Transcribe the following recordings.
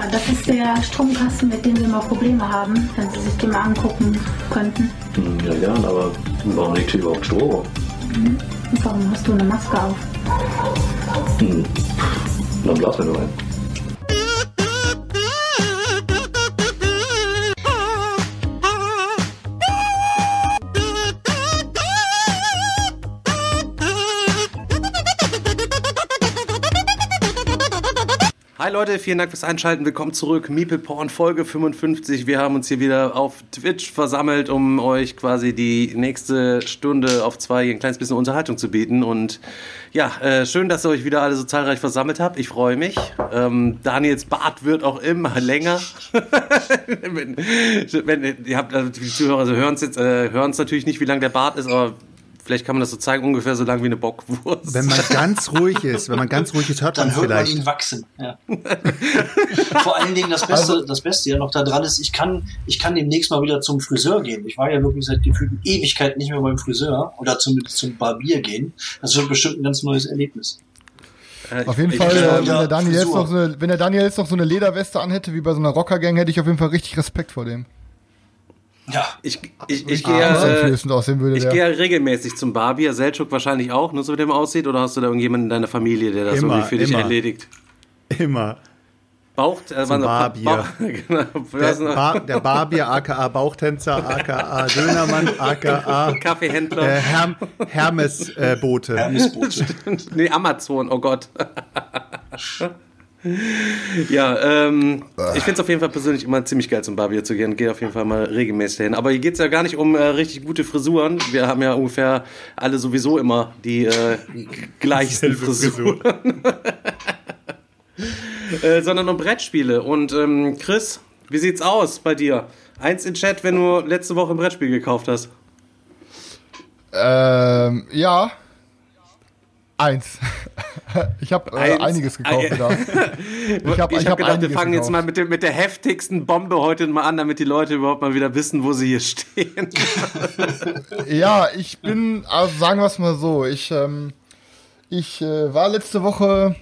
Ja, das ist der Stromkasten, mit dem wir immer Probleme haben, wenn Sie sich den mal angucken könnten. Hm, ja, gern, aber warum liegt hier überhaupt Strom? Mhm. Warum hast du eine Maske auf? Hm. Dann blasen wir nur ein. Hi Leute, vielen Dank fürs Einschalten. Willkommen zurück. Meeple Porn Folge 55. Wir haben uns hier wieder auf Twitch versammelt, um euch quasi die nächste Stunde auf zwei ein kleines bisschen Unterhaltung zu bieten. Und ja, äh, schön, dass ihr euch wieder alle so zahlreich versammelt habt. Ich freue mich. Ähm, Daniels Bart wird auch immer länger. wenn, wenn, ihr habt, also die Zuhörer also hören es äh, natürlich nicht, wie lang der Bart ist, aber Vielleicht kann man das so zeigen, ungefähr so lang wie eine Bockwurst. Wenn man ganz ruhig ist, wenn man ganz ruhig ist, hört Dann man hört vielleicht. man ihn wachsen. Ja. Vor allen Dingen das Beste, Also- das Beste ja noch daran ist, ich kann, ich kann demnächst mal wieder zum Friseur gehen. Ich war ja wirklich seit gefühlten Ewigkeit nicht mehr beim Friseur oder zumindest zum Barbier gehen. Das wird bestimmt ein ganz neues Erlebnis. Äh, Auf jeden ich- Fall, ich- äh, ja, wenn, der Daniel jetzt noch so eine, wenn der Daniel jetzt noch so eine Lederweste anhätte wie bei so einer Rockergang, hätte ich auf jeden Fall richtig Respekt vor dem. Ja, Ich, ich, ich Ah, gehe ja, äh, würde ich der. gehe ja regelmäßig zum Barbier. Selchuk wahrscheinlich auch, nur so wie der aussieht. Oder hast du da irgendjemanden in deiner Familie, der das Immer, irgendwie für dich immer. erledigt? Immer. Bauch, äh, noch- Barbier. Bauch, genau. Der, Was noch? Bar, der Barbier, aka Bauchtänzer, aka Dönermann, aka Kaffeehändler. äh, Herm, Hermes-Bote. Hermesbote. Nee, Amazon, oh Gott. Ja, ähm, ich finde es auf jeden Fall persönlich immer ziemlich geil zum Barbier zu gehen. Gehe auf jeden Fall mal regelmäßig hin. Aber hier geht es ja gar nicht um äh, richtig gute Frisuren. Wir haben ja ungefähr alle sowieso immer die äh, gleichsten Selbe Frisuren. äh, sondern um Brettspiele. Und ähm, Chris, wie sieht's aus bei dir? Eins in Chat, wenn du letzte Woche ein Brettspiel gekauft hast. Ähm, ja. Eins. Ich habe äh, einiges gekauft Ah, da. Ich habe hab hab gedacht, wir fangen jetzt gekauft. mal mit, dem, mit der heftigsten Bombe heute mal an, damit die Leute überhaupt mal wieder wissen, wo sie hier stehen. Ja, ich bin, also sagen wir es mal so, ich, ähm, ich äh, war letzte Woche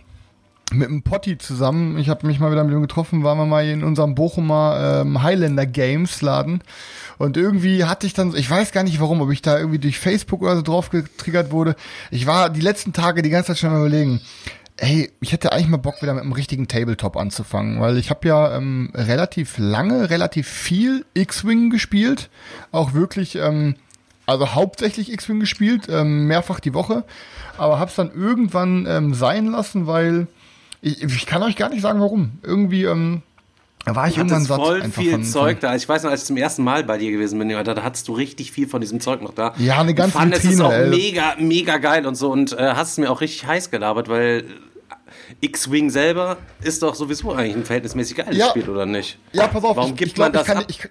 mit einem Potti zusammen. Ich habe mich mal wieder mit ihm getroffen, waren wir mal in unserem Bochumer ähm, Highlander Games Laden. Und irgendwie hatte ich dann, ich weiß gar nicht warum, ob ich da irgendwie durch Facebook oder so drauf getriggert wurde. Ich war die letzten Tage die ganze Zeit schon am überlegen, ey, ich hätte eigentlich mal Bock wieder mit einem richtigen Tabletop anzufangen, weil ich habe ja ähm, relativ lange, relativ viel X-Wing gespielt, auch wirklich, ähm, also hauptsächlich X-Wing gespielt, ähm, mehrfach die Woche, aber hab's dann irgendwann ähm, sein lassen, weil ich, ich kann euch gar nicht sagen, warum. Irgendwie ähm, war ich Du irgendwann satt. voll viel von, Zeug da. Ich weiß noch, als ich zum ersten Mal bei dir gewesen bin, da hattest du richtig viel von diesem Zeug noch da. Ja, eine ganze fand, es auch ey. mega, mega geil und so und äh, hast es mir auch richtig heiß gelabert, weil X-Wing selber ist doch sowieso eigentlich ein verhältnismäßig geiles Ja. Spiel, oder nicht? Ja, pass auf, Warum ich, gibt ich glaub, man das ich kann, ab? Ich,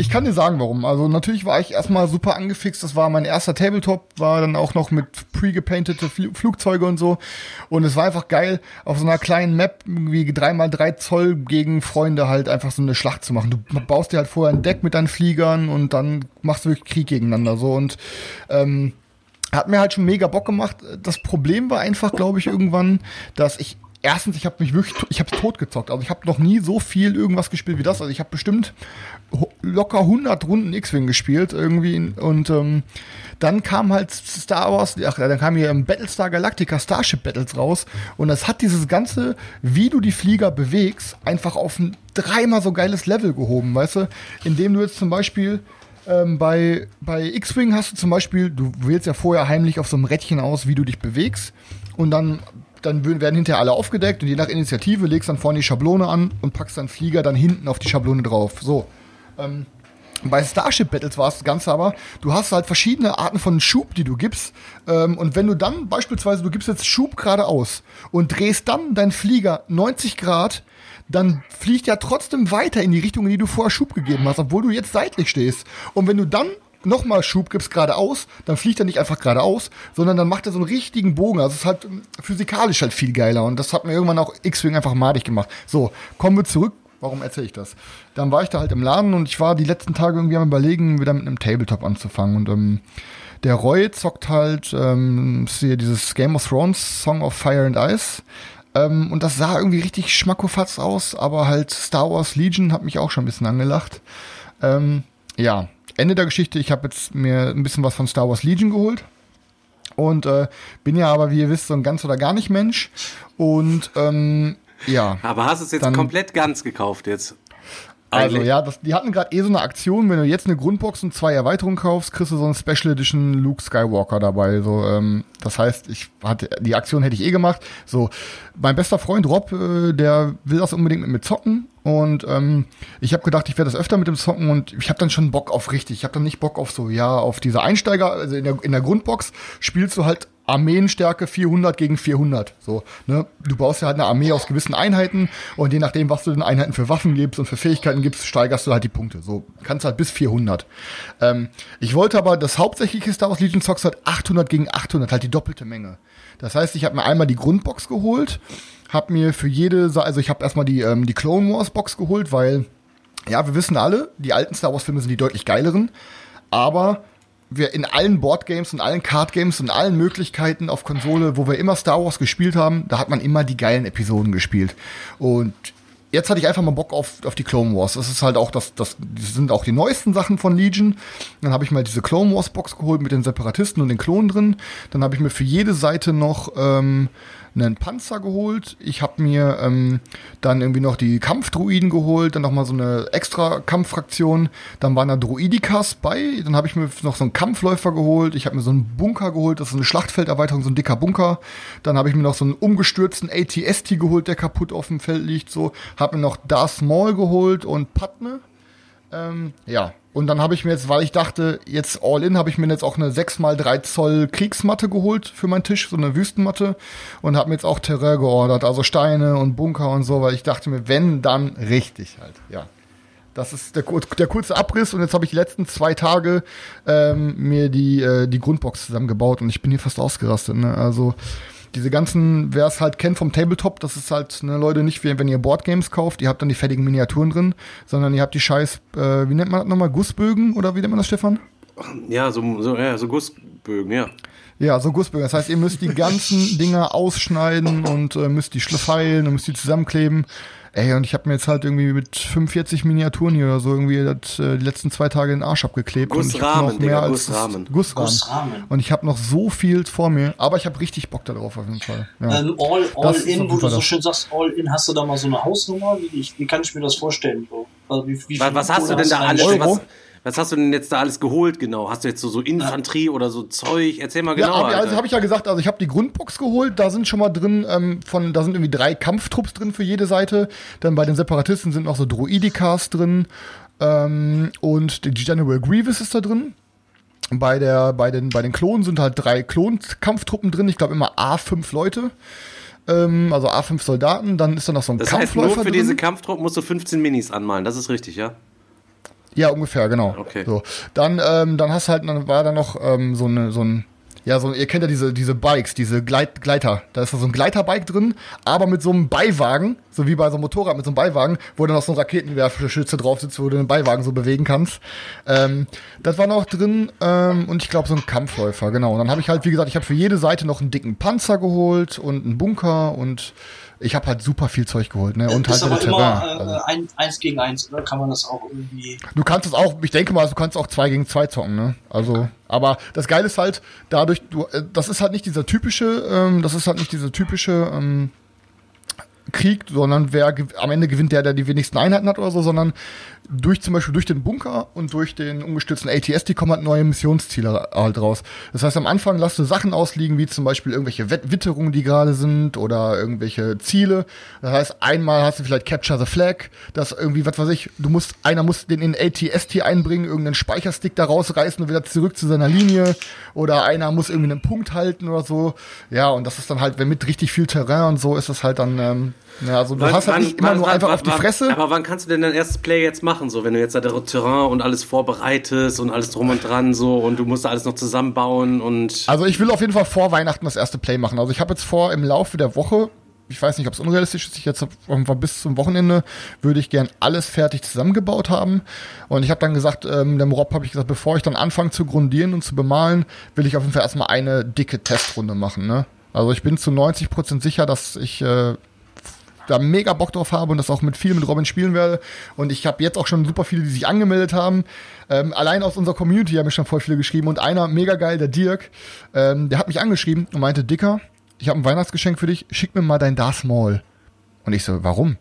ich kann dir sagen, warum. Also natürlich war ich erstmal super angefixt. Das war mein erster Tabletop, war dann auch noch mit pre-gepaintete Fl Flugzeuge und so. Und es war einfach geil, auf so einer kleinen Map, irgendwie 3x3 Zoll gegen Freunde halt einfach so eine Schlacht zu machen. Du baust dir halt vorher ein Deck mit deinen Fliegern und dann machst du wirklich Krieg gegeneinander. So und ähm, hat mir halt schon mega Bock gemacht. Das Problem war einfach, glaube ich, irgendwann, dass ich erstens, ich habe mich wirklich, ich habe totgezockt. Also ich habe noch nie so viel irgendwas gespielt wie das. Also ich habe bestimmt locker 100 Runden X-Wing gespielt irgendwie und ähm, dann kam halt Star Wars, ach, dann kam hier ähm, Battlestar Galactica Starship Battles raus und das hat dieses ganze, wie du die Flieger bewegst, einfach auf ein dreimal so geiles Level gehoben, weißt du, indem du jetzt zum Beispiel ähm, bei, bei X-Wing hast du zum Beispiel, du wählst ja vorher heimlich auf so einem Rädchen aus, wie du dich bewegst. Und dann, dann werden hinterher alle aufgedeckt und je nach Initiative legst dann vorne die Schablone an und packst dann Flieger dann hinten auf die Schablone drauf. So. Ähm, bei Starship Battles war es das Ganze aber, du hast halt verschiedene Arten von Schub, die du gibst. Ähm, und wenn du dann beispielsweise, du gibst jetzt Schub geradeaus und drehst dann deinen Flieger 90 Grad, dann fliegt er trotzdem weiter in die Richtung, in die du vorher Schub gegeben hast, obwohl du jetzt seitlich stehst. Und wenn du dann nochmal Schub gibst geradeaus, dann fliegt er nicht einfach geradeaus, sondern dann macht er so einen richtigen Bogen. Also es ist halt ähm, physikalisch halt viel geiler. Und das hat mir irgendwann auch X-Wing einfach madig gemacht. So, kommen wir zurück. Warum erzähle ich das? Dann war ich da halt im Laden und ich war die letzten Tage irgendwie am überlegen, wieder mit einem Tabletop anzufangen. Und ähm, der Roy zockt halt ähm, hier dieses Game of Thrones Song of Fire and Ice. Ähm, und das sah irgendwie richtig schmackofatz aus, aber halt Star Wars Legion hat mich auch schon ein bisschen angelacht. Ähm, ja, Ende der Geschichte, ich habe jetzt mir ein bisschen was von Star Wars Legion geholt. Und äh, bin ja aber, wie ihr wisst, so ein ganz oder gar nicht Mensch. Und ähm, ja. Aber hast du es jetzt komplett ganz gekauft jetzt? Also Eigentlich. ja, das, die hatten gerade eh so eine Aktion, wenn du jetzt eine Grundbox und zwei Erweiterungen kaufst, kriegst du so eine Special Edition Luke Skywalker dabei. So, ähm, das heißt, ich hatte die Aktion hätte ich eh gemacht. So, mein bester Freund Rob, äh, der will das unbedingt mit mir zocken und ähm, ich habe gedacht, ich werde das öfter mit dem zocken und ich habe dann schon Bock auf richtig. Ich habe dann nicht Bock auf so ja auf diese Einsteiger. Also in der in der Grundbox spielst du halt Armeenstärke 400 gegen 400. So, ne? Du baust ja halt eine Armee aus gewissen Einheiten und je nachdem, was du den Einheiten für Waffen gibst und für Fähigkeiten gibst, steigerst du halt die Punkte. So, kannst halt bis 400. Ähm, ich wollte aber das hauptsächliche Star Wars Legion Zocks halt 800 gegen 800, halt die doppelte Menge. Das heißt, ich habe mir einmal die Grundbox geholt, habe mir für jede, also ich habe erstmal die, ähm, die Clone Wars Box geholt, weil, ja, wir wissen alle, die alten Star Wars Filme sind die deutlich geileren, aber wir in allen Boardgames und allen Cardgames und allen Möglichkeiten auf Konsole, wo wir immer Star Wars gespielt haben, da hat man immer die geilen Episoden gespielt. Und jetzt hatte ich einfach mal Bock auf, auf die Clone Wars. Das ist halt auch das, das, das sind auch die neuesten Sachen von Legion. Dann habe ich mal diese Clone Wars Box geholt mit den Separatisten und den Klonen drin. Dann habe ich mir für jede Seite noch ähm, einen Panzer geholt. Ich habe mir ähm, dann irgendwie noch die Kampfdruiden geholt, dann noch mal so eine extra Kampffraktion. Dann waren da Druidikas bei. Dann habe ich mir noch so einen Kampfläufer geholt. Ich habe mir so einen Bunker geholt. Das ist eine Schlachtfelderweiterung, so ein dicker Bunker. Dann habe ich mir noch so einen umgestürzten ATST geholt, der kaputt auf dem Feld liegt. So habe mir noch Darth Maul geholt und Padme. Ähm, ja, und dann habe ich mir jetzt, weil ich dachte, jetzt all in, habe ich mir jetzt auch eine 6x3 Zoll Kriegsmatte geholt für meinen Tisch, so eine Wüstenmatte und habe mir jetzt auch Terrain geordert, also Steine und Bunker und so, weil ich dachte mir, wenn, dann richtig halt, ja. Das ist der, der kurze Abriss und jetzt habe ich die letzten zwei Tage ähm, mir die, äh, die Grundbox zusammengebaut und ich bin hier fast ausgerastet. Ne? Also diese ganzen, wer es halt kennt vom Tabletop, das ist halt, ne, Leute, nicht wie wenn ihr Boardgames kauft, ihr habt dann die fertigen Miniaturen drin, sondern ihr habt die scheiß, äh, wie nennt man das nochmal, Gussbögen oder wie nennt man das, Stefan? Ja, so, so, ja, so Gussbögen, ja. Ja, so Gussbögen. Das heißt, ihr müsst die ganzen Dinger ausschneiden und äh, müsst die feilen und müsst die zusammenkleben. Ey, und ich habe mir jetzt halt irgendwie mit 45 Miniaturen hier oder so irgendwie das, äh, die letzten zwei Tage den Arsch abgeklebt. und ich hab Gussrahmen, noch Digga, als Gussrahmen. Gussrahmen. Gussrahmen. Und ich habe noch so viel vor mir, aber ich habe richtig Bock darauf auf jeden Fall. Ja. Ähm, all all Das in, wo du Fall so das. schön sagst, all in, hast du da mal so eine Hausnummer? Wie, wie kann ich mir das vorstellen? So? Also wie, wie Was, was hast du denn da alles? eigentlich? Euro? Was, was hast du denn jetzt da alles geholt genau? Hast du jetzt so, so Infanterie oder so Zeug? Erzähl mal Ja, genau. aber, also habe ich ja gesagt, also ich habe die Grundbox geholt, da sind schon mal drin ähm, von, da sind irgendwie drei Kampftrupps drin für jede Seite. Dann bei den Separatisten sind noch so Droidikas drin ähm, und die General Grievous ist da drin. Bei der, bei den, bei den Klonen sind halt drei Klonkampftruppen drin. Ich glaube immer A5 Leute. Ähm, also A5 Soldaten. Dann ist da noch so ein das heißt, Kampfläufer nur für drin. diese Kampftruppen musst du 15 Minis anmalen. Das ist richtig, ja? Ja, ungefähr, genau. Okay. So. Dann, ähm, dann hast du halt, dann war da noch ähm, so eine, so ein, ja, so, ihr kennt ja diese, diese Bikes, diese Gleit, Gleiter. Da ist da so ein Gleiterbike drin, aber mit so einem Beiwagen, so wie bei so einem Motorrad mit so einem Beiwagen, wo dann noch so ein Raketenwerferschütze drauf sitzt, wo du den Beiwagen so bewegen kannst. Ähm, das war noch drin ähm, und ich glaube so ein Kampfläufer, genau. Und dann habe ich halt, wie gesagt, ich habe für jede Seite noch einen dicken Panzer geholt und einen Bunker und ich habe halt super viel Zeug geholt, ne? Und ist halt aber immer Terrain. äh, Also. ein, eins gegen eins, oder? Kann man das auch irgendwie. Du kannst es auch, ich denke mal, du kannst auch zwei gegen zwei zocken, ne? Also, aber das Geile ist halt, dadurch, du, äh, das ist halt nicht dieser typische, ähm, das ist halt nicht dieser typische ähm, Krieg, sondern wer am Ende gewinnt der, der die wenigsten Einheiten hat oder so, sondern durch zum Beispiel durch den Bunker und durch den umgestützten ATS, die kommen halt neue Missionsziele halt raus. Das heißt, am Anfang lässt du Sachen ausliegen, wie zum Beispiel irgendwelche Witterungen, die gerade sind oder irgendwelche Ziele. Das heißt, einmal hast du vielleicht Capture the Flag, das irgendwie, was weiß ich, du musst, einer muss den in ATST einbringen, irgendeinen Speicherstick da rausreißen und wieder zurück zu seiner Linie oder einer muss irgendwie einen Punkt halten oder so. Ja, und das ist dann halt, wenn mit richtig viel Terrain und so ist das halt dann, ähm, ja, also du Wann- hast halt nicht immer wann- nur wann- einfach auf die Fresse. Aber wann kannst du denn dein erstes Play jetzt machen? So, wenn du jetzt da der Terrain und alles vorbereitest und alles drum und dran so und du musst da alles noch zusammenbauen und. Also ich will auf jeden Fall vor Weihnachten das erste Play machen. Also ich habe jetzt vor, im Laufe der Woche, ich weiß nicht, ob es unrealistisch ist, ich jetzt bis zum Wochenende würde ich gern alles fertig zusammengebaut haben. Und ich habe dann gesagt, ähm, dem Rob habe ich gesagt, bevor ich dann anfange zu grundieren und zu bemalen, will ich auf jeden Fall erstmal eine dicke Testrunde machen, ne? Also ich bin zu 90% sicher, dass ich äh, da mega Bock drauf habe und das auch mit viel mit Robin spielen werde. Und ich habe jetzt auch schon super viele, die sich angemeldet haben. Ähm, allein aus unserer Community haben mir schon voll viele geschrieben. Und einer, mega geil, der Dirk, ähm, der hat mich angeschrieben und meinte, Dicker, ich habe ein Weihnachtsgeschenk für dich, schick mir mal dein Darth Maul. Und ich so, warum?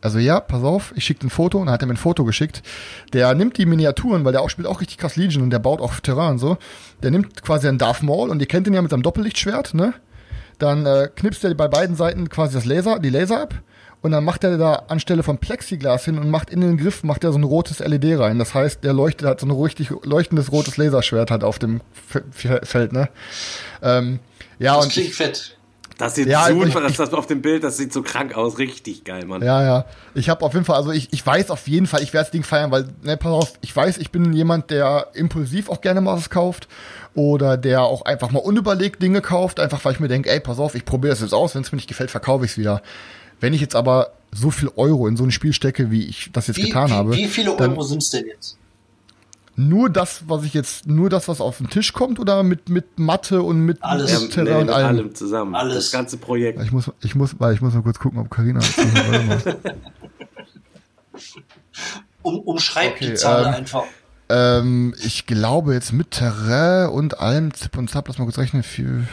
Also ja, pass auf, ich schicke ein Foto und dann hat er mir ein Foto geschickt. Der nimmt die Miniaturen, weil der auch spielt auch richtig krass Legion und der baut auch Terrain und so. Der nimmt quasi einen Darth Maul und ihr kennt ihn ja mit seinem Doppellichtschwert, ne? Dann äh, knipst er bei beiden Seiten quasi das Laser, die Laser ab und dann macht er da anstelle von Plexiglas hin und macht in den Griff macht er so ein rotes LED rein. Das heißt, der leuchtet halt so ein richtig leuchtendes rotes Laserschwert halt auf dem F Feld, ne? Ähm, ja Das und klingt ich, fett. Das sieht Ja, also super, ich- das, das auf dem Bild, das sieht so krank aus. Richtig geil, Mann. Ja, ja. Ich habe auf jeden Fall, also ich, ich weiß auf jeden Fall, ich werde das Ding feiern, weil, ne, pass auf, ich weiß, ich bin jemand, der impulsiv auch gerne mal was kauft oder der auch einfach mal unüberlegt Dinge kauft, einfach weil ich mir denke, ey, pass auf, ich probiere das jetzt aus, wenn es mir nicht gefällt, verkaufe ich es wieder. Wenn ich jetzt aber so viel Euro in so ein Spiel stecke, wie ich das jetzt Wie, getan wie, habe, wie viele dann Euro sind's denn jetzt? nur das, was ich jetzt, nur das, was auf den Tisch kommt oder mit, mit Matte und mit, Alles. Ja, mit nee, Terrain und mit allem? allem zusammen. Alles. Das ganze Projekt. Ich muss, ich muss, weil ich muss mal kurz gucken, ob Carina. Um, umschreib Okay, die Zahl ähm, einfach. Ähm, ich glaube jetzt mit Terrain und allem Zip und Zap, lass mal kurz rechnen, für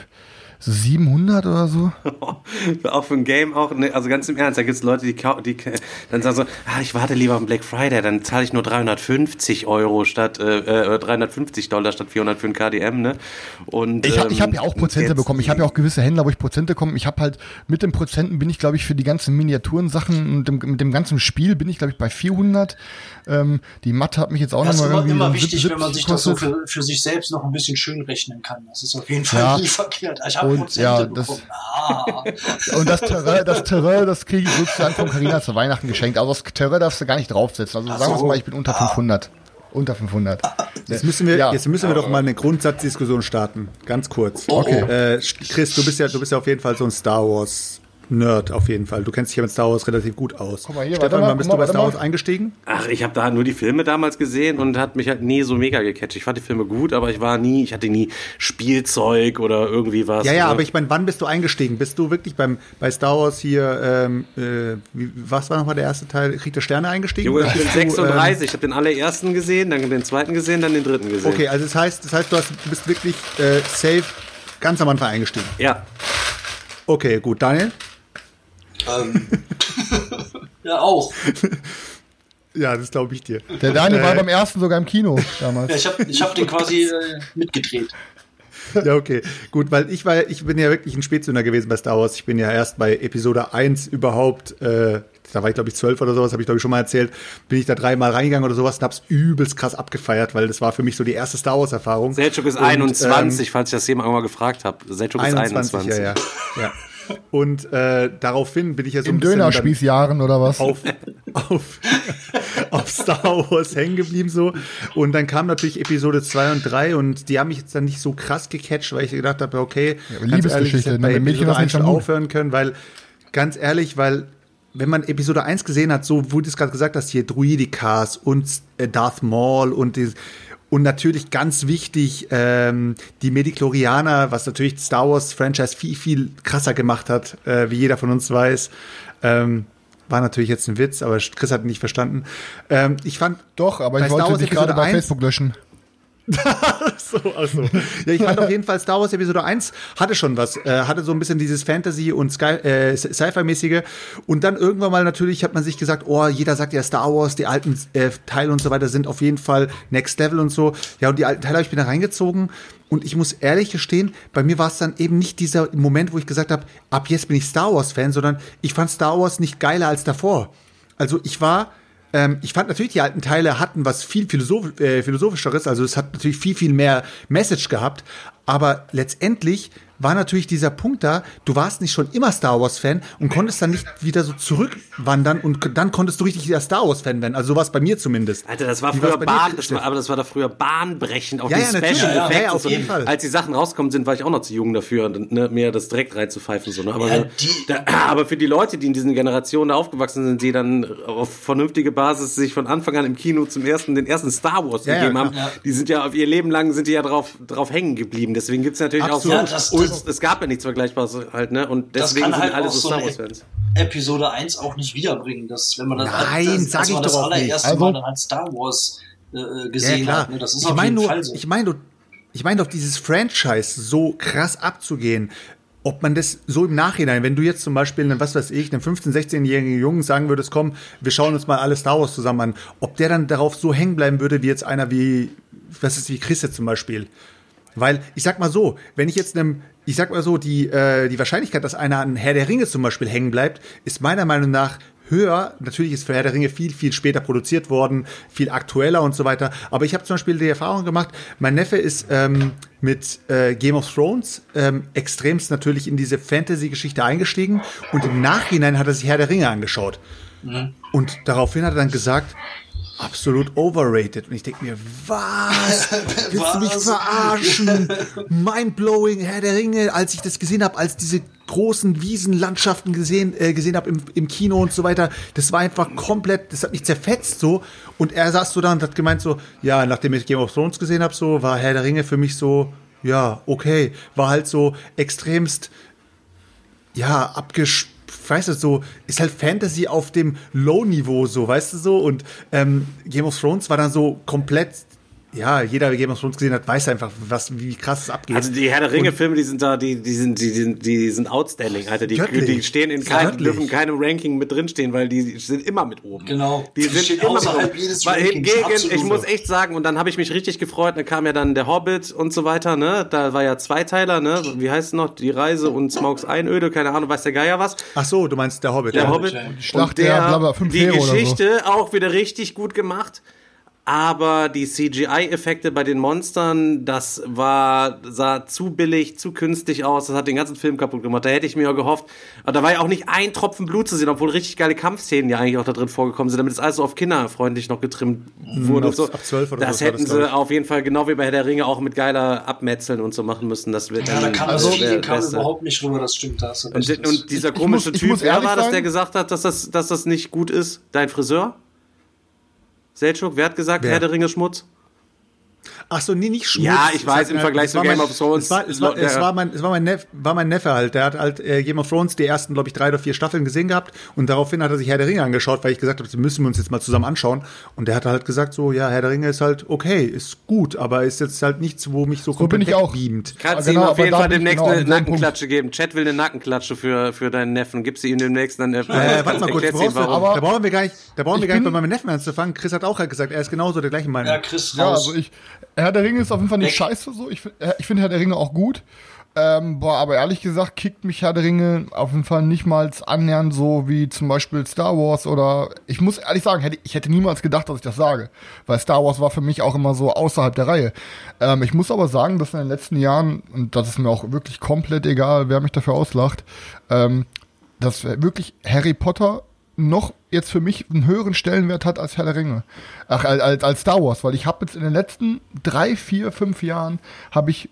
so 700 oder so. auch für ein Game auch, ne, also ganz im Ernst, da gibt es Leute, die, die dann sagen so, ah, ich warte lieber am Black Friday, dann zahle ich nur 350 Euro statt, äh, äh, 350 Dollar statt 400 für ein KDM, ne? Und, Ich habe ich hab ja ähm, auch Prozente jetzt- bekommen. Ich habe ja auch gewisse Händler, wo ich Prozente bekomme. Ich habe halt mit den Prozenten bin ich, glaube ich, für die ganzen Miniaturen-Sachen und dem, mit dem ganzen Spiel bin ich, glaube ich, bei 400. Ähm, die Matte hat mich jetzt auch Das ist noch mal immer, irgendwie immer wichtig, 70 wenn man sich das so für, für sich selbst noch ein bisschen schön rechnen kann. Das ist auf jeden Fall Ja. nie verkehrt. Ich habe Und, ja, das-. Ah. Und das Terrain, das Terrain, das kriege ich sozusagen von Carina zu Weihnachten geschenkt. Also das Terrain darfst du gar nicht draufsetzen. Also sagen wir so. mal, ich bin unter 500. Unter 500. Jetzt müssen wir, Ja. jetzt müssen wir doch mal eine Grundsatzdiskussion starten. Ganz kurz. Okay. Äh, Chris, du bist ja, du bist ja auf jeden Fall so ein Star Wars Nerd auf jeden Fall. Du kennst dich ja mit Star Wars relativ gut aus. Guck mal hier, Stefan, wann bist du bei Star Wars eingestiegen? Ach, ich habe da nur die Filme damals gesehen und hat mich halt nie so mega gecatcht. Ich fand die Filme gut, aber ich war nie, ich hatte nie Spielzeug oder irgendwie was. Ja, ja, oder- aber ich meine, wann bist du eingestiegen? Bist du wirklich beim bei Star Wars hier, ähm, äh, wie, was war nochmal der erste Teil? Krieg der Sterne eingestiegen? Junge, ich bin Bist du, 36, ich habe den allerersten gesehen, dann den zweiten gesehen, dann den dritten gesehen. Ähm, okay, also das heißt, das heißt, du, hast, du bist wirklich äh, safe ganz am Anfang eingestiegen. Ja, Okay, gut. Daniel? Ähm, ja, auch. Ja, das glaube ich dir. Der Daniel war Äh, beim ersten sogar im Kino damals. Ja, ich habe ich hab den quasi äh, mitgedreht. Ja, okay. Gut, weil ich war, ich bin ja wirklich ein Spätzünder gewesen bei Star Wars. Ich bin ja erst bei Episode 1 überhaupt, äh, da war ich glaube ich zwölf oder sowas, habe ich glaube ich schon mal erzählt, bin ich da dreimal reingegangen oder sowas und hab's übelst krass abgefeiert, weil das war für mich so die erste Star Wars Erfahrung. Selchuk ist Und, 21, ähm, falls ich das jemand mal gefragt habe. Selchuk ist 21, 21. ja, ja. ja. Und äh, daraufhin bin ich ja so In ein bisschen Dönerspießjahren oder was? auf, auf, auf Star Wars hängen geblieben so. Und dann kam natürlich Episode 2 und 3 und die haben mich jetzt dann nicht so krass gecatcht, weil ich gedacht habe, okay, Ja, Liebesgeschichte, ehrlich, ne? bei Mädchen Episode hast du 1 nichts schon aufhören können, weil ganz ehrlich, weil wenn man Episode 1 gesehen hat, so wurde es gerade gesagt, dass hier Druidikas und äh, Darth Maul und die, und natürlich ganz wichtig, ähm, die Medichlorianer, was natürlich Star Wars Franchise viel, viel krasser gemacht hat, äh, wie jeder von uns weiß. Ähm, war natürlich jetzt ein Witz, aber Chris hat ihn nicht verstanden. Ähm, ich fand Doch, aber ich wollte dich gerade bei 1 Facebook löschen. so, ach so. Ja, ich fand auf jeden Fall Star Wars Episode 1 hatte schon was, äh, hatte so ein bisschen dieses Fantasy und Sky, äh, Sci-Fi-mäßige und dann irgendwann mal natürlich hat man sich gesagt, oh, jeder sagt ja Star Wars, die alten äh, Teile und so weiter sind auf jeden Fall Next Level und so. Ja, und die alten Teile habe ich mir da reingezogen und ich muss ehrlich gestehen, bei mir war es dann eben nicht dieser Moment, wo ich gesagt habe, ab jetzt bin ich Star Wars Fan, sondern ich fand Star Wars nicht geiler als davor. Also ich war ähm, ich fand natürlich, die alten Teile hatten was viel Philosoph äh, Philosophischeres, also es hat natürlich viel, viel mehr Message gehabt, aber letztendlich war natürlich dieser Punkt da, du warst nicht schon immer Star Wars-Fan und konntest dann nicht wieder so zurückwandern und dann konntest du richtig wieder Star Wars-Fan werden. Also sowas bei mir zumindest. Alter, das war Wie früher Bahn, das war, aber das war da früher bahnbrechend auf Ja, die ja. Special Ja, ja, Effects. ja, und auf so. jeden Fall. Als die Sachen rauskommen sind, war ich auch noch zu jung dafür, ne, mir das direkt reinzupfeifen. So, ne? aber, Ja, da, aber für die Leute, die in diesen Generationen da aufgewachsen sind, die dann auf vernünftige Basis sich von Anfang an im Kino zum ersten, den ersten Star Wars Ja, ja, gegeben haben, die sind ja auf ihr Leben lang sind die ja drauf, drauf hängen geblieben. Deswegen gibt's natürlich Absolut. auch Ja, so es, es gab ja nichts Vergleichbares halt, ne? Und deswegen kann halt sind alle auch so so Star eine Wars Fans. Episode 1 auch nicht wiederbringen, dass wenn man das, Nein, das, sag dass ich man das doch allererste Also- Mal dann halt Star Wars äh, gesehen hat. Ne? Das ist ich auf jeden nur, Fall so. ich meine, ich meine doch dieses Franchise so krass abzugehen. Ob man das so im Nachhinein, wenn du jetzt zum Beispiel, einen, was weiß ich, einem 15-, 16-jährigen Jungen sagen würdest, komm, wir schauen uns mal alle Star Wars zusammen an, ob der dann darauf so hängen bleiben würde, wie jetzt einer wie, was ist wie Chris jetzt zum Beispiel. Weil, ich sag mal so, wenn ich jetzt einem, ich sag mal so, die, äh, die Wahrscheinlichkeit, dass einer an Herr der Ringe zum Beispiel hängen bleibt, ist meiner Meinung nach höher. Natürlich ist für Herr der Ringe viel, viel später produziert worden, viel aktueller und so weiter. Aber ich habe zum Beispiel die Erfahrung gemacht, mein Neffe ist ähm, mit äh, Game of Thrones ähm, extremst natürlich in diese Fantasy-Geschichte eingestiegen und im Nachhinein hat er sich Herr der Ringe angeschaut. Und daraufhin hat er dann gesagt, absolut overrated. Und ich denke mir, was? Willst du mich Was? verarschen? Mindblowing, Herr der Ringe, als ich das gesehen habe, als diese großen Wiesenlandschaften gesehen, äh, gesehen habe im, im Kino und so weiter, das war einfach komplett, das hat mich zerfetzt so. Und er saß so da und hat gemeint so, ja, nachdem ich Game of Thrones gesehen habe, so war Herr der Ringe für mich so, ja, okay, war halt so extremst ja, abgesch... Weißt du, so, ist halt Fantasy auf dem Low-Niveau so, weißt du so? Und ähm, Game of Thrones war dann so komplett, ja, jeder, der Game of Thrones gesehen hat, weiß einfach, was, wie krass es abgeht. Also die Herr der Ringe-Filme, die sind da, die, die sind, die, sind, die sind outstanding, Alter. Die, Göttlich. die stehen in keinem, dürfen in keinem Ranking mit drinstehen, weil die sind immer mit oben. Genau. Die, Die sind immer mit oben. jedes Weil hingegen, ich muss echt sagen, und dann habe ich mich richtig gefreut, dann kam ja dann der Hobbit und so weiter, ne? Da war ja Zweiteiler, ne? Wie heißt es noch? Die Reise und Smaugs Einöde, keine Ahnung, weiß der Geier was. Ach so, du meinst der Hobbit. Der ja. Hobbit. Die Und Schlacht der, der Blabber, fünf die Heere oder so. Geschichte auch wieder richtig gut gemacht. Aber die CGI-Effekte bei den Monstern, das war, sah zu billig, zu künstlich aus. Das hat den ganzen Film kaputt gemacht. Da hätte ich mir auch gehofft. Aber da war ja auch nicht ein Tropfen Blut zu sehen, obwohl richtig geile Kampfszenen ja eigentlich auch da drin vorgekommen sind, damit es alles so auf kinderfreundlich noch getrimmt wurde. auf- und so. ab 12 oder das hätten das, sie auf jeden Fall, genau wie bei Herr der Ringe, auch mit geiler Abmetzeln und so machen müssen. Das wird Ja, da dann kam das das wär Feeling kam Beste. überhaupt nicht rüber, das stimmt. Da hast du Und, und dieser Ich- ich komische muss- ich Typ, wer war das, der gesagt hat, dass das, dass das nicht gut ist? Dein Friseur? Selchuk, wer hat gesagt, Wer? Herr der Ringe Schmutz? Ach so, nee, nicht Schmutz. Ja, ich weiß, im hat- Vergleich es zu war Game mein- of Thrones, Es war, es war, es der- war, mein, es war, mein, Neff, war mein Neffe halt. Der hat halt äh, Game of Thrones die ersten, glaube ich, drei oder vier Staffeln gesehen gehabt. Und daraufhin hat er sich Herr der Ringe angeschaut, weil ich gesagt habe, das müssen wir uns jetzt mal zusammen anschauen. Und der hat halt gesagt, so, ja, Herr der Ringe ist halt okay, ist gut, aber ist jetzt halt nichts, wo mich so, bin ich auch. beamt. Kannst Ja, du genau, ihm auf jeden Fall demnächst genau eine. Nackenklatsche geben. Chat will eine Nackenklatsche für, für deinen Neffen. Gib sie ihm demnächst dann. Äh, Äh, warte mal kurz, brauchst du, warum. aber- da brauchen wir gar nicht, da brauchen wir gar nicht bei meinem Neffen anzufangen. Chris hat auch halt gesagt, er ist genauso der gleichen Meinung. ja, Chris Ja, raus. also ich, Herr der Ringe ist auf jeden Fall nicht Weg. scheiße so. Ich, äh, ich finde Herr der Ringe auch gut. Ähm, boah, aber ehrlich gesagt kickt mich Herr der Ringe auf jeden Fall nicht mal annähernd so wie zum Beispiel Star Wars oder ich muss ehrlich sagen, hätte, ich hätte niemals gedacht, dass ich das sage, weil Star Wars war für mich auch immer so außerhalb der Reihe. Ähm, ich muss aber sagen, dass in den letzten Jahren, und das ist mir auch wirklich komplett egal, wer mich dafür auslacht, ähm, dass wirklich Harry Potter noch jetzt für mich einen höheren Stellenwert hat als Herr der Ringe. Ach, als, als, Star Wars, weil ich habe jetzt in den letzten drei, vier, fünf Jahren habe ich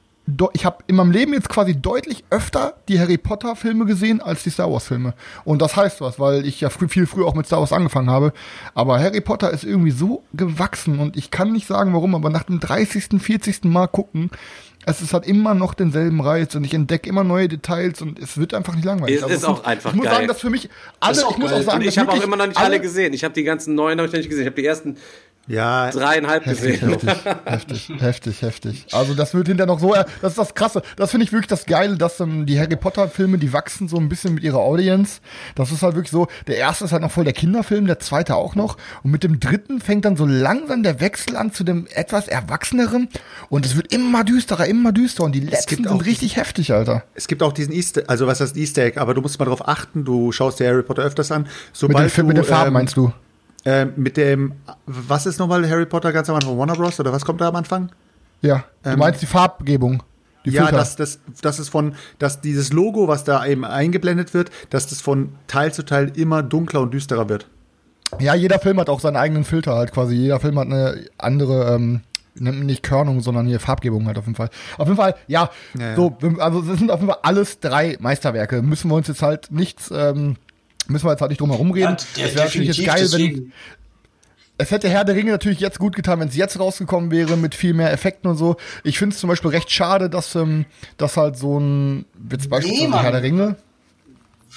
ich habe in meinem Leben jetzt quasi deutlich öfter die Harry Potter Filme gesehen als die Star Wars Filme. Und das heißt was, weil ich ja früh, viel früher auch mit Star Wars angefangen habe. Aber Harry Potter ist irgendwie so gewachsen und ich kann nicht sagen warum, aber nach dem 30., 40. Mal gucken, es ist halt immer noch denselben Reiz und ich entdecke immer neue Details und es wird einfach nicht langweilig. Es Also ist es auch sind- einfach Ich muss geil. sagen, dass für mich alle, ich muss geil. auch sagen, Und ich habe auch immer noch nicht alle gesehen. Ich habe die ganzen neuen noch nicht gesehen. Ich habe die ersten Ja, dreieinhalb Heftig, gesehen. heftig, heftig, heftig, heftig. Also das wird hinterher noch so, das ist das Krasse. Das finde ich wirklich das Geile, dass ähm, die Harry Potter Filme, die wachsen so ein bisschen mit ihrer Audience. Das ist halt wirklich so, der erste ist halt noch voll der Kinderfilm, der zweite auch noch. Und mit dem dritten fängt dann so langsam der Wechsel an zu dem etwas Erwachseneren. Und es wird immer düsterer, immer düsterer. Und die letzten sind auch richtig heftig, Alter. Es gibt auch diesen Easter, also was heißt Easter Egg, aber du musst mal darauf achten, du schaust dir Harry Potter öfters an. Mit, Sobald den, Fi- du, mit den Farben ähm, meinst du? Äh, mit dem, was ist nochmal Harry Potter ganz am Anfang? Warner Bros. oder was kommt da am Anfang? Ja. Du ähm, meinst die Farbgebung. Die ja, Filter. dass das, das ist von, dass dieses Logo, was da eben eingeblendet wird, dass das von Teil zu Teil immer dunkler und düsterer wird. Ja, jeder Film hat auch seinen eigenen Filter halt quasi. Jeder Film hat eine andere, ähm, nicht Körnung, sondern hier Farbgebung halt auf jeden Fall. Auf jeden Fall, ja, Ja, ja. so, also es sind auf jeden Fall alles drei Meisterwerke. Müssen wir uns jetzt halt nichts, ähm, müssen wir jetzt halt nicht drum herum reden. Ja, Es wäre natürlich jetzt geil, wenn, deswegen. es hätte Herr der Ringe natürlich jetzt gut getan, wenn es jetzt rausgekommen wäre mit viel mehr Effekten und so. Ich finde es zum Beispiel recht schade, dass, ähm, dass halt so ein, jetzt beispielsweise Mann. Herr der Ringe,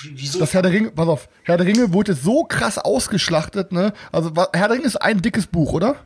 Wie- Wieso? das Herr der Ringe, pass auf, Herr der Ringe wurde so krass ausgeschlachtet, ne? Also Herr der Ringe ist ein dickes Buch, oder?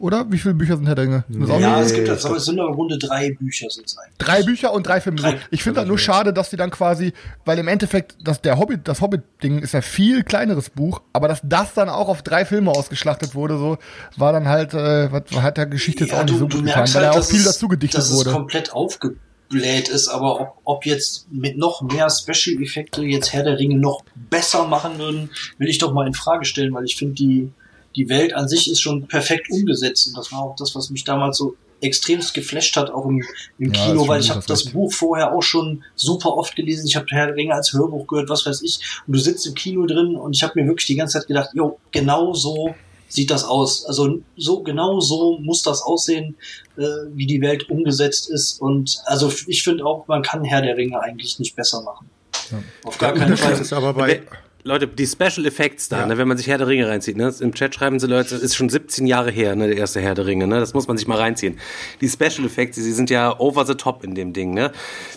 Oder? Wie viele Bücher sind Herr der Ringe? Das auch ja, es gibt Nee, das, aber es sind aber im Grunde drei Bücher sind es eigentlich. Drei Bücher und drei Filme. Drei. Ich finde halt nur schade, dass die dann quasi, weil im Endeffekt, das, der Hobbit, das Hobbit-Ding ist ja viel kleineres Uch, aber dass das dann auch auf drei Filme ausgeschlachtet wurde, so, war dann halt, äh, hat der Geschichte jetzt auch nicht so gut getan, weil da auch viel halt, dass dazu gedichtet es wurde. komplett aufgebläht ist, aber ob, ob jetzt mit noch mehr Special-Effekte jetzt Herr der Ringe noch besser machen würden, will ich doch mal in Frage stellen, weil ich finde, die, die Welt an sich ist schon perfekt umgesetzt und das war auch das, was mich damals so extremst geflasht hat, auch im, im Ja, Kino, weil ich habe das. Buch vorher auch schon super oft gelesen. Ich habe Herr der Ringe als Hörbuch gehört, was weiß ich. Und du sitzt im Kino drin und ich habe mir wirklich die ganze Zeit gedacht, jo, genau so sieht das aus. Also so genau so muss das aussehen, äh, wie die Welt umgesetzt ist. Und also ich finde auch, man kann Herr der Ringe eigentlich nicht besser machen. Auf gar keinen Das Fall. ist aber bei, Leute, die Special Effects da, Ja. ne, wenn man sich Herr der Ringe reinzieht, ne, im Chat schreiben sie Leute, ist schon 17 Jahre her, ne, der erste Herr der Ringe, ne, das muss man sich mal reinziehen. Die Special Effects, die sind ja over the top in dem Ding, ne.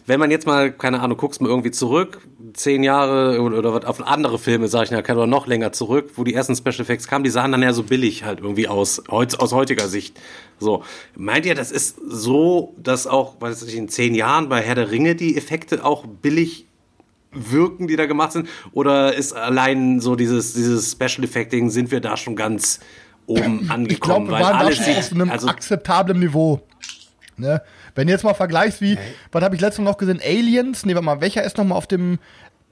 Wenn man jetzt mal, keine Ahnung, guckst mal irgendwie zurück, zehn Jahre oder, oder was auf andere Filme, sag ich mal, kann oder noch länger zurück, wo die ersten Special Effects kamen, die sahen dann ja so billig halt irgendwie aus, aus heutiger Sicht. So. Meint ihr, das ist so, dass auch, weiß ich, in zehn Jahren bei Herr der Ringe die Effekte auch billig wirken, die da gemacht sind? Oder ist allein so dieses, dieses Special Effecting, sind wir da schon ganz oben angekommen? Ich glaube, wir weil waren da alles schon sieht, auf einem also, akzeptablen Niveau. Ne? Wenn du jetzt mal vergleichst, wie, was habe ich letztens noch gesehen? Aliens? Nee, warte mal, welcher ist noch mal auf dem,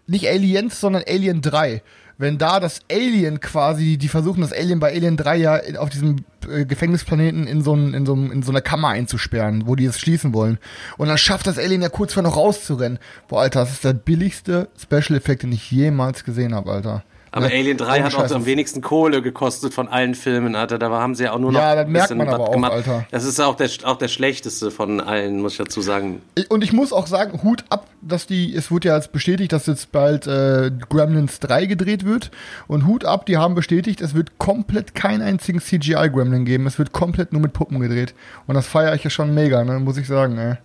nicht Aliens, sondern Alien 3. Wenn da das Alien quasi, die versuchen das Alien bei Alien 3 ja auf diesem äh, Gefängnisplaneten in so, in, so, in so eine Kammer einzusperren, wo die es schließen wollen. Und dann schafft das Alien ja kurz vor noch rauszurennen. Boah, Alter, das ist der billigste Special Effekt, den ich jemals gesehen habe, Alter. Aber Ne? Alien 3 Ohne hat auch am wenigsten Kohle gekostet von allen Filmen, Alter. Da haben sie ja auch nur noch Ja, das ein merkt man aber auch, gemacht. Alter. Das ist auch der, auch der schlechteste von allen, muss ich dazu sagen. Und ich muss auch sagen, Hut ab, dass die, es wurde ja jetzt bestätigt, dass jetzt bald äh, Gremlins 3 gedreht wird. Und Hut ab, die haben bestätigt, es wird komplett keinen einzigen CGI-Gremlin geben. Es wird komplett nur mit Puppen gedreht. Und das feiere ich ja schon mega, ne, muss ich sagen, ey.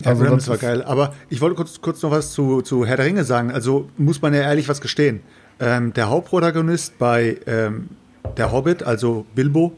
Ja, Also Gremlins das war geil. Aber ich wollte kurz, kurz noch was zu, zu Herr der Ringe sagen. Also muss man ja ehrlich was gestehen. Ähm, der Hauptprotagonist bei ähm, Der Hobbit, also Bilbo,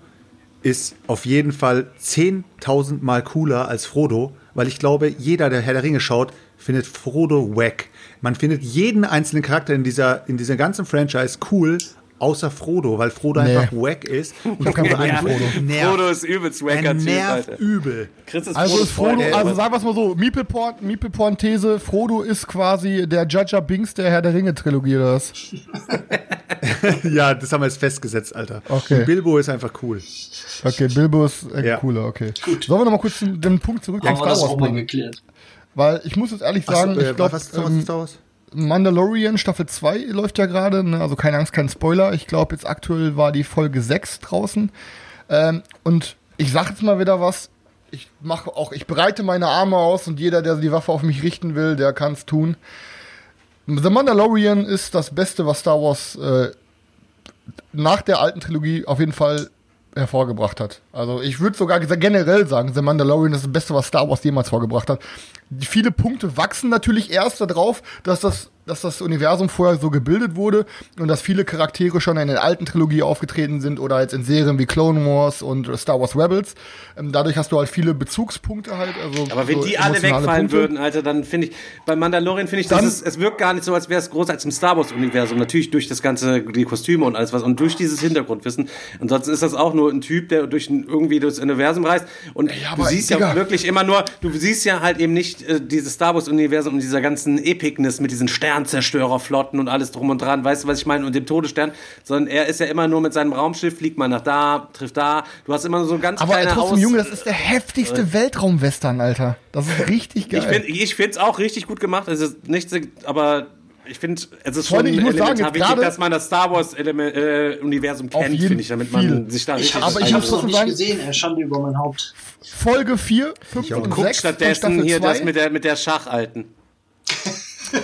ist auf jeden Fall 10.000 Mal cooler als Frodo, weil ich glaube, jeder, der Herr der Ringe schaut, findet Frodo wack. Man findet jeden einzelnen Charakter in dieser, in dieser ganzen Franchise cool, außer Frodo, weil Frodo Nee. einfach wack ist. Und hab kein Problem mit einfach Frodo. nervt. Frodo ist übelst wacker Er Typ, nervt Alter. übel. Chris ist Also ist Frodo, Freund, also sagen wir es mal so, Meeple-Porn, Meeple-Porn-These, Frodo ist quasi der Judger Binks der Herr der Ringe-Trilogie, oder was? Ja, das haben wir jetzt festgesetzt, Alter. Okay. Und Bilbo ist einfach cool. Okay, Bilbo ist äh, Ja. cooler, okay. Sollen wir noch mal kurz den, Punkt zurück wir das Star auch Wars mal bringen? geklärt. Weil ich muss jetzt ehrlich Ach so, sagen, äh, ich glaube, was ist ähm, Star Wars? Mandalorian Staffel 2 läuft ja gerade, ne? also keine Angst, kein Spoiler. Ich glaube, jetzt aktuell war die Folge 6 draußen. Ähm, und ich sag jetzt mal wieder was. Ich mache auch, ich breite meine Arme aus und jeder, der die Waffe auf mich richten will, der kann es tun. The Mandalorian ist das Beste, was Star Wars äh, nach der alten Trilogie auf jeden Fall hervorgebracht hat. Also ich würde sogar generell sagen, The Mandalorian ist das Beste, was Star Wars jemals vorgebracht hat. Viele Punkte wachsen natürlich erst darauf, dass das, dass das Universum vorher so gebildet wurde und dass viele Charaktere schon in der alten Trilogie aufgetreten sind oder jetzt in Serien wie Clone Wars und Star Wars Rebels. Ähm, dadurch hast du halt viele Bezugspunkte halt. Also Aber wenn so die alle wegfallen Punkte. würden, Alter, dann finde ich, bei Mandalorian finde ich, Dann- es, es wirkt gar nicht so, als wäre es groß als im Star Wars-Universum. Natürlich durch das ganze, die Kostüme und alles was und durch dieses Hintergrundwissen. Ansonsten ist das auch nur ein Typ, der durch ein, irgendwie durchs Universum reist. Und Ja, du siehst ja wirklich immer nur, du siehst ja halt eben nicht äh, dieses Star Wars-Universum und dieser ganzen Epicness mit diesen Sternzerstörerflotten und alles drum und dran, weißt du, was ich meine? Und dem Todesstern, sondern er ist ja immer nur mit seinem Raumschiff, fliegt mal nach da, trifft da. Du hast immer so ganz Aber kleine trotzdem, Aus- Junge, das ist der heftigste Weltraumwestern, Alter. Das ist richtig geil. Ich finde ich find's auch richtig gut gemacht. Es ist nicht, so- aber ich finde, es ist Vor schon ich sagen, elementar jetzt wichtig, dass man das Star Wars Element, äh, Universum kennt, finde ich, damit viel. man sich da Ich richtig habe Aber ich ich hab's hab's noch nicht sagen- gesehen, er Schande über mein Haupt. Folge 4, 5 und guckt 6 von stattdessen hier 2. das mit der mit der Schachalten.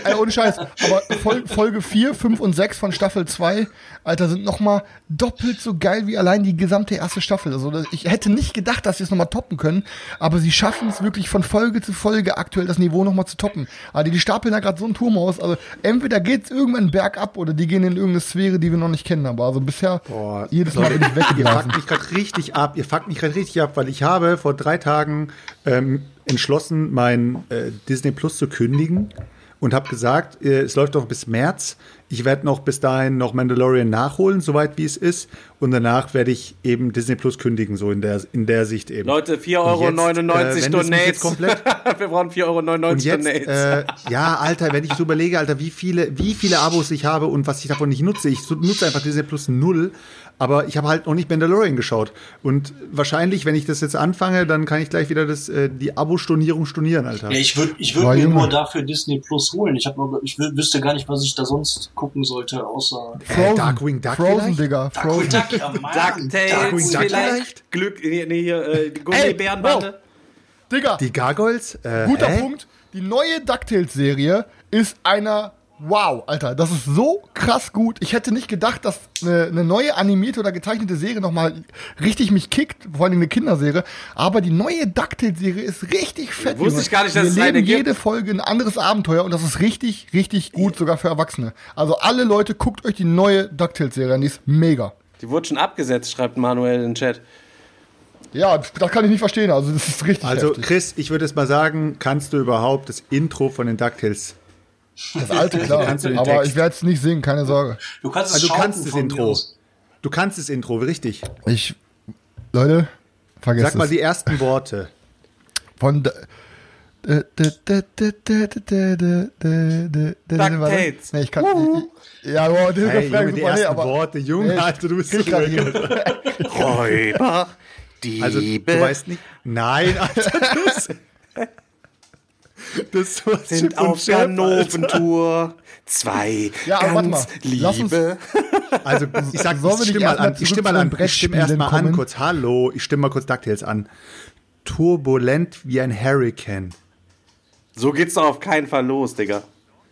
Ey, ohne Scheiß. Aber Fol Folge 4, 5 und 6 von Staffel 2, Alter, sind nochmal doppelt so geil wie allein die gesamte erste Staffel. Also ich hätte nicht gedacht, dass sie es nochmal toppen können, aber sie schaffen es wirklich von Folge zu Folge aktuell das Niveau nochmal zu toppen. Also die stapeln da gerade so einen Turm aus. Also entweder geht's irgendwann bergab oder die gehen in irgendeine Sphäre, die wir noch nicht kennen. Aber also bisher Boah, jedes Mal bin ich Ihr weggeblasen. fuckt mich gerade richtig ab. Ihr fuckt mich gerade richtig ab, weil ich habe vor drei Tagen ähm, entschlossen, mein äh, Disney Plus zu kündigen und habe gesagt, äh, es läuft noch bis März. Ich werde noch bis dahin noch Mandalorian nachholen, soweit wie es ist. Und danach werde ich eben Disney Plus kündigen, so in der, in der Sicht eben. Leute, 4,99 Und Euro jetzt, äh, Donates. komplett Wir brauchen 4,99 Euro und jetzt, Donates. äh, ja, Alter, wenn ich so überlege, Alter, wie viele, wie viele Abos ich habe und was ich davon nicht nutze. Ich nutze einfach Disney Plus null, aber ich habe halt noch nicht Mandalorian geschaut. Und wahrscheinlich, wenn ich das jetzt anfange, dann kann ich gleich wieder das, äh, die Abo-Stornierung stornieren, Alter. Ja, ich würde ich würd mir Junge. nur dafür Disney Plus holen. Ich, hab ich wü- wüsste gar nicht, was ich da sonst gucken sollte, außer Äh, Darkwing Duck Frozen, vielleicht? Digga. Frozen. Duck, ja. DuckTales Darkwing Duck vielleicht? Glück, nee, nee, hier, äh, die Gummibärenbande. Digga, Die Gargoyles? Äh, guter hä? Punkt. Die neue DuckTales-Serie ist einer Wow, Alter, das ist so krass gut. Ich hätte nicht gedacht, dass eine, eine neue animierte oder gezeichnete Serie nochmal richtig mich kickt, vor allem eine Kinderserie. Aber die neue DuckTales-Serie ist richtig fett. Wusste Junge. ich gar nicht, dass Wir es eine erleben gibt. jede Folge ein anderes Abenteuer und das ist richtig, richtig gut, sogar für Erwachsene. Also alle Leute, guckt euch die neue DuckTales-Serie an, die ist mega. Die wurde schon abgesetzt, schreibt Manuel in den Chat. Ja, das kann ich nicht verstehen. Also das ist richtig Also, heftig. Chris, ich würde es mal sagen, kannst du überhaupt das Intro von den DuckTales? Das alte, klar. aber ich werde es nicht singen, keine Sorge. Du kannst es, also, du kannst das Intro. Du kannst das Intro, richtig. Ich, Leute, vergesst Sag es. Sag mal die ersten Worte. Von... DuckTales. Nee, ich kann nicht. Ja, wow, den hey, Junge, die ersten aber, Worte, Junge, nee, Alter, du bist so Räuber, Diebe. Also, du weißt nicht. Nein, Alter, du bist... Das sind auf. Ganoventour. Zwei Ja, aber warte ganz mal. Lass uns- Liebe. Also, ich sag, ich stimme mal an. Ich stimme mal an. Ich stimme erst mal an kurz. Hallo, ich stimme mal kurz DuckTales an. Turbulent wie ein Hurricane. So geht's doch auf keinen Fall los, Digga.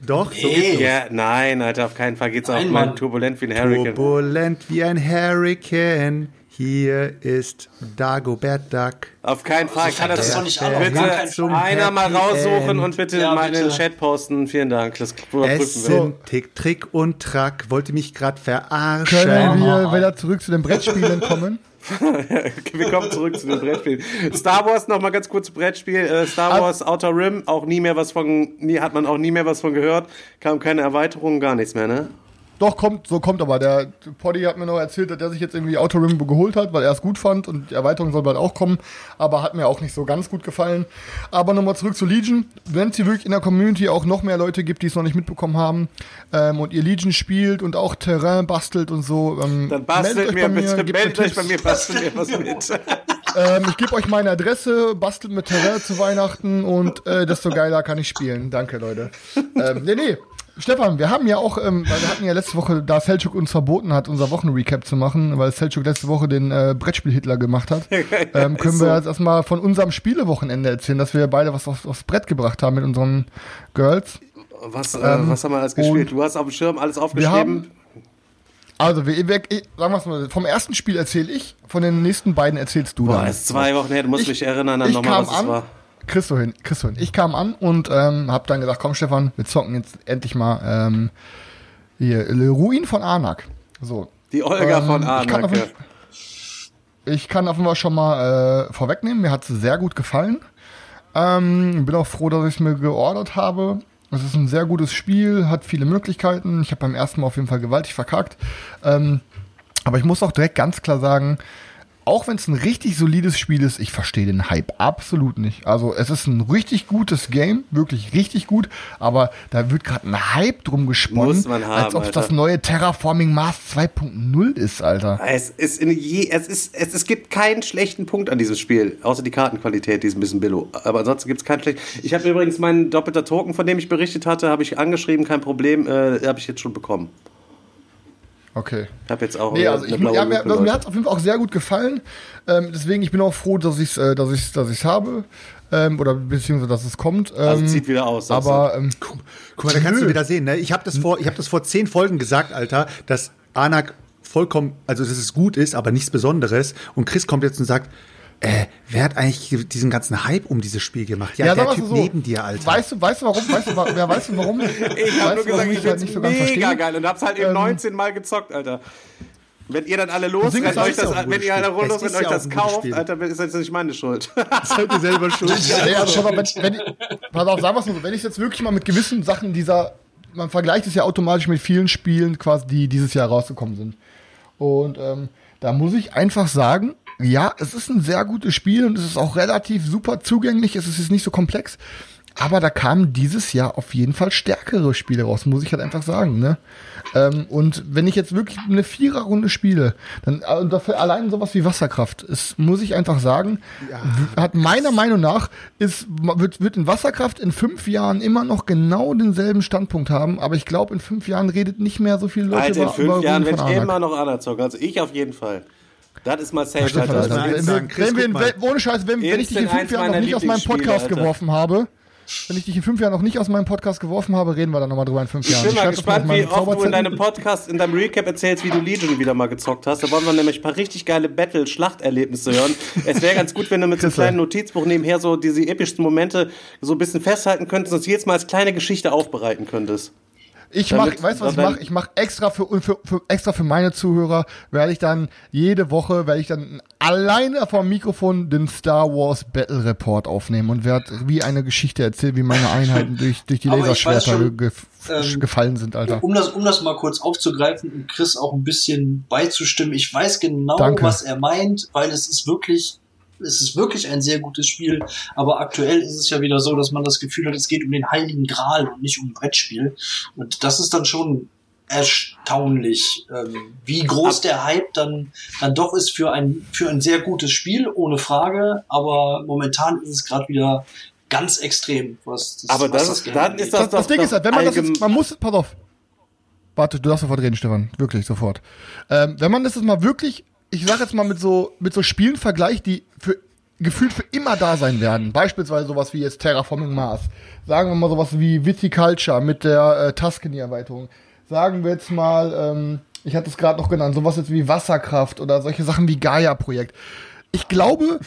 Doch, so Nee. geht's los. Ja, nein, Alter, auf keinen Fall geht's auf Nein, mein Mann. Turbulent wie ein Hurricane. Turbulent wie ein Hurricane. Hier ist Dagobert Duck. Auf keinen Fall. So Kann das, das doch nicht keinen bitte einer mal raussuchen End. und bitte Ja, mal in den. Chat posten. Vielen Dank. Das überprüfen Es wir. sind Tick, Trick und Track. Wollte mich gerade verarschen. Können wir wieder zurück zu den Brettspielen kommen? Wir kommen zurück zu den Brettspielen. Star Wars, noch mal ganz kurz Brettspiel. Äh, Star Wars Outer Rim, auch nie mehr was von, nie, hat man auch nie mehr was von gehört. Kam keine Erweiterung, gar nichts mehr, ne? Doch, kommt, so kommt aber. Der Poddy hat mir noch erzählt, dass er sich jetzt irgendwie Outer Rim geholt hat, weil er es gut fand und die Erweiterung soll bald auch kommen, aber hat mir auch nicht so ganz gut gefallen. Aber nochmal zurück zu Legion. Wenn es hier wirklich in der Community auch noch mehr Leute gibt, die es noch nicht mitbekommen haben ähm, und ihr Legion spielt und auch Terrain bastelt und so, ähm, Dann bastelt meldet euch mir bei bitte, mir meldet euch bei mir, bastelt mir was mit. Ähm, ich gebe euch meine Adresse, bastelt mit Terrain zu Weihnachten und äh, desto geiler kann ich spielen. Danke, Leute. Ähm, nee, nee. Stefan, wir haben ja auch, ähm, weil wir hatten ja letzte Woche, da Selchuk uns verboten hat, unser Wochenrecap zu machen, weil Selchuk letzte Woche den äh, Brettspiel-Hitler gemacht hat, ähm, können Ist wir so. jetzt erstmal von unserem Spielewochenende erzählen, dass wir beide was aufs, aufs Brett gebracht haben mit unseren Girls. Was, äh, was haben wir alles gespielt? Du hast auf dem Schirm alles aufgeschrieben. also, wir, wir, sagen wir mal, vom ersten Spiel erzähle ich, von den nächsten beiden erzählst du Boah, dann. ist zwei Wochen her, du musst Ich- mich erinnern an ich nochmal, was es an, war. Kriegst du hin, kriegst du hin. Ich kam an und ähm, hab dann gesagt, komm Stefan, wir zocken jetzt endlich mal ähm, hier, Le Ruin von Arnak. So. Die Olga Ähm, von jeden- Ich kann auf jeden Fall schon mal äh, vorwegnehmen, mir hat es sehr gut gefallen. Ähm, bin auch froh, dass ich es mir geordert habe. Es ist ein sehr gutes Spiel, hat viele Möglichkeiten. Ich habe beim ersten Mal auf jeden Fall gewaltig verkackt. Ähm, aber ich muss auch direkt ganz klar sagen, auch wenn es ein richtig solides Spiel ist, ich verstehe den Hype absolut nicht. Also es ist ein richtig gutes Game, wirklich richtig gut, aber da wird gerade ein Hype drum gesponnen, haben, als ob es das neue Terraforming Mars 2.0 ist, Alter. Es ist in je, es ist, es, es gibt keinen schlechten Punkt an diesem Spiel, außer die Kartenqualität, die ist ein bisschen billo. Aber ansonsten gibt es keinen schlechten. Ich habe übrigens meinen doppelter Token, von dem ich berichtet hatte, habe ich angeschrieben, kein Problem, äh, habe ich jetzt schon bekommen. Okay. Ich habe jetzt auch Nee, also ich, ja, mir, also mir hat es auf jeden Fall auch sehr gut gefallen. Ähm, deswegen, ich bin auch froh, dass ich es äh, dass ich's, dass ich's habe. Ähm, oder beziehungsweise, dass es kommt. Ähm, Also zieht wieder aus. aber ähm, Guck mal, da kannst du wieder sehen, ne? Ich habe das vor, ich habe das vor zehn Folgen gesagt, Alter, dass Anak vollkommen, also dass es gut ist, aber nichts Besonderes. Und Chris kommt jetzt und sagt, äh, wer hat eigentlich diesen ganzen Hype um dieses Spiel gemacht? Ja, sag der Typ so, neben dir, Alter. Weißt du, weißt du warum? Weißt du, wer weißt du warum? Ich habe nur gesagt, ich halt find's nicht so ganz mega verstehe? geil und hab's halt eben Ähm, 19 Mal gezockt, Alter. Wenn ihr dann alle losrennt, euch das, ja wenn ihr alle Es ist euch ja das kauft, Spiel. Alter, ist das nicht meine Schuld. seid ihr selber schuld. Ja, also, schau mal, wenn, wenn, pass auf, sagen wir so, wenn ich jetzt wirklich mal mit gewissen Sachen dieser, man vergleicht es ja automatisch mit vielen Spielen quasi, die dieses Jahr rausgekommen sind. Und ähm, da muss ich einfach sagen, ja, es ist ein sehr gutes Spiel und es ist auch relativ super zugänglich, es ist jetzt nicht so komplex. Aber da kamen dieses Jahr auf jeden Fall stärkere Spiele raus, muss ich halt einfach sagen. Ne? Ähm, und wenn ich jetzt wirklich eine Viererrunde spiele, dann und dafür allein sowas wie Wasserkraft, ist, muss ich einfach sagen, w- hat meiner Meinung nach ist, wird, wird in Wasserkraft in fünf Jahren immer noch genau denselben Standpunkt haben, aber ich glaube, in fünf Jahren redet nicht mehr so viele Leute Alter, in über, fünf über Jahren werde ich immer noch zocken. Also ich auf jeden Fall. Das ist mal safe, Alter. also, wenn, wir, Chris, wenn wir, ohne Scheiß, wenn, wenn ich dich in fünf Jahren noch nicht aus meinem Podcast Alter. geworfen habe, wenn ich dich in fünf Jahren noch nicht aus meinem Podcast geworfen habe, reden wir dann nochmal drüber in fünf Ich Jahren. bin mal gespannt, wie oft du in deinem Podcast, in deinem Recap erzählst, wie du Legion wieder mal gezockt hast. Da wollen wir nämlich ein paar richtig geile Battle-Schlachterlebnisse hören. es wäre ganz gut, wenn du mit so einem kleinen Notizbuch nebenher so diese epischsten Momente so ein bisschen festhalten könntest und es jedes Mal als kleine Geschichte aufbereiten könntest. Ich mach, Damit- weißt du, was ich mache? Ich mache extra für, für, für extra für meine Zuhörer werde ich dann jede Woche werde ich dann alleine vom Mikrofon den Star Wars Battle Report aufnehmen und werde wie eine Geschichte erzählen, wie meine Einheiten durch durch die Laserschwerter schon, ge ähm, gefallen sind, Alter. Um das, um das mal kurz aufzugreifen und Chris auch ein bisschen beizustimmen, ich weiß genau, Danke. was er meint, weil es ist wirklich, es ist wirklich ein sehr gutes Spiel, aber aktuell ist es ja wieder so, dass man das Gefühl hat, es geht um den heiligen Gral und nicht um ein Brettspiel. Und das ist dann schon erstaunlich, ähm, wie groß der Hype dann, dann doch ist für ein, für ein sehr gutes Spiel, ohne Frage, aber momentan ist es gerade wieder ganz extrem, was das, Aber was das ist- dann ist das Das, das Ding ist halt, wenn man das jetzt, man muss, pass auf. Warte, du darfst sofort reden, Stefan. Wirklich, sofort. Ähm, wenn man das jetzt mal wirklich, ich sag jetzt mal mit so, mit so Spielen vergleicht, die für, gefühlt für immer da sein werden. Beispielsweise sowas wie jetzt Terraforming Mars. Sagen wir mal sowas wie Viticulture mit der äh, Tuscany-Erweiterung. Sagen wir jetzt mal, ähm, ich hatte es gerade noch genannt, sowas jetzt wie Wasserkraft oder solche Sachen wie Gaia-Projekt. Ich glaube,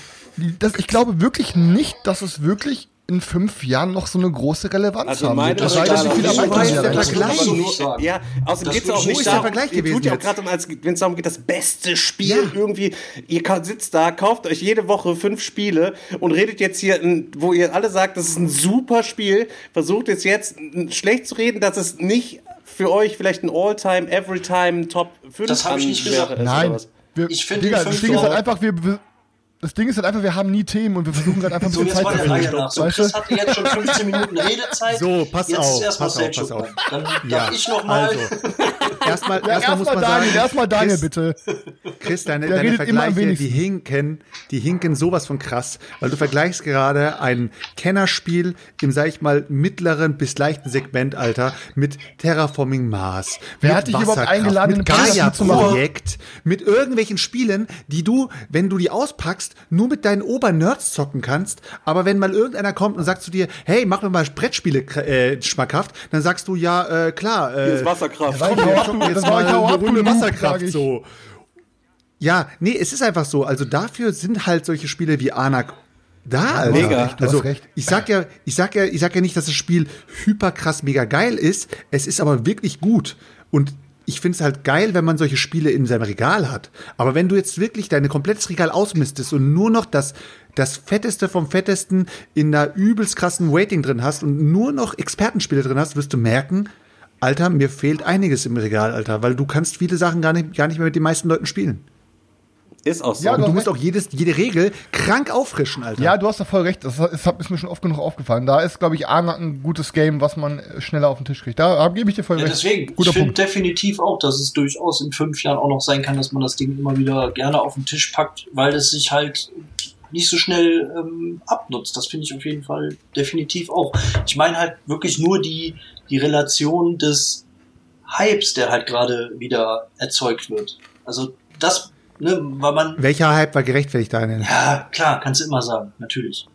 das, ich glaube wirklich nicht, dass es wirklich in fünf Jahren noch so eine große Relevanz Also haben. Es sei weiß, sie der Vergleich. Das nur, ja, außerdem Das geht es auch ich nicht ist darum, tut ja auch gerade um, wenn es darum geht, das beste Spiel Ja. irgendwie, ihr sitzt da, kauft euch jede Woche fünf Spiele und redet jetzt hier, wo ihr alle sagt, das ist ein super Spiel, versucht jetzt jetzt schlecht zu reden, dass es nicht für euch vielleicht ein All-Time, Every-Time Top 5 Das hab ich nicht gesagt. wäre, ist Nein, wir, Ich find Digga, das Ding ist halt einfach, wir, wir, das Ding ist halt einfach, wir haben nie Themen und wir versuchen gerade einfach ein So, bisschen jetzt war Zeit zu finden. nach. So, Weißt Chris hatte jetzt schon 15 Minuten Redezeit. So, pass jetzt auf, pass auf, pass auf. Dann Ja, darf ich noch mal. Also, erstmal, Ja, erstmal muss erstmal man Daniel, sagen, erstmal Daniel, Chris, bitte. Chris, deine, deine Vergleiche, die hinken, die hinken sowas von krass, weil du vergleichst gerade ein Kennerspiel im, sag ich mal, mittleren bis leichten Segment, Alter, mit Terraforming Mars. Wer hat dich überhaupt eingeladen, mit? Gaia-Projekt, mit irgendwelchen Spielen, die du, wenn du die auspackst, nur mit deinen Obernerds zocken kannst, aber wenn mal irgendeiner kommt und sagt zu dir, hey, mach mir mal Brettspiele äh, schmackhaft, dann sagst du, ja, äh, klar, äh, Hier ist Wasserkraft. Ja, komm, wir zocken du, jetzt mal ich, hau eine Runde Wasserkraft ich. so. Ja, nee, es ist einfach so. Also dafür sind halt solche Spiele wie Anak da, Alter. Mega. Also recht. ich sag ja, ich sag ja, ich sag ja nicht, dass das Spiel hyperkrass mega geil ist. Es ist aber wirklich gut und ich finde es halt geil, wenn man solche Spiele in seinem Regal hat. Aber wenn du jetzt wirklich dein komplettes Regal ausmistest und nur noch das, das Fetteste vom Fettesten in einer übelst krassen Waiting drin hast und nur noch Expertenspiele drin hast, wirst du merken, Alter, mir fehlt einiges im Regal, Alter, weil du kannst viele Sachen gar nicht, gar nicht mehr mit den meisten Leuten spielen. Ist auch so. Ja, du hast musst auch jedes, jede Regel krank auffrischen, Alter. Ja, du hast da voll recht. Das ist, ist mir schon oft genug aufgefallen. Da ist, glaube ich, Arnak ein gutes Game, was man äh, schneller auf den Tisch kriegt. Da, da gebe ich dir voll Ja, recht. deswegen, Guter ich finde Punkt. definitiv auch, dass es durchaus in fünf Jahren auch noch sein kann, dass man das Ding immer wieder gerne auf den Tisch packt, weil es sich halt nicht so schnell ähm, abnutzt. Das finde ich auf jeden Fall definitiv auch. Ich meine halt wirklich nur die, die Relation des Hypes, der halt gerade wieder erzeugt wird. Also das, ne, weil man, Welcher Hype war gerechtfertigt, Daniel? ja klar, kannst du immer sagen, natürlich.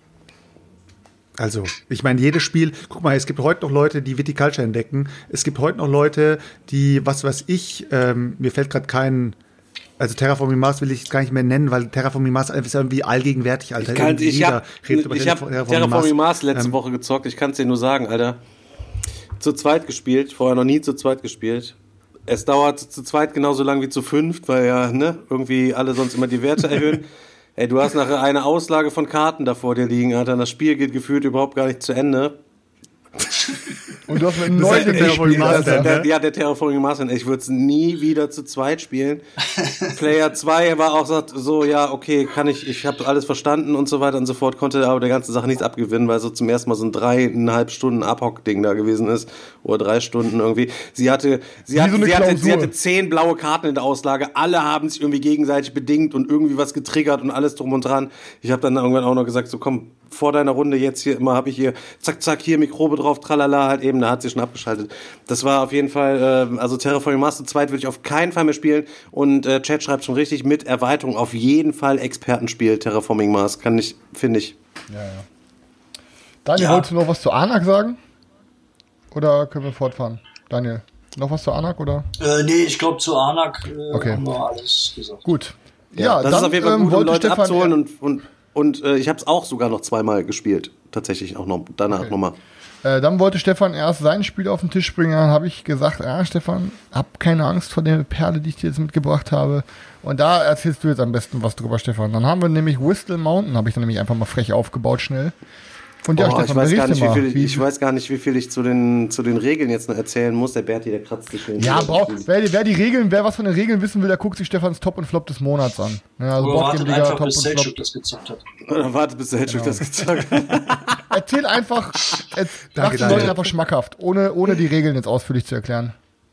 Also, ich meine, jedes Spiel, guck mal, es gibt heute noch Leute, die Viticulture entdecken. Es gibt heute noch Leute, die, was weiß ich, ähm, mir fällt gerade kein, also Terraforming Mars will ich gar nicht mehr nennen, weil Terraforming Mars ist irgendwie allgegenwärtig, Alter. Ich, kann, Irgendwie ich jeder habe hab Terraforming Mars letzte Ähm, Woche gezockt. Ich kann es dir nur sagen, Alter. Zu zweit gespielt, vorher noch nie zu zweit gespielt. Es dauert zu zweit genauso lang wie zu fünft, weil ja, ne, irgendwie alle sonst immer die Werte erhöhen. Ey, du hast nachher eine Auslage von Karten da vor dir liegen, Alter. Das Spiel geht gefühlt überhaupt gar nicht zu Ende. Und du hast mit ist der Terraforming ne? der, ja, der Terraforming Mars. Ich würde es nie wieder zu zweit spielen. Player 2 war auch sagt, so, ja, okay, kann ich, ich habe alles verstanden und so weiter und so fort, konnte aber der ganzen Sache nichts abgewinnen, weil so zum ersten Mal so ein dreieinhalb Stunden Abhock-Ding da gewesen ist. Oder drei Stunden irgendwie. Sie hatte, sie hatte, so sie hatte, sie hatte zehn blaue Karten in der Auslage. Alle haben sich irgendwie gegenseitig bedingt und irgendwie was getriggert und alles drum und dran. Ich habe dann irgendwann auch noch gesagt, so komm, vor deiner Runde jetzt hier immer habe ich hier zack zack hier Mikrobe drauf tralala halt eben da hat sie schon abgeschaltet das war auf jeden Fall äh, also Terraforming Mars zu zweit würde ich auf keinen Fall mehr spielen und äh, Chat schreibt schon richtig mit Erweiterung auf jeden Fall Expertenspiel Terraforming Mars kann ich finde ich Daniel, Ja. wolltest du noch was zu Anak sagen? Oder können wir fortfahren? Daniel, noch was zu Anak oder? Äh, nee, ich glaube zu Anak äh, Okay. haben wir alles gesagt. Gut. Ja, das dann ist auf jeden Fall ähm, gut um wollte Leute Stefan abzuholen und und und äh, ich habe es auch sogar noch zweimal gespielt tatsächlich auch noch danach Okay. nochmal Äh, dann wollte Stefan erst sein Spiel auf den Tisch bringen. Dann habe ich gesagt, ja, Stefan, hab keine Angst vor der Perle, die ich dir jetzt mitgebracht habe. Und da erzählst du jetzt am besten was drüber, Stefan. Dann haben wir nämlich Whistle Mountain, habe ich dann nämlich einfach mal frech aufgebaut schnell. Und ja, oh, Stefan, ich, weiß gar nicht, wie viel, wie- ich weiß gar nicht, wie viel ich zu den, zu den Regeln jetzt noch erzählen muss. Der Berti, der kratzt sich ja, brauch, wer, wer die Regeln, wer was von den Regeln wissen will, der guckt sich Stefans Top und Flop des Monats an. Ja, also Oder wartet einfach, Top bis Selchuk das gezockt hat. Oder wartet, bis der Hedgehog das gezockt hat. Erzähl einfach, er, mach den. Leuten einfach schmackhaft, ohne, ohne die Regeln jetzt ausführlich zu erklären.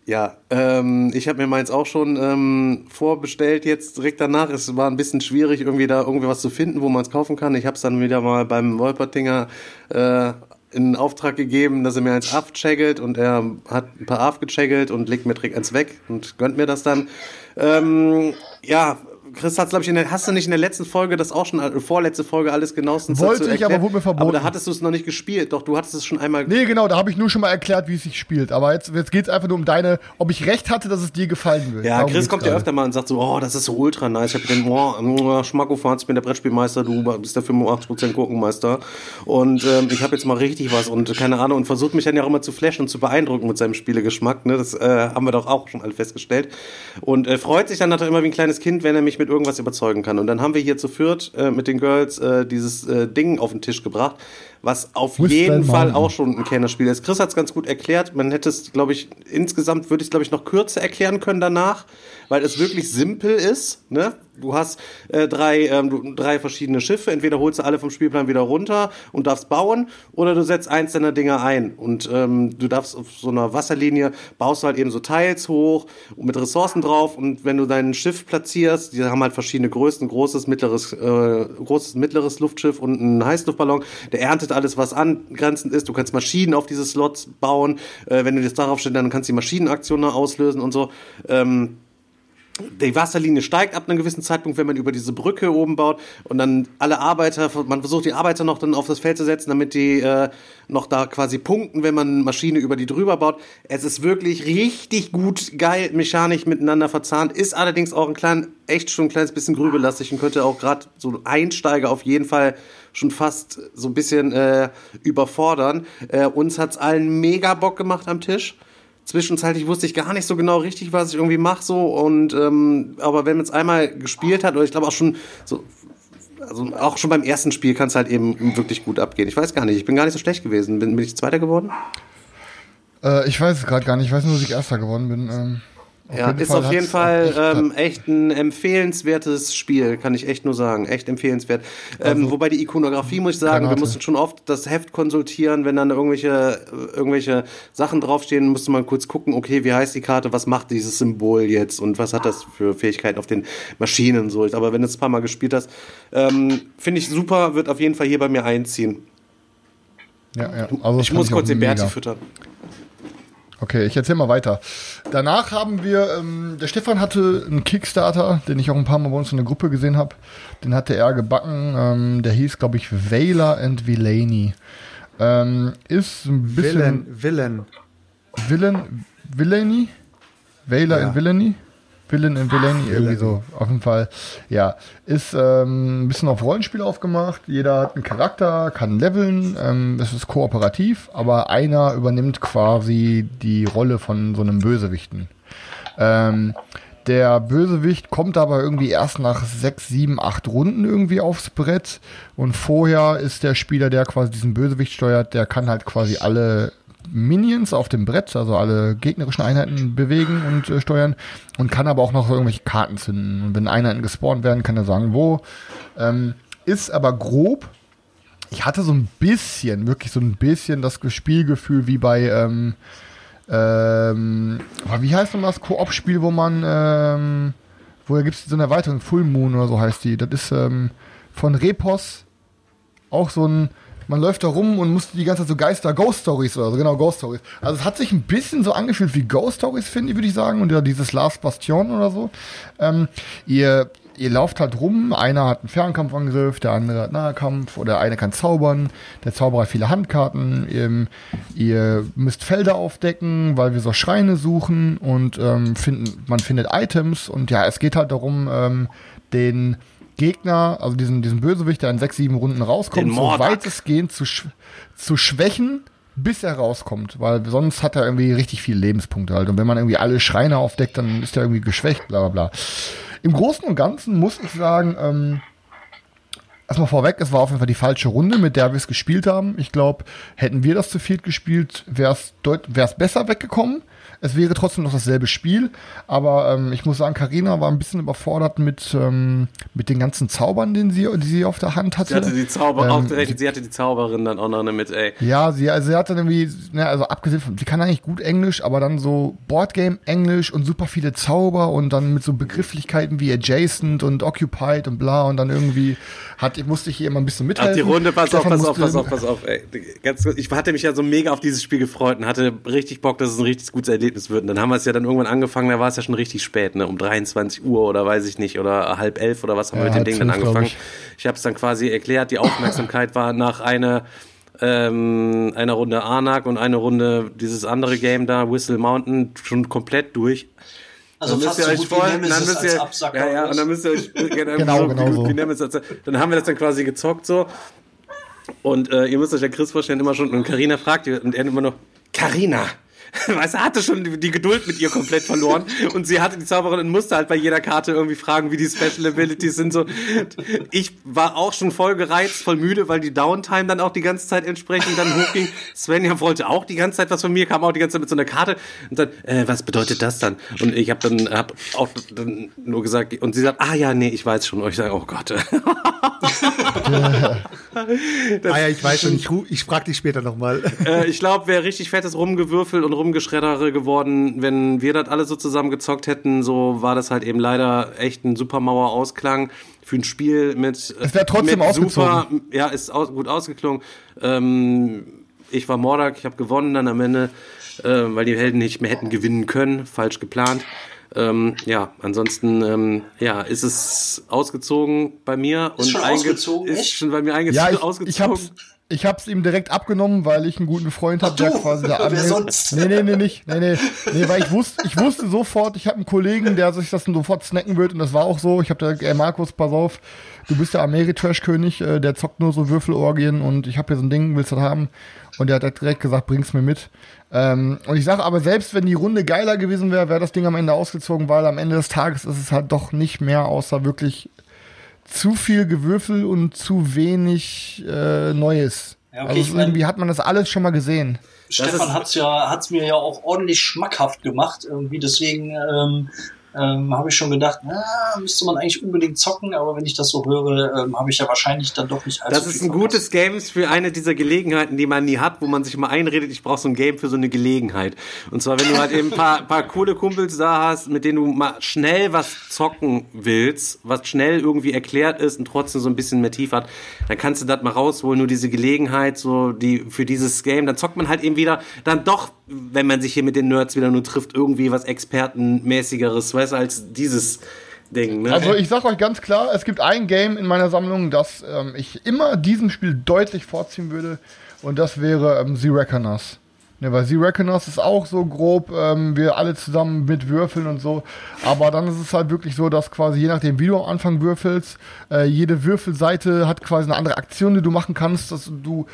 Ja, ähm, ich habe mir meins auch schon ähm, vorbestellt jetzt direkt danach. Es war ein bisschen schwierig, irgendwie da irgendwie was zu finden, wo man es kaufen kann. Ich habe es dann wieder mal beim Wolpertinger äh, in Auftrag gegeben, dass er mir eins abcheckelt und er hat ein paar abgecheckt und legt mir direkt eins weg und gönnt mir das dann. Ähm, ja, Chris hat glaube ich, in der, hast du nicht in der letzten Folge das auch schon, äh, vorletzte Folge alles genauestens Wollte ich, aber erklärt? wurde mir verboten. Aber da hattest du es noch nicht gespielt. Doch, du hattest es schon einmal Nee, genau, da habe ich nur schon mal erklärt, wie es sich spielt. Aber jetzt, jetzt geht es einfach nur um deine, ob ich recht hatte, dass es dir gefallen wird. Ja, Darum Chris kommt ja öfter mal und sagt so, oh, das ist so ultra nice. Ich habe den, oh, oh Schmackofatz, ich bin der Brettspielmeister, du bist der 85% Gurkenmeister. Und ähm, ich habe jetzt mal richtig was und keine Ahnung und versucht mich dann ja auch immer zu flashen und zu beeindrucken mit seinem Spielegeschmack. Ne? Das äh, haben wir doch auch schon alle festgestellt. Und äh, freut sich dann natürlich immer wie ein kleines Kind, wenn er mich mit irgendwas überzeugen kann. Und dann haben wir hier zu viert äh, mit den Girls äh, dieses äh, Ding auf den Tisch gebracht, was auf Whistle jeden Fall auch schon ein Kennerspiel ist. Chris hat es ganz gut erklärt. Man hätte es, glaube ich, insgesamt würde ich es, glaube ich, noch kürzer erklären können danach, weil es wirklich simpel ist. Ne? Du hast äh, drei, ähm, drei verschiedene Schiffe. Entweder holst du alle vom Spielplan wieder runter und darfst bauen, oder du setzt eins deiner Dinger ein. Und ähm, du darfst auf so einer Wasserlinie baust du halt eben so Teils hoch und mit Ressourcen drauf. Und wenn du dein Schiff platzierst, die haben halt verschiedene Größen, großes, mittleres, äh, großes, mittleres Luftschiff und ein Heißluftballon. Der erntet alles, was angrenzend ist. Du kannst Maschinen auf diese Slots bauen. Äh, wenn du das darauf stellst, dann kannst du die Maschinenaktionen auslösen und so. Ähm, die Wasserlinie steigt ab einem gewissen Zeitpunkt, wenn man über diese Brücke oben baut und dann alle Arbeiter, man versucht die Arbeiter noch dann auf das Feld zu setzen, damit die äh, noch da quasi punkten, wenn man Maschine über die drüber baut. Es ist wirklich richtig gut, geil, mechanisch miteinander verzahnt, ist allerdings auch ein klein, echt schon ein kleines bisschen grübelastig und könnte auch gerade so Einsteiger auf jeden Fall schon fast so ein bisschen äh, überfordern. Äh, uns hat's allen mega Bock gemacht am Tisch zwischenzeitlich wusste ich gar nicht so genau richtig, was ich irgendwie mache so und ähm, aber wenn man es einmal gespielt hat oder ich glaube auch schon so also auch schon beim ersten Spiel kann es halt eben wirklich gut abgehen. Ich weiß gar nicht, ich bin gar nicht so schlecht gewesen. Bin, bin ich Zweiter geworden? Äh, ich weiß es gerade gar nicht. Ich weiß nur, dass ich Erster geworden bin. Ähm, ja, ist auf jeden Fall echt- ähm, echt ein empfehlenswertes Spiel, kann ich echt nur sagen. Echt empfehlenswert. ähm, wobei die Ikonografie, muss ich sagen, wir Granate. mussten schon oft das Heft konsultieren, wenn dann irgendwelche, irgendwelche Sachen draufstehen, musste man kurz gucken, okay, wie heißt die Karte, was macht dieses Symbol jetzt und was hat das für Fähigkeiten auf den Maschinen so. Aber wenn du es ein paar Mal gespielt hast, ähm, finde ich super, wird auf jeden Fall hier bei mir einziehen. Ja, ja. Also ich muss kurz den Berti füttern. Okay, ich erzähl mal weiter. Danach haben wir, ähm, der Stefan hatte einen Kickstarter, den ich auch ein paar Mal bei uns in der Gruppe gesehen habe. Den hatte er gebacken. Ähm, der hieß, glaube ich, Vela and Villainy. Ähm, ist ein bisschen. Villain, Villain. Villain, Villainy? Vela Ja. and Villainy? Villain and Villainy, irgendwie so, auf jeden Fall. Ja, ist ähm, ein bisschen auf Rollenspiel aufgemacht. Jeder hat einen Charakter, kann leveln. Ähm, es ist kooperativ, aber einer übernimmt quasi die Rolle von so einem Bösewichten. Ähm, der Bösewicht kommt aber irgendwie erst nach sechs, sieben, acht Runden irgendwie aufs Brett. Und vorher ist der Spieler, der quasi diesen Bösewicht steuert, der kann halt quasi alle Minions auf dem Brett, also alle gegnerischen Einheiten bewegen und äh, steuern und kann aber auch noch irgendwelche Karten zünden. Und wenn Einheiten gespawnt werden, kann er sagen, wo. Ähm, ist aber grob. Ich hatte so ein bisschen, wirklich so ein bisschen das Spielgefühl wie bei, ähm, ähm, wie heißt denn das Koop-Spiel, wo man, ähm, woher gibt es so eine Erweiterung? Full Moon oder so heißt die. Das ist ähm, von Repos auch so ein, man läuft da rum und muss die ganze Zeit so Geister, Ghost Stories oder so, genau, Ghost Stories. Also es hat sich ein bisschen so angefühlt wie Ghost Stories, finde ich, würde ich sagen, und ja, dieses Last Bastion oder so. Ähm, ihr, ihr lauft halt rum, einer hat einen Fernkampfangriff, der andere hat Nahkampf oder der eine kann zaubern, der Zauberer hat viele Handkarten, ihr, ihr müsst Felder aufdecken, weil wir so Schreine suchen und ähm, finden, man findet Items und ja, es geht halt darum, ähm, den Gegner, also diesen, diesen Bösewicht, der in sechs, sieben Runden rauskommt, so weitestgehend zu, sch zu schwächen, bis er rauskommt, weil sonst hat er irgendwie richtig viele Lebenspunkte halt. Und wenn man irgendwie alle Schreine aufdeckt, dann ist er irgendwie geschwächt, bla bla bla. Im Großen und Ganzen muss ich sagen, ähm, erstmal vorweg, es war auf jeden Fall die falsche Runde, mit der wir es gespielt haben. Ich glaube, hätten wir das zu viert gespielt, wäre es besser weggekommen. Es wäre trotzdem noch dasselbe Spiel, aber ähm, ich muss sagen, Karina war ein bisschen überfordert mit, ähm, mit den ganzen Zaubern, den sie, die sie auf der Hand hatte. Sie hatte die Zauber Ähm, direkt, sie hatte die Zauberin dann auch noch mit, ey. Ja, sie, also sie hat dann irgendwie, ne, also abgesehen von, sie kann eigentlich gut Englisch, aber dann so Boardgame-Englisch und super viele Zauber und dann mit so Begrifflichkeiten wie adjacent und occupied und bla und dann irgendwie hat, musste ich ihr immer ein bisschen Ach, mithelfen. die Runde, pass auf, Stefan pass auf, pass auf, pass auf, ey. Ganz ich hatte mich ja so mega auf dieses Spiel gefreut und hatte richtig Bock, dass es ein richtig gutes Erlebnis wird. Und dann haben wir es ja dann irgendwann angefangen, da war es ja schon richtig spät, ne, um 23 Uhr oder weiß ich nicht, oder halb elf oder was haben Ja, wir mit dem Ding dann angefangen. ich. Ich habe es dann quasi erklärt, die Aufmerksamkeit war nach einer ähm, einer Runde Anak und eine Runde dieses andere Game da, Whistle Mountain, schon komplett durch. Also Dann fast müsst so ihr gut euch voll- dann müsst ihr- Absacker. Ja, ja, und dann müsst ihr euch genau, Genau, so, genau so. wie Nemesis Dann haben wir das dann quasi gezockt so. Und äh, ihr müsst euch ja Chris vorstellen, immer schon, und Karina fragt ihr, und er immer noch, Karina. Weißt du, hatte schon die, die Geduld mit ihr komplett verloren und sie hatte die Zauberin und musste halt bei jeder Karte irgendwie fragen, wie die Special Abilities sind. So, ich war auch schon voll gereizt, voll müde, weil die Downtime dann auch die ganze Zeit entsprechend dann hochging. Svenja wollte auch die ganze Zeit was von mir, kam auch die ganze Zeit mit so einer Karte und dann, äh, was bedeutet das dann? Und ich habe dann hab auch dann nur gesagt und sie sagt, ah ja, nee, ich weiß schon. Und ich sage, oh Gott. Ah ja, ich weiß schon, ich, ich frag dich später nochmal. äh, ich glaube, wäre richtig fettes Rumgewürfel und Rumgeschreddere geworden, wenn wir das alle so zusammen gezockt hätten. So war das halt eben leider echt ein super Mauer-Ausklang für ein Spiel mit. Es wär trotzdem mit ausgezogen. Super, ja, ist aus, gut ausgeklungen. Ähm, ich war Mordak, ich habe gewonnen dann am Ende, äh, weil die Helden nicht mehr hätten gewinnen können, falsch geplant. Ähm, ja, ansonsten ähm, ja, ist es ausgezogen bei mir Ist schon einge- ausgezogen, ist echt? schon bei mir einge Ja, ich, ausgezogen. ich hab's, ich hab's ihm direkt abgenommen, weil ich einen guten Freund habe, der quasi da Wer anhält. sonst? Nee, nee, nee, nicht. Nee, nee. Nee, weil ich wusste, ich wusste sofort, ich habe einen Kollegen, der sich das sofort snacken wird und das war auch so. Ich habe direkt, ey Markus, pass auf, du bist der Ameritrash-König, äh, der zockt nur so Würfelorgien und ich habe hier so ein Ding, willst du das haben? Und der hat direkt gesagt, bring's mir mit. Ähm, und ich sage aber, selbst wenn die Runde geiler gewesen wäre, wäre das Ding am Ende ausgezogen, weil am Ende des Tages ist es halt doch nicht mehr, außer wirklich zu viel Gewürfel und zu wenig äh, Neues. Ja, okay, also ich es mein- irgendwie hat man das alles schon mal gesehen. Stefan ist- hat's ja, hat's mir ja auch ordentlich schmackhaft gemacht, irgendwie, deswegen ähm, ähm, habe ich schon gedacht, na, müsste man eigentlich unbedingt zocken, aber wenn ich das so höre, ähm, habe ich ja wahrscheinlich dann doch nicht allzu Das ist ein verpasst. gutes Game für eine dieser Gelegenheiten, die man nie hat, wo man sich mal einredet, ich brauche so ein Game für so eine Gelegenheit. Und zwar, wenn du halt eben ein paar, paar coole Kumpels da hast, mit denen du mal schnell was zocken willst, was schnell irgendwie erklärt ist und trotzdem so ein bisschen mehr Tief hat, dann kannst du das mal rausholen, nur diese Gelegenheit, so die für dieses Game, dann zockt man halt eben wieder dann doch wenn man sich hier mit den Nerds wieder nur trifft, irgendwie was Expertenmäßigeres, weißt du, als dieses Ding. Ne? Also ich sag euch ganz klar, es gibt ein Game in meiner Sammlung, das ähm, ich immer diesem Spiel deutlich vorziehen würde und das wäre ähm, The Reckoners. Ne, weil The Reckoners ist auch so grob, ähm, wir alle zusammen mit Würfeln und so. Aber dann ist es halt wirklich so, dass quasi je nachdem, wie du am Anfang würfelst, äh, jede Würfelseite hat quasi eine andere Aktion, die du machen kannst. Dass du,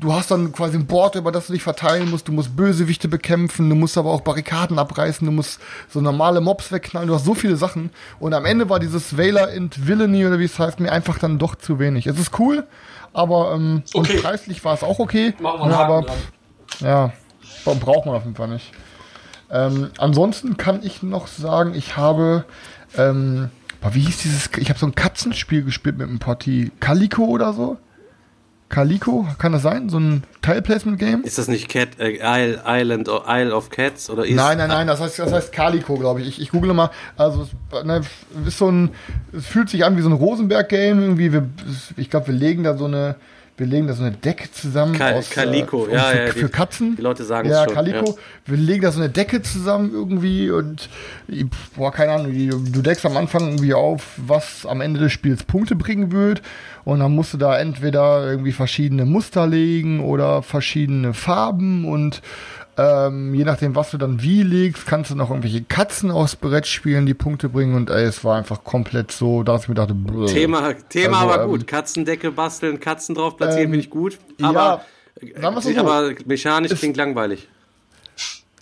du hast dann quasi ein Board, über das du dich verteilen musst. Du musst Bösewichte bekämpfen, du musst aber auch Barrikaden abreißen, du musst so normale Mobs wegknallen. Du hast so viele Sachen. Und am Ende war dieses Valor and Villainy oder wie es heißt, mir einfach dann doch zu wenig. Es ist cool, aber ähm, Okay. und preislich war es auch okay. Machen wir Ja, aber ja, braucht man auf jeden Fall nicht. Ähm, ansonsten kann ich noch sagen, ich habe, ähm, boah, wie hieß dieses, ich habe so ein Katzenspiel gespielt mit einem Porti, Calico oder so? Calico, kann das sein? So ein Tile-Placement-Game? Ist das nicht Cat, äh, Isle, Island, or Isle of Cats oder ist Nein, nein, nein, das heißt, das heißt Calico, glaube ich. ich. Ich google mal. Also, es ne, ist so ein, es fühlt sich an wie so ein Rosenberg-Game. Irgendwie, wir, ich glaube, wir legen da so eine, wir legen da so eine Decke zusammen. Ka- aus, Calico, äh, ja, für, ja, für die- Katzen. die Leute sagen es Ja, schon, Calico. ja. Wir legen da so eine Decke zusammen irgendwie und, boah, keine Ahnung, du du deckst am Anfang irgendwie auf, was am Ende des Spiels Punkte bringen wird. Und dann musst du da entweder irgendwie verschiedene Muster legen oder verschiedene Farben und ähm, je nachdem, was du dann wie legst, kannst du noch irgendwelche Katzen aus Brett spielen, die Punkte bringen. Und ey, es war einfach komplett so, dass ich mir dachte, blö. Thema, Thema Also, aber ähm, gut. Katzendecke basteln, Katzen drauf platzieren, Ähm, finde ich gut. ja, Aber, wir's mal so. aber mechanisch Es- klingt langweilig.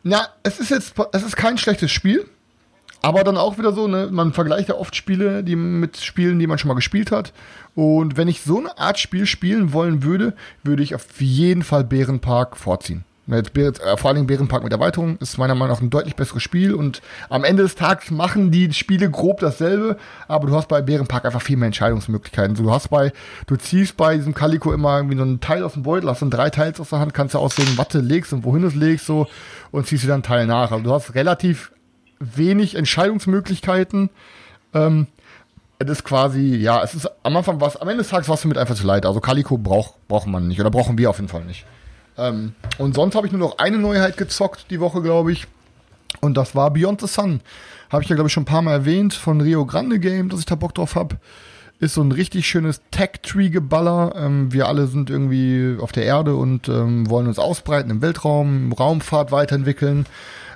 Na, es ist jetzt, es ist kein schlechtes Spiel, aber dann auch wieder so, ne, man vergleicht ja oft Spiele, die mit Spielen, die man schon mal gespielt hat. Und wenn ich so eine Art Spiel spielen wollen würde, würde ich auf jeden Fall Bärenpark vorziehen. Jetzt, Bären- äh, vor Dingen Bärenpark mit Erweiterung ist meiner Meinung nach ein deutlich besseres Spiel und am Ende des Tages machen die Spiele grob dasselbe, aber du hast bei Bärenpark einfach viel mehr Entscheidungsmöglichkeiten. So, Du hast bei, du ziehst bei diesem Calico immer irgendwie so ein Teil aus dem Beutel, hast dann drei Teils aus der Hand, kannst du auswählen, was du legst und wohin du es legst, so, und ziehst dir dann einen Teil nach. Also du hast relativ wenig Entscheidungsmöglichkeiten. Ähm, es ist quasi, ja, es ist am Anfang was, am Ende des Tages warst du mit einfach zu leid. Also Calico braucht, braucht man nicht oder brauchen wir auf jeden Fall nicht. Ähm, und sonst habe ich nur noch eine Neuheit gezockt die Woche, glaube ich. Und das war Beyond the Sun. Habe ich ja, glaube ich, schon ein paar Mal erwähnt von Rio Grande Game, dass ich da Bock drauf habe. Ist so ein richtig schönes Tech-Tree-Geballer. Ähm, wir alle sind irgendwie auf der Erde und ähm, wollen uns ausbreiten im Weltraum, Raumfahrt weiterentwickeln.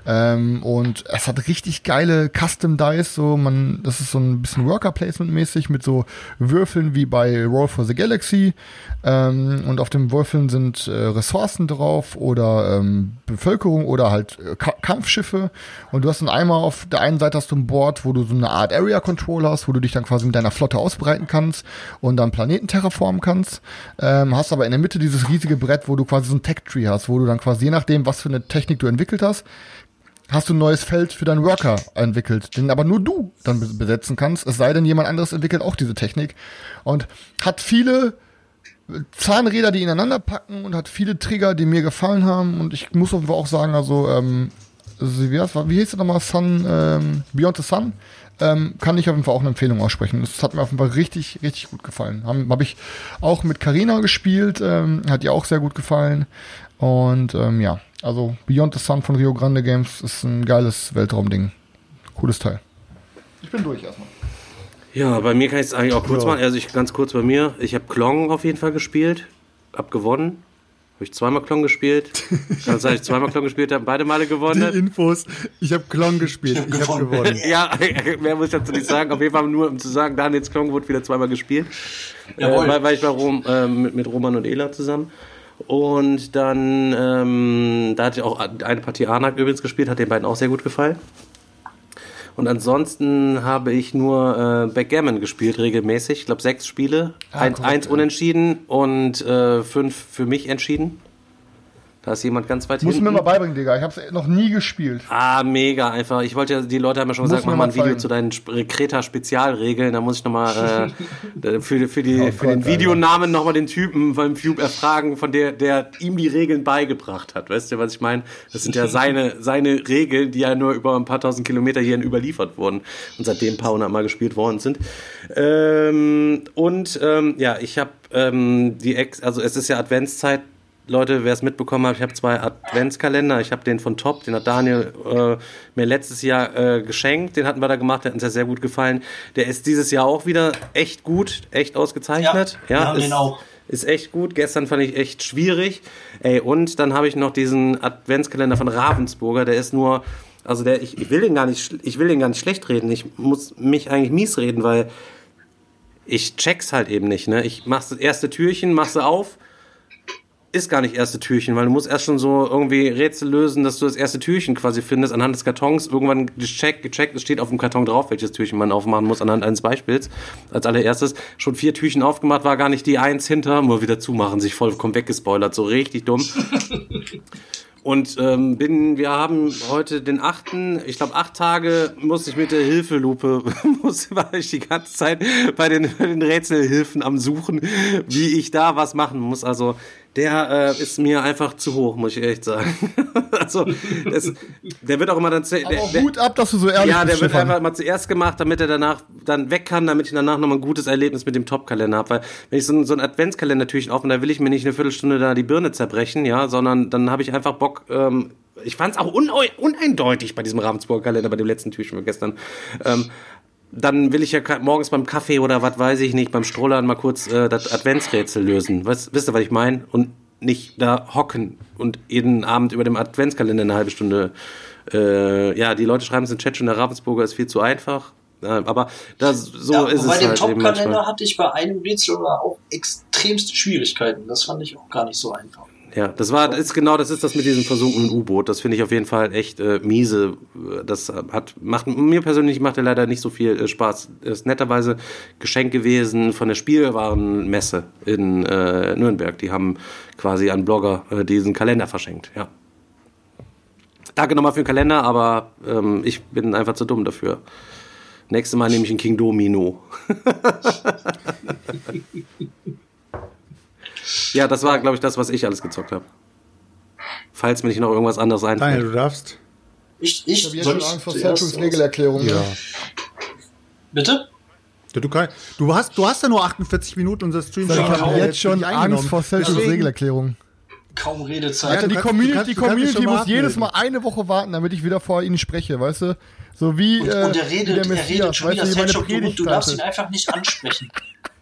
Ähm, und es hat richtig geile Custom Dice, so man, das ist so ein bisschen Worker Placement mäßig mit so Würfeln wie bei Roll for the Galaxy. Ähm, und auf den Würfeln sind äh, Ressourcen drauf oder ähm, Bevölkerung oder halt äh, Ka Kampfschiffe. Und du hast dann einmal auf der einen Seite hast du ein Board, wo du so eine Art Area Control hast, wo du dich dann quasi mit deiner Flotte ausbreiten kannst und dann Planeten terraformen kannst. Ähm, hast aber in der Mitte dieses riesige Brett, wo du quasi so ein Tech Tree hast, wo du dann quasi je nachdem, was für eine Technik du entwickelt hast, hast du ein neues Feld für deinen Worker entwickelt, den aber nur du dann be- besetzen kannst, es sei denn, jemand anderes entwickelt auch diese Technik und hat viele Zahnräder, die ineinander packen und hat viele Trigger, die mir gefallen haben und ich muss Fall auch sagen, also, ähm, also wie, heißt, wie hieß das nochmal, Sun, ähm, Beyond the Sun, ähm, kann ich auf jeden Fall auch eine Empfehlung aussprechen. Das hat mir auf jeden Fall richtig, richtig gut gefallen. Habe hab ich auch mit Carina gespielt, ähm, hat ihr auch sehr gut gefallen. Und ähm, ja, also Beyond the Sun von Rio Grande Games ist ein geiles Weltraumding. Cooles Teil. Ich bin durch erstmal. Ja, bei mir kann ich es eigentlich auch kurz machen. Also ich ganz kurz bei mir. Ich habe Klong auf jeden Fall gespielt. Hab gewonnen. Habe ich zweimal Klong gespielt. Kann sein, dass ich zweimal Klong gespielt habe, beide Male gewonnen. Infos. Ich habe Klon gespielt. Ich hab Ich habe gewonnen. gewonnen. Ja, mehr muss ich dazu nicht sagen. Auf jeden Fall nur, um zu sagen, Daniels Klong wurde wieder zweimal gespielt. Äh, Jawohl. weil, weil ich bei Rom, äh, mit, mit Roman und Ela zusammen. Und dann, ähm, da hatte ich auch eine Partie Anak übrigens gespielt, hat den beiden auch sehr gut gefallen. Und ansonsten habe ich nur äh, Backgammon gespielt, regelmäßig. Ich glaube, sechs Spiele. Ah, eins, korrekt, eins ja. unentschieden und äh, fünf für mich entschieden. Da ist jemand ganz weit Musst du hinten. mir mal beibringen, Digga. Ich hab's noch nie gespielt. Ah, mega einfach. Ich wollte ja, die Leute haben ja schon Muss gesagt, mach mal ein Video zu deinen Sp- Kreta-Spezialregeln. Da muss ich nochmal äh, für, für, die, Oh für Gott, den. Videonamen nochmal den Typen beim Cube erfragen, von der, der ihm die Regeln beigebracht hat. Weißt du, was ich meine? Das sind ja seine, seine Regeln, die ja nur über ein paar tausend Kilometer hierhin überliefert wurden und seitdem ein paar hundert Mal gespielt worden sind. Ähm, und ähm, ja, ich habe ähm, die Ex, also es ist ja Adventszeit Leute, wer es mitbekommen hat, ich habe zwei Adventskalender. Ich habe den von Top, den hat Daniel äh, mir letztes Jahr äh, geschenkt. Den hatten wir da gemacht, der hat uns ja sehr gut gefallen. Der ist dieses Jahr auch wieder echt gut, echt ausgezeichnet. Ja, haben ist. Ist echt gut. Gestern fand ich echt schwierig. Ey, und dann habe ich noch diesen Adventskalender von Ravensburger. Der ist nur, also der, ich, ich will den gar nicht, ich will den gar nicht schlecht reden. Ich muss mich eigentlich mies reden, weil ich check's halt eben nicht. Ne? Ich mach das erste Türchen, mach sie auf, ist gar nicht erste Türchen, weil du musst erst schon so irgendwie Rätsel lösen, dass du das erste Türchen quasi findest anhand des Kartons. Irgendwann gecheckt, gecheckt, es steht auf dem Karton drauf, welches Türchen man aufmachen muss anhand eines Beispiels. Als allererstes schon vier Türchen aufgemacht, war gar nicht die eins hinter, nur wieder zumachen, sich vollkommen weggespoilert, so richtig dumm. Und ähm, bin, wir haben heute den achten, ich glaube acht Tage musste ich mit der Hilfelupe, muss, war ich die ganze Zeit bei den, bei den Rätselhilfen am Suchen, wie ich da was machen muss. Also der äh, ist mir einfach zu hoch, muss ich echt sagen. also das, der wird auch immer dann, der, Aber der, Hut ab, dass du so ehrlich ja, der bist, wird Stefan. einfach mal zuerst gemacht, damit er danach dann weg kann, damit ich danach nochmal ein gutes Erlebnis mit dem Top-Kalender habe. Weil wenn ich so, ein- so ein Adventskalender-Türchen aufmache, da will ich mir nicht eine Viertelstunde da die Birne zerbrechen, ja, sondern dann habe ich einfach Bock, ähm, ich fand es auch uneindeutig bei diesem Ravensburger Kalender, bei dem letzten Türchen von gestern. Ähm, dann will ich ja morgens beim Kaffee oder was weiß ich nicht, beim Strollern mal kurz äh, das Adventsrätsel lösen. Was, wisst ihr, was ich meine? Und nicht da hocken und jeden Abend über dem Adventskalender eine halbe Stunde. Äh, ja, die Leute schreiben es im Chat schon, der Ravensburger ist viel zu einfach. Äh, aber das, so ja, ist bei es dem halt Top-Kalender hatte ich bei einem Rätsel auch extremste Schwierigkeiten. Das fand ich auch gar nicht so einfach. Ja, das war, das ist genau, das ist das mit diesem versunkenen U-Boot. Das finde ich auf jeden Fall echt äh, miese. Das hat, macht, mir persönlich macht er leider nicht so viel äh, Spaß. Ist netterweise Geschenk gewesen von der Spielwarenmesse in äh, Nürnberg. Die haben quasi an Blogger äh, diesen Kalender verschenkt, ja. Danke nochmal für den Kalender, aber ähm, ich bin einfach zu dumm dafür. Nächstes Mal nehme ich einen King Domino. ja, das war, glaube ich, das, was ich alles gezockt habe. Falls mir nicht noch irgendwas anderes Daniel, einfällt. du darfst. Ich, Ich ich, habe jetzt soll schon ich Angst vor Regelerklärung. Ja. Bitte? Du, kann, du, hast, du hast ja nur 48 Minuten unser Stream Ich habe äh, jetzt schon. Angst vor Regelerklärung. Kaum Redezeit. Alter, du die kannst- Community, kannst- die Community muss jedes. Mal eine Woche warten, damit ich wieder vor ihnen spreche, weißt du? So wie, Und, äh, und der wie redet, der er redet schon weißt wieder Selchuk, du, du darfst ihn einfach nicht ansprechen.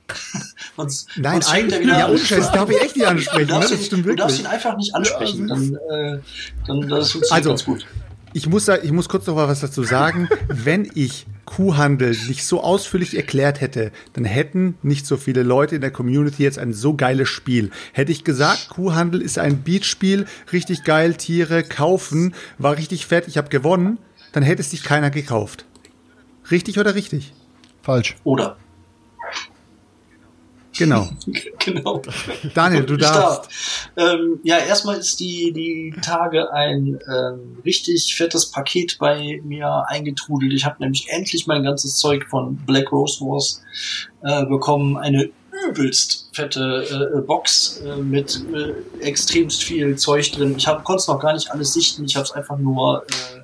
sonst, Nein, sonst eigentlich, wieder ja, an. unscheiß, darf ich echt nicht Du ansprechen, ne? darfst, das ihn, du darfst ihn einfach nicht ansprechen. dann, äh, dann das funktioniert Also, ganz gut. Ich muss, da, ich muss kurz noch mal was dazu sagen. Wenn ich Kuhhandel nicht so ausführlich erklärt hätte, dann hätten nicht so viele Leute in der Community jetzt ein so geiles Spiel. Hätte ich gesagt, Kuhhandel ist ein Beatspiel, richtig geil, Tiere kaufen, war richtig fett, ich habe gewonnen, dann hätte es sich keiner gekauft. Richtig oder richtig? Falsch. Oder. Genau. genau. Daniel, du darfst. darf. Ähm, ja, erstmal ist die, die Tage ein ähm, richtig fettes Paket bei mir eingetrudelt. Ich habe nämlich endlich mein ganzes Zeug von Black Rose Wars äh, bekommen. Eine übelst fette äh, Box äh, mit äh, extremst viel Zeug drin. Ich konnte es noch gar nicht alles sichten. Ich habe es einfach nur äh,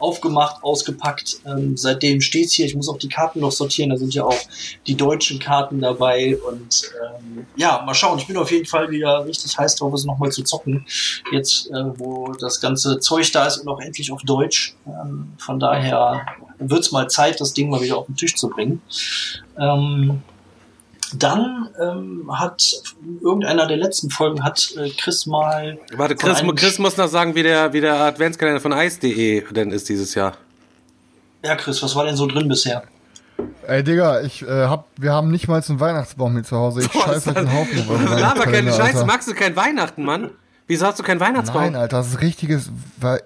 aufgemacht, ausgepackt. Ähm, seitdem steht's hier. Ich muss auch die Karten noch sortieren. Da sind ja auch die deutschen Karten dabei. Und ähm, ja, mal schauen. Ich bin auf jeden Fall wieder richtig heiß drauf, es nochmal zu zocken. Jetzt, äh, wo das ganze Zeug da ist und auch endlich auf Deutsch. Ähm, von daher wird's mal Zeit, das Ding mal wieder auf den Tisch zu bringen. Ähm, dann ähm, hat irgendeiner der letzten Folgen hat äh, Chris mal Warte, Chris, Chris muss noch sagen, wie der, wie der Adventskalender von Ice.de denn ist dieses Jahr. Ja, Chris, was war denn so drin bisher? Ey, Digga, ich, äh, hab, wir haben nicht mal einen Weihnachtsbaum hier zu Hause. Ich Boah, scheiße auf den Haufen. Laber keine Scheiße, Alter. magst du kein Weihnachten, Mann? Wieso hast du keinen Weihnachtsbaum? Nein, Alter, das ist richtiges.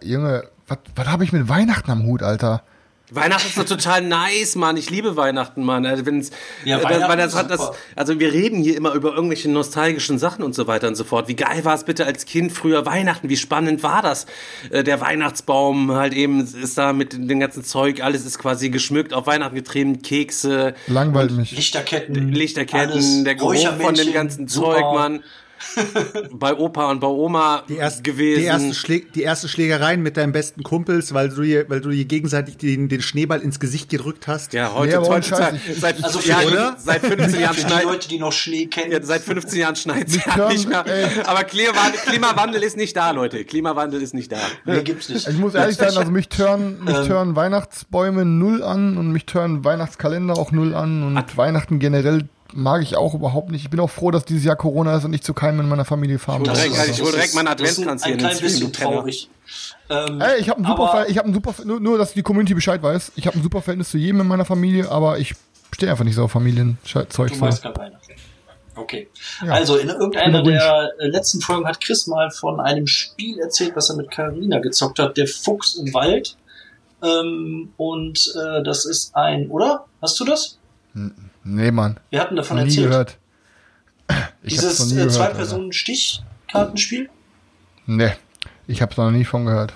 Junge, was, was habe ich mit Weihnachten am Hut, Alter? Weihnachten ist doch total nice, Mann. Ich liebe Weihnachten, Mann. Also, wenn's, Ja, äh, das, Weihnachten das ist hat das, also wir reden hier immer über irgendwelche nostalgischen Sachen und so weiter und so fort. Wie geil war es bitte als Kind früher Weihnachten? Wie spannend war das? Äh, Der Weihnachtsbaum halt eben ist da mit dem ganzen Zeug, alles ist quasi geschmückt, auf Weihnachten getrimmt, Kekse, Langweilt mich. Lichterketten, Lichterketten, alles, der Geruch von dem ganzen super. Zeug, Mann. bei Opa und bei Oma Die, erst, gewesen. die, ersten Schläg, die ersten Schlägereien mit deinen besten Kumpels, weil du dir, weil du dir gegenseitig den, den Schneeball ins Gesicht gedrückt hast. ja, heute, Nee, Scheiß, ich- seit, Also für ja, oder? seit 15 Jahren Für die schneit, Leute, die noch Schnee kennen. ja, seit 15 Jahren schneit es ja nicht mehr. ey. Aber Klimawandel, Klimawandel ist nicht da, Leute. Klimawandel ist nicht da. nee, gibt's nicht. Ich muss ehrlich sein, also mich tören, mich Ähm. tören Weihnachtsbäume null an und mich tören Weihnachtskalender auch null an und Weihnachten generell mag ich auch überhaupt nicht. Ich bin auch froh, dass dieses Jahr Corona ist und nicht zu keinem in meiner Familie fahren muss. direkt- ich hol direkt meinen das ist Adventskranz ein, klein bisschen traurig. Ähm, Ey, ich habe ein super, aber- Ver- ich habe ein super, nur, nur, dass die Community Bescheid weiß. Ich habe ein super Verhältnis zu jedem in meiner Familie, aber ich stehe einfach nicht so auf Familienzeug. Du weißt gar keiner. Okay. Ja. Also in irgendeiner Ich der äh, letzten Folgen hat Chris mal von einem Spiel erzählt, was er mit Karina gezockt hat, der Fuchs im Wald. Ähm, und äh, das ist ein, oder? Hast du das? Nee, Mann. Wir hatten davon Noch nie erzählt. gehört. Ich hab's noch Dieses nie äh. Zwei-Personen-Stichkartenspiel? Nee, ich hab's noch nie von gehört.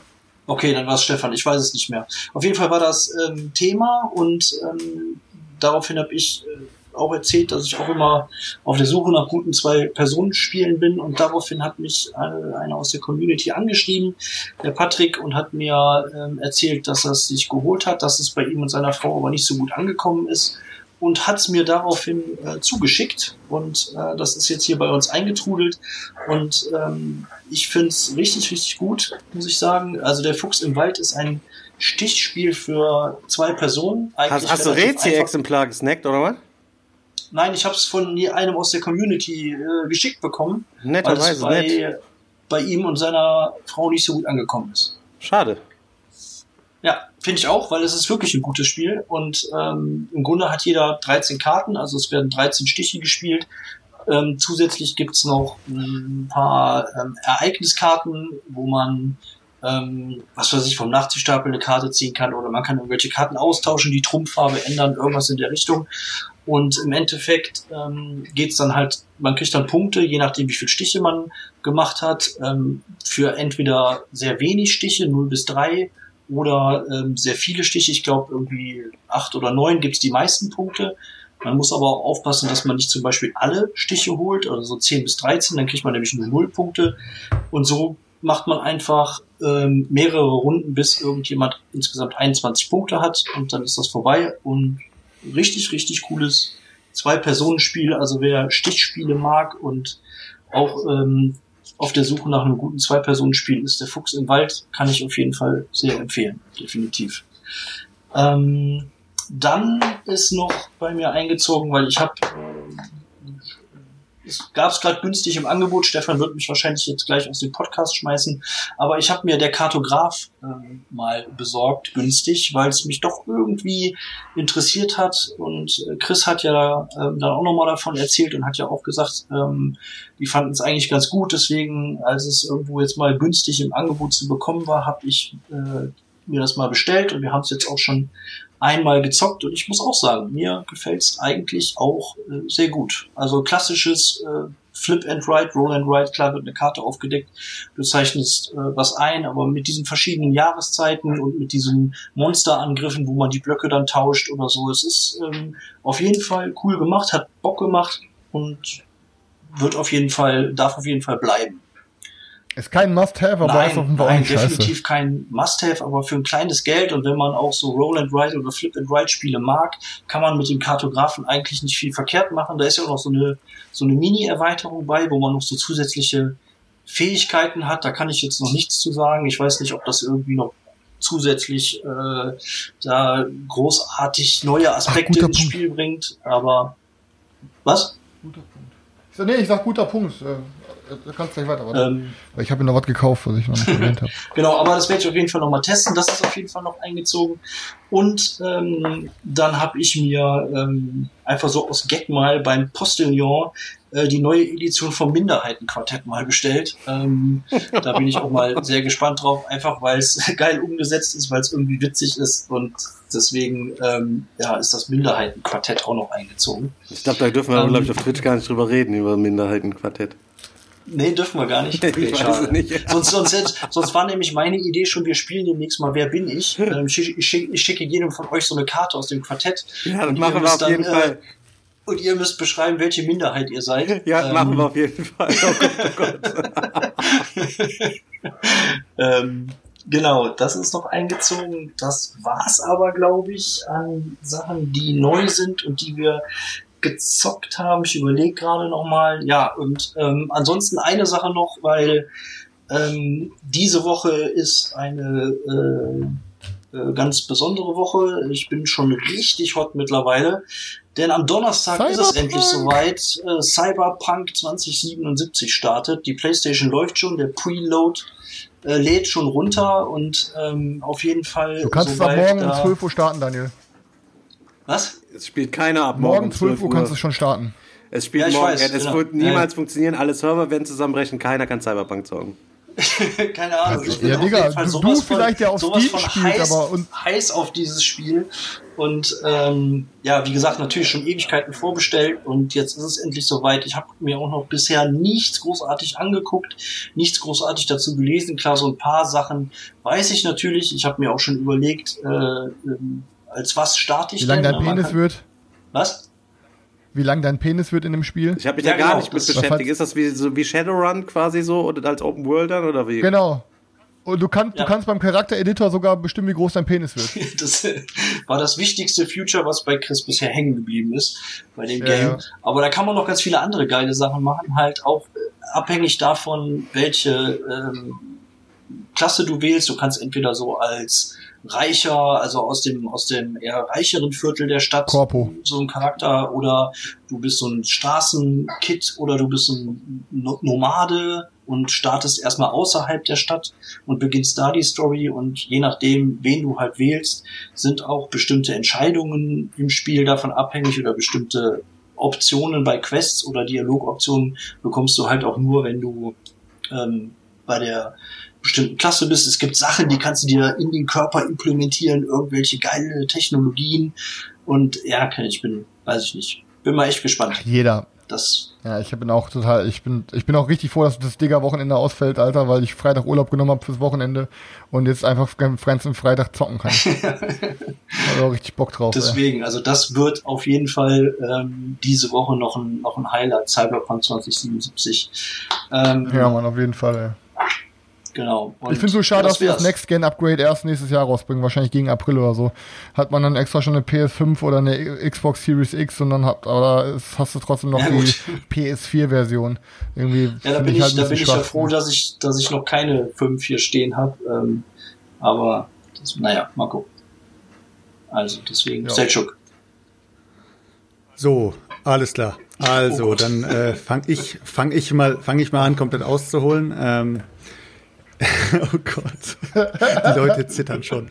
Okay, dann war es Stefan, ich weiß es nicht mehr. Auf jeden Fall war das ähm, Thema und ähm, daraufhin habe ich äh, auch erzählt, dass ich auch immer auf der Suche nach guten Zwei-Personen-Spielen bin und daraufhin hat mich äh, einer aus der Community angeschrieben, der Patrick, und hat mir ähm, erzählt, dass er es sich geholt hat, dass es bei ihm und seiner Frau aber nicht so gut angekommen ist und hat es mir daraufhin äh, zugeschickt und äh, das ist jetzt hier bei uns eingetrudelt und ähm, ich finde es richtig, richtig gut, muss ich sagen. Also der Fuchs im Wald ist ein Stichspiel für zwei Personen. Hast, Eigentlich hast du relativ einfach. Rezi-Exemplar gesnackt, oder was? Nein, ich habe es von einem aus der Community äh, geschickt bekommen, weil es Netterweise, bei, nett. bei ihm und seiner Frau nicht so gut angekommen ist. Schade. Ja, finde ich auch, weil es ist wirklich ein gutes Spiel und ähm, im Grunde hat jeder 13 Karten, also es werden 13 Stiche gespielt. Ähm, zusätzlich gibt's noch ein paar ähm, Ereigniskarten, wo man ähm, was weiß ich, vom Nachziehstapel eine Karte ziehen kann oder man kann irgendwelche Karten austauschen, die Trumpffarbe ändern, irgendwas in der Richtung. Und im Endeffekt ähm, geht's dann halt, man kriegt dann Punkte, je nachdem wie viele Stiche man gemacht hat, ähm, für entweder sehr wenig Stiche, 0 bis 3, oder ähm, sehr viele Stiche, ich glaube irgendwie acht oder neun gibt's die meisten Punkte. Man muss aber auch aufpassen, dass man nicht zum Beispiel alle Stiche holt, also so 10 bis 13, dann kriegt man nämlich nur 0 Punkte. Und so macht man einfach ähm, mehrere Runden, bis irgendjemand insgesamt 21 Punkte hat und dann ist das vorbei. Und richtig, richtig cooles Zwei-Personen-Spiel. Also wer Stichspiele mag und auch ähm, auf der Suche nach einem guten Zwei-Personen-Spiel ist der Fuchs im Wald, kann ich auf jeden Fall sehr empfehlen, definitiv. Ähm, dann ist noch bei mir eingezogen, weil ich habe es gab es gerade günstig im Angebot. Stefan wird mich wahrscheinlich jetzt gleich aus dem Podcast schmeißen. Aber ich habe mir der Kartograf ähm, mal besorgt, günstig, weil es mich doch irgendwie interessiert hat. Und äh, Chris hat ja ähm, dann auch nochmal davon erzählt und hat ja auch gesagt, ähm, die fanden es eigentlich ganz gut. Deswegen, als es irgendwo jetzt mal günstig im Angebot zu bekommen war, habe ich äh, mir das mal bestellt und wir haben es jetzt auch schon einmal gezockt und ich muss auch sagen, mir gefällt es eigentlich auch äh, sehr gut. Also klassisches äh, Flip and Write, Roll and Write, klar wird eine Karte aufgedeckt, du zeichnest äh, was ein, aber mit diesen verschiedenen Jahreszeiten und mit diesen Monsterangriffen, wo man die Blöcke dann tauscht oder so, es ist ähm, auf jeden Fall cool gemacht, hat Bock gemacht und wird auf jeden Fall, darf auf jeden Fall bleiben. Ist kein Must-Have, aber ist auf auch nein, definitiv kein Must-Have, aber für ein kleines Geld und wenn man auch so Roll and Ride oder Flip and Ride Spiele mag, kann man mit dem Kartografen eigentlich nicht viel verkehrt machen. Da ist ja auch noch so eine so eine Mini-Erweiterung bei, wo man noch so zusätzliche Fähigkeiten hat. Da kann ich jetzt noch nichts zu sagen. Ich weiß nicht, ob das irgendwie noch zusätzlich äh, da großartig neue Aspekte guter ins Punkt. Spiel bringt. Aber was? Guter Punkt. Ich sag, nee, ich sag guter Punkt. Du kannst gleich weiter. Warte. Ähm, Weil ich habe mir noch was gekauft, was ich noch nicht erwähnt habe. Genau, aber das werde ich auf jeden Fall nochmal testen. Das ist auf jeden Fall noch eingezogen. Und ähm, dann habe ich mir ähm, einfach so aus Gag mal beim Postillon äh, die neue Edition vom Minderheitenquartett mal bestellt. Ähm, da bin ich auch mal sehr gespannt drauf, einfach weil es geil umgesetzt ist, weil es irgendwie witzig ist und deswegen ähm, ja, ist das Minderheitenquartett auch noch eingezogen. Ich glaube, da dürfen wir, Ähm, glaube ich, auf Twitch gar nicht drüber reden, über Minderheitenquartett. Nee, dürfen wir gar nicht. Ich Okay, weiß schade. es nicht. Sonst, sonst, hätte- sonst war nämlich meine Idee schon, wir spielen demnächst mal Wer bin ich? Ähm, ich, schicke- ich, schicke- ich jedem von euch so eine Karte aus dem Quartett. Ja, das Und ihr machen wir müsst auf jeden dann, Fall. Äh, Und ihr müsst beschreiben, welche Minderheit ihr seid. Ja, Ähm, machen wir auf jeden Fall. Oh Gott, oh Gott. ähm, genau, das ist noch eingezogen. Das war's aber, glaube ich, an Sachen, die neu sind und die wir gezockt haben. Ich überlege gerade noch mal. Ja, und ähm, ansonsten eine Sache noch, weil ähm, diese Woche ist eine äh, äh, ganz besondere Woche. Ich bin schon richtig hot mittlerweile. Denn am Donnerstag ist es Cyberpunk. endlich soweit. Äh, Cyberpunk 2077 startet. Die PlayStation läuft schon, der Preload äh, lädt schon runter und ähm, auf jeden Fall. Du kannst es ab morgen um da- 12 Uhr starten, Daniel. Was? Es spielt keiner ab Morgen, morgen, um 12 Uhr kannst du schon starten. Es spielt Ja, morgen. weiß, es genau. wird niemals Ja. funktionieren. Alle Server werden zusammenbrechen. Keiner kann Cyberpunk zocken. Keine Ahnung. Ich bin Ja, auf Digga, jeden Fall du- sowas du vielleicht, der auf sowas Steam von spielt, heiß, aber und- heiß auf dieses Spiel. Und ähm, ja, wie gesagt, natürlich schon Ewigkeiten vorbestellt und jetzt ist es endlich soweit. Ich habe mir auch noch bisher nichts großartig angeguckt, nichts großartig dazu gelesen. Klar, so ein paar Sachen weiß ich natürlich. Ich habe mir auch schon überlegt, äh, ähm, als was starte ich Wie lang denn? dein Penis kann- wird? Was? Wie lang dein Penis wird in dem Spiel? Ich habe mich Ja, da gar genau, nicht mit beschäftigt. Ist das wie, so wie Shadowrun quasi so oder als Open World dann oder wie? Genau. Und du, kannst Ja. du kannst beim Charaktereditor sogar bestimmen, wie groß dein Penis wird. Das war das wichtigste Feature, was bei Chris bisher hängen geblieben ist bei dem Ja, Game. ja. Aber da kann man noch ganz viele andere geile Sachen machen, halt auch äh, abhängig davon, welche ähm, Klasse du wählst. Du kannst entweder so als reicher, also aus dem aus dem eher reicheren Viertel der Stadt. Corpo. so ein Charakter. Oder du bist so ein Straßenkid oder du bist ein No- Nomade und startest erstmal außerhalb der Stadt und beginnst da die Story. Und je nachdem, wen du halt wählst, sind auch bestimmte Entscheidungen im Spiel davon abhängig oder bestimmte Optionen bei Quests oder Dialogoptionen bekommst du halt auch nur, wenn du ähm, bei der bestimmten Klasse bist. Es gibt Sachen, die kannst du dir in den Körper implementieren, irgendwelche geile Technologien. Und ja, ich bin, weiß ich nicht. Bin mal echt gespannt. Jeder. Das, Ja, ich bin auch total, ich bin, ich bin auch richtig froh, dass das Digger-Wochenende ausfällt, Alter, weil ich Freitag Urlaub genommen habe fürs Wochenende und jetzt einfach ganz ganzen Freitag zocken kann. Hab auch richtig Bock drauf. ey. deswegen, also das wird auf jeden Fall ähm, diese Woche noch ein, noch ein Highlight, Cyberpunk 2077. Ähm, Ja, Mann, auf jeden Fall, ey. Genau. Und Ich finde so schade, dass wir das wär's. Next-Gen-Upgrade erst nächstes Jahr rausbringen, wahrscheinlich gegen April oder so. Hat man dann extra schon eine PS5 oder eine Xbox Series X und dann hat, aber es hast du trotzdem noch Ja, die gut. PS4-Version. Irgendwie Ja, da bin ich, halt da bin ich ja froh, dass ich, dass ich noch keine 5 hier stehen habe. Ähm, aber das, naja, mal gucken. Also deswegen, Ja. Selchuk. So, alles klar. Also, Oh Gott. dann äh, fange ich, fang ich, mal, fang ich mal an, komplett auszuholen. Ähm, oh Gott, die Leute zittern schon.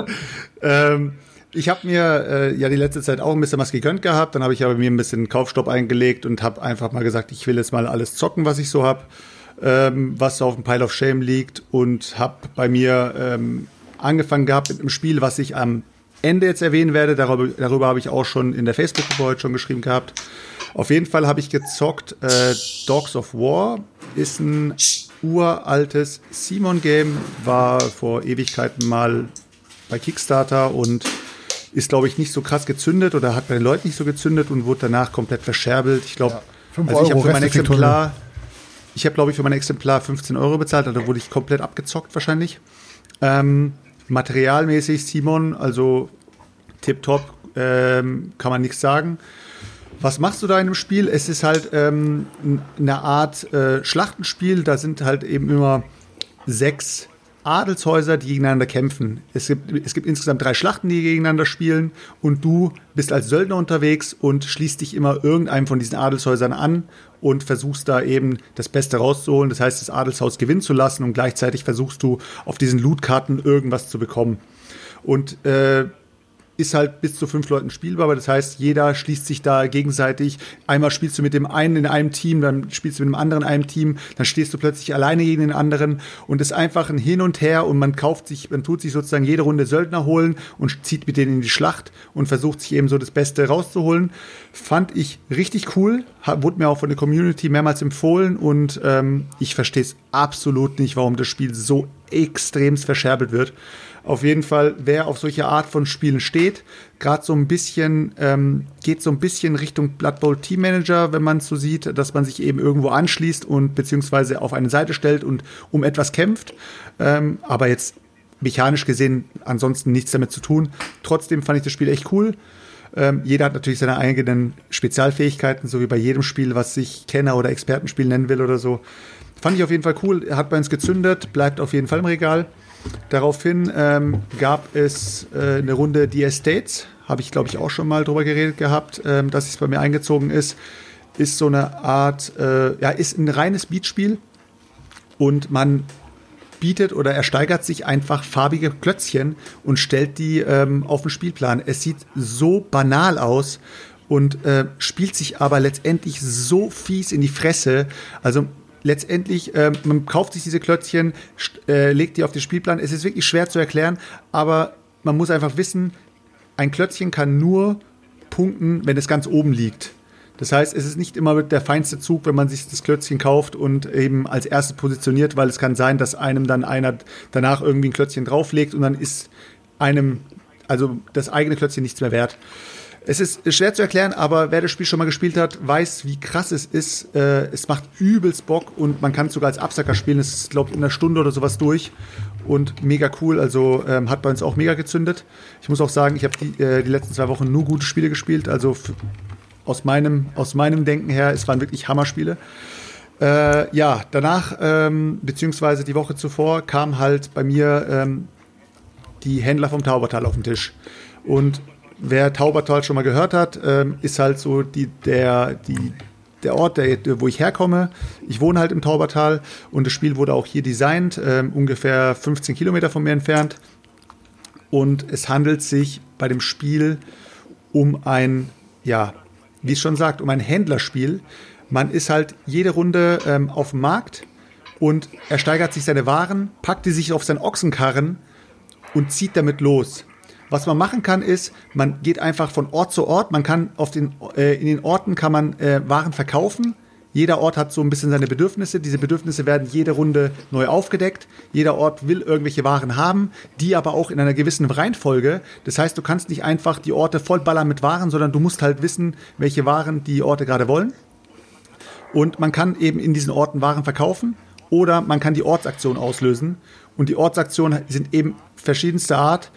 Ähm, ich habe mir äh, ja die letzte Zeit auch ein bisschen was gegönnt gehabt. Dann habe ich aber mir ein bisschen Kaufstopp eingelegt und habe einfach mal gesagt, ich will jetzt mal alles zocken, was ich so habe, ähm, was so auf dem Pile of Shame liegt. Und habe bei mir ähm, angefangen gehabt mit einem Spiel, was ich am Ende jetzt erwähnen werde. Darüber, darüber habe ich auch schon in der Facebook-Gruppe heute schon geschrieben gehabt. Auf jeden Fall habe ich gezockt. Äh, Dogs of War ist ein uraltes Simon-Game, war vor Ewigkeiten mal bei Kickstarter und ist, glaube ich, nicht so krass gezündet oder hat bei den Leuten nicht so gezündet und wurde danach komplett verscherbelt. Ich glaube, Ja, also ich habe für mein Exemplar, ich habe, glaube ich, für mein Exemplar 15 Euro bezahlt, also wurde ich komplett abgezockt wahrscheinlich. Ähm, materialmäßig Simon, also tipptopp, ähm, kann man nichts sagen. Was machst du da in dem Spiel? Es ist halt ähm, eine Art äh, Schlachtenspiel. Da sind halt eben immer sechs Adelshäuser, die gegeneinander kämpfen. Es gibt, es gibt insgesamt drei Schlachten, die gegeneinander spielen. Und du bist als Söldner unterwegs und schließt dich immer irgendeinem von diesen Adelshäusern an und versuchst da eben das Beste rauszuholen. Das heißt, das Adelshaus gewinnen zu lassen und gleichzeitig versuchst du auf diesen Lootkarten irgendwas zu bekommen. Und äh, ist halt bis zu fünf Leuten spielbar, aber das heißt, jeder schließt sich da gegenseitig. Einmal spielst du mit dem einen in einem Team, dann spielst du mit dem anderen in einem Team, dann stehst du plötzlich alleine gegen den anderen und ist einfach ein Hin und Her und man kauft sich, man tut sich sozusagen jede Runde Söldner holen und zieht mit denen in die Schlacht und versucht sich eben so das Beste rauszuholen. Fand ich richtig cool, wurde mir auch von der Community mehrmals empfohlen und ähm, ich verstehe es absolut nicht, warum das Spiel so extremst verscherbelt wird. Auf jeden Fall, wer auf solche Art von Spielen steht, gerade so ein bisschen, ähm, geht so ein bisschen Richtung Blood Bowl Team Manager, wenn man es so sieht, dass man sich eben irgendwo anschließt und beziehungsweise auf eine Seite stellt und um etwas kämpft. Ähm, aber jetzt mechanisch gesehen ansonsten nichts damit zu tun. Trotzdem fand ich das Spiel echt cool. Ähm, jeder hat natürlich seine eigenen Spezialfähigkeiten, so wie bei jedem Spiel, was sich Kenner- oder Expertenspiel nennen will oder so. Fand ich auf jeden Fall cool. Hat bei uns gezündet, bleibt auf jeden Fall im Regal. Daraufhin ähm, gab es äh, eine Runde The Estates, habe ich glaube ich auch schon mal drüber geredet gehabt, ähm, dass es bei mir eingezogen ist. Ist so eine Art, äh, ja, ist ein reines Beatspiel und man bietet oder ersteigert sich einfach farbige Klötzchen und stellt die ähm, auf den Spielplan. Es sieht so banal aus und äh, spielt sich aber letztendlich so fies in die Fresse. Also letztendlich, äh, man kauft sich diese Klötzchen, äh, legt die auf den Spielplan. Es ist wirklich schwer zu erklären, aber man muss einfach wissen, ein Klötzchen kann nur punkten, wenn es ganz oben liegt. Das heißt, es ist nicht immer der feinste Zug, wenn man sich das Klötzchen kauft und eben als erstes positioniert, weil es kann sein, dass einem dann einer danach irgendwie ein Klötzchen drauflegt und dann ist einem, also das eigene Klötzchen nichts mehr wert. Es ist schwer zu erklären, aber wer das Spiel schon mal gespielt hat, weiß, wie krass es ist. Äh, es macht übelst Bock und man kann es sogar als Absacker spielen. Es ist, glaube ich, in einer Stunde oder sowas durch und mega cool. Also ähm, hat bei uns auch mega gezündet. Ich muss auch sagen, ich habe die, äh, die letzten zwei Wochen nur gute Spiele gespielt. Also aus meinem, aus meinem Denken her, es waren wirklich Hammerspiele. Äh, ja, danach, ähm, beziehungsweise die Woche zuvor, kam halt bei mir ähm, die Händler vom Taubertal auf den Tisch. Und wer Taubertal schon mal gehört hat, ähm, ist halt so die, der, die, der Ort, der, wo ich herkomme. Ich wohne halt im Taubertal und das Spiel wurde auch hier designt, ähm, ungefähr 15 Kilometer von mir entfernt. Und es handelt sich bei dem Spiel um ein, ja, wie es schon sagt, um ein Händlerspiel. Man ist halt jede Runde ähm, auf dem Markt und er steigert sich seine Waren, packt die sich auf seinen Ochsenkarren und zieht damit los. Was man machen kann, ist, man geht einfach von Ort zu Ort. Man kann auf den, äh, in den Orten kann man äh, Waren verkaufen. Jeder Ort hat so ein bisschen seine Bedürfnisse. Diese Bedürfnisse werden jede Runde neu aufgedeckt. Jeder Ort will irgendwelche Waren haben, die aber auch in einer gewissen Reihenfolge. Das heißt, du kannst nicht einfach die Orte vollballern mit Waren, sondern du musst halt wissen, welche Waren die Orte gerade wollen. Und man kann eben in diesen Orten Waren verkaufen oder man kann die Ortsaktion auslösen. Und die Ortsaktionen sind eben verschiedenster Art.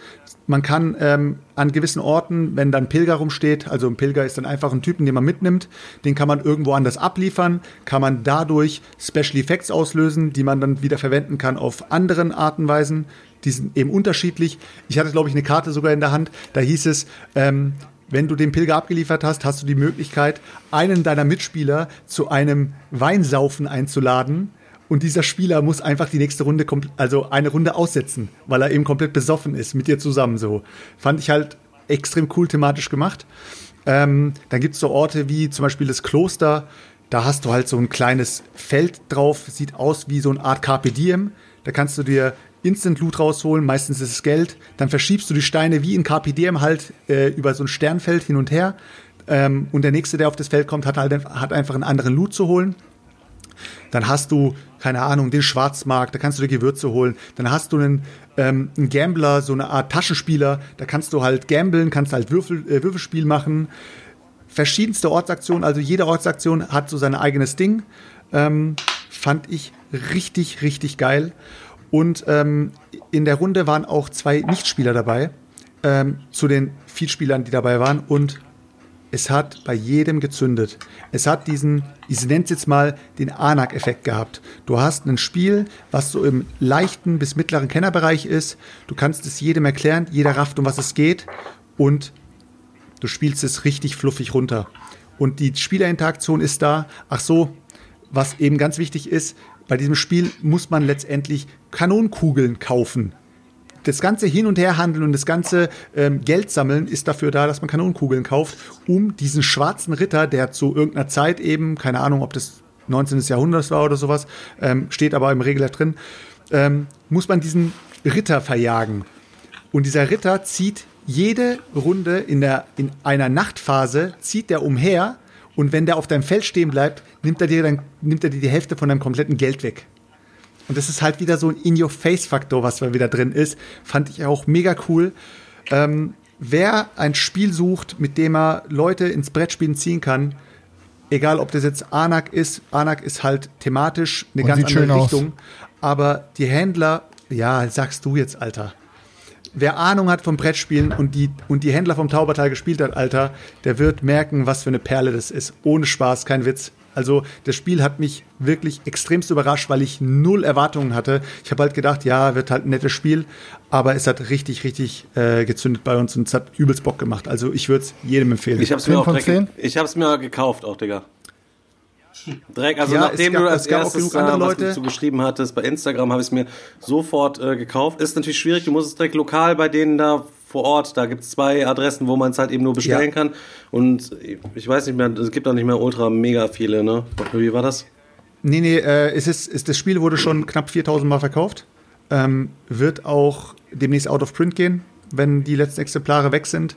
Man kann ähm, an gewissen Orten, wenn dann Pilger rumsteht, also ein Pilger ist dann einfach ein Typen, den man mitnimmt, den kann man irgendwo anders abliefern, kann man dadurch Special Effects auslösen, die man dann wieder verwenden kann auf anderen Arten und Weisen. Die sind eben unterschiedlich. Ich hatte, glaube ich, eine Karte sogar in der Hand, da hieß es, ähm, wenn du den Pilger abgeliefert hast, hast du die Möglichkeit, einen deiner Mitspieler zu einem Weinsaufen einzuladen und dieser Spieler muss einfach die nächste Runde, also eine Runde aussetzen, weil er eben komplett besoffen ist mit dir zusammen so. Fand ich halt extrem cool thematisch gemacht. Ähm, dann gibt es so Orte wie zum Beispiel das Kloster. Da hast du halt so ein kleines Feld drauf, sieht aus wie so eine Art Carpe Diem. Da kannst du dir Instant Loot rausholen, meistens ist es Geld. Dann verschiebst du die Steine wie in Carpe Diem halt äh, über so ein Sternfeld hin und her. Ähm, und der nächste, der auf das Feld kommt, hat halt hat einfach einen anderen Loot zu holen. Dann hast du, keine Ahnung, den Schwarzmarkt, da kannst du dir Gewürze holen. Dann hast du einen, ähm, einen Gambler, so eine Art Taschenspieler, da kannst du halt gambeln, kannst halt Würfel, äh, Würfelspiel machen. Verschiedenste Ortsaktionen, also jede Ortsaktion hat so sein eigenes Ding. Ähm, fand ich richtig, richtig geil. Und ähm, in der Runde waren auch zwei Nichtspieler dabei, ähm, zu den Vielspielern, die dabei waren. Und es hat bei jedem gezündet. Es hat diesen, ich nenne es jetzt mal, den Anak-Effekt gehabt. Du hast ein Spiel, was so im leichten bis mittleren Kennerbereich ist. Du kannst es jedem erklären, jeder rafft, um was es geht. Und du spielst es richtig fluffig runter. Und die Spielerinteraktion ist da. Ach so, was eben ganz wichtig ist, bei diesem Spiel muss man letztendlich Kanonenkugeln kaufen das ganze Hin- und Herhandeln und das ganze ähm, Geld sammeln ist dafür da, dass man Kanonenkugeln kauft, um diesen schwarzen Ritter, der zu irgendeiner Zeit eben, keine Ahnung, ob das 19. Jahrhundert war oder sowas, ähm, steht aber im Regler drin, ähm, muss man diesen Ritter verjagen. Und dieser Ritter zieht jede Runde in, der, in einer Nachtphase, zieht der umher und wenn der auf deinem Feld stehen bleibt, nimmt er dir, dann, nimmt er dir die Hälfte von deinem kompletten Geld weg. Und das ist halt wieder so ein In-Your-Face-Faktor, was da wieder drin ist. Fand ich auch mega cool. Ähm, wer ein Spiel sucht, mit dem er Leute ins Brettspielen ziehen kann, egal ob das jetzt Anak ist, Anak ist halt thematisch eine Und ganz andere aus. Richtung. Aber die Händler, ja, sagst du jetzt, Alter. Wer Ahnung hat vom Brettspielen und die, und die Händler vom Taubertal gespielt hat, Alter, der wird merken, was für eine Perle das ist. Ohne Spaß, kein Witz. Also das Spiel hat mich wirklich extremst überrascht, weil ich null Erwartungen hatte. Ich habe halt gedacht, ja, wird halt ein nettes Spiel, aber es hat richtig, richtig äh, gezündet bei uns und es hat übelst Bock gemacht. Also ich würde es jedem empfehlen. Ich hab's Zehn mir auch von direkt, ich hab's mir gekauft auch, Digga. Direkt, also Ja, es nachdem gab- du als es gab auch erstes genug andere äh, was Leute. dazu geschrieben hattest, bei Instagram habe ich es mir sofort äh, gekauft. Ist natürlich schwierig, du musst es direkt lokal bei denen da vor Ort, da gibt es zwei Adressen, wo man es halt eben nur bestellen Ja. kann. Und ich weiß nicht mehr, es gibt auch nicht mehr ultra mega viele, ne? Wie war das? Nee, nee, äh, es ist, das Spiel wurde schon knapp 4000 Mal verkauft. Ähm, wird auch demnächst out of print gehen, wenn die letzten Exemplare weg sind.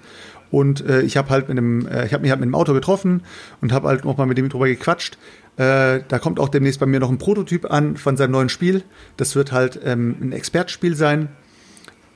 Und äh, ich habe halt mit dem, äh, ich habe mich halt mit dem Auto getroffen und habe halt noch mal mit dem drüber gequatscht. Äh, da kommt auch demnächst bei mir noch ein Prototyp an von seinem neuen Spiel. Das wird halt ähm, ein Expertspiel sein.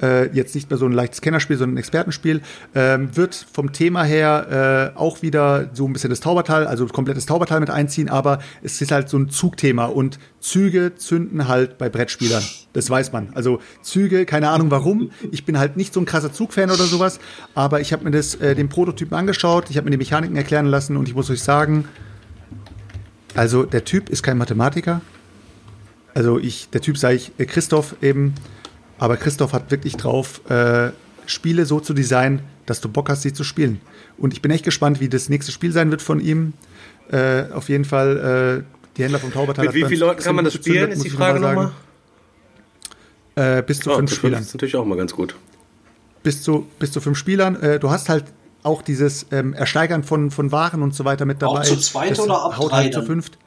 Äh, jetzt nicht mehr so ein leichtes Kennerspiel, sondern ein Expertenspiel. Ähm, wird vom Thema her äh, auch wieder so ein bisschen das Taubertal, also komplettes Taubertal mit einziehen, aber es ist halt so ein Zugthema und Züge zünden halt bei Brettspielern. Das weiß man. Also Züge, keine Ahnung warum. Ich bin halt nicht so ein krasser Zugfan oder sowas, aber ich habe mir das, äh, den Prototypen angeschaut, ich habe mir die Mechaniken erklären lassen und ich muss euch sagen, also der Typ ist kein Mathematiker. Also ich, der Typ sage ich, äh, Christoph eben, aber Christoph hat wirklich drauf, äh, Spiele so zu designen, dass du Bock hast, sie zu spielen. Und ich bin echt gespannt, wie das nächste Spiel sein wird von ihm. Äh, auf jeden Fall, äh, die Händler vom Taubertal. Mit wie vielen Leuten kann man das spielen, gezündet, ist die Frage mal nochmal? Äh, bis zu Oh, fünf das Spielern. ist natürlich auch mal ganz gut. Bis zu, bis zu fünf Spielern. Äh, du hast halt auch dieses ähm, Ersteigern von, von Waren und so weiter mit dabei. Auch zu zweit Das oder ab haut drei halt zu dann? fünft.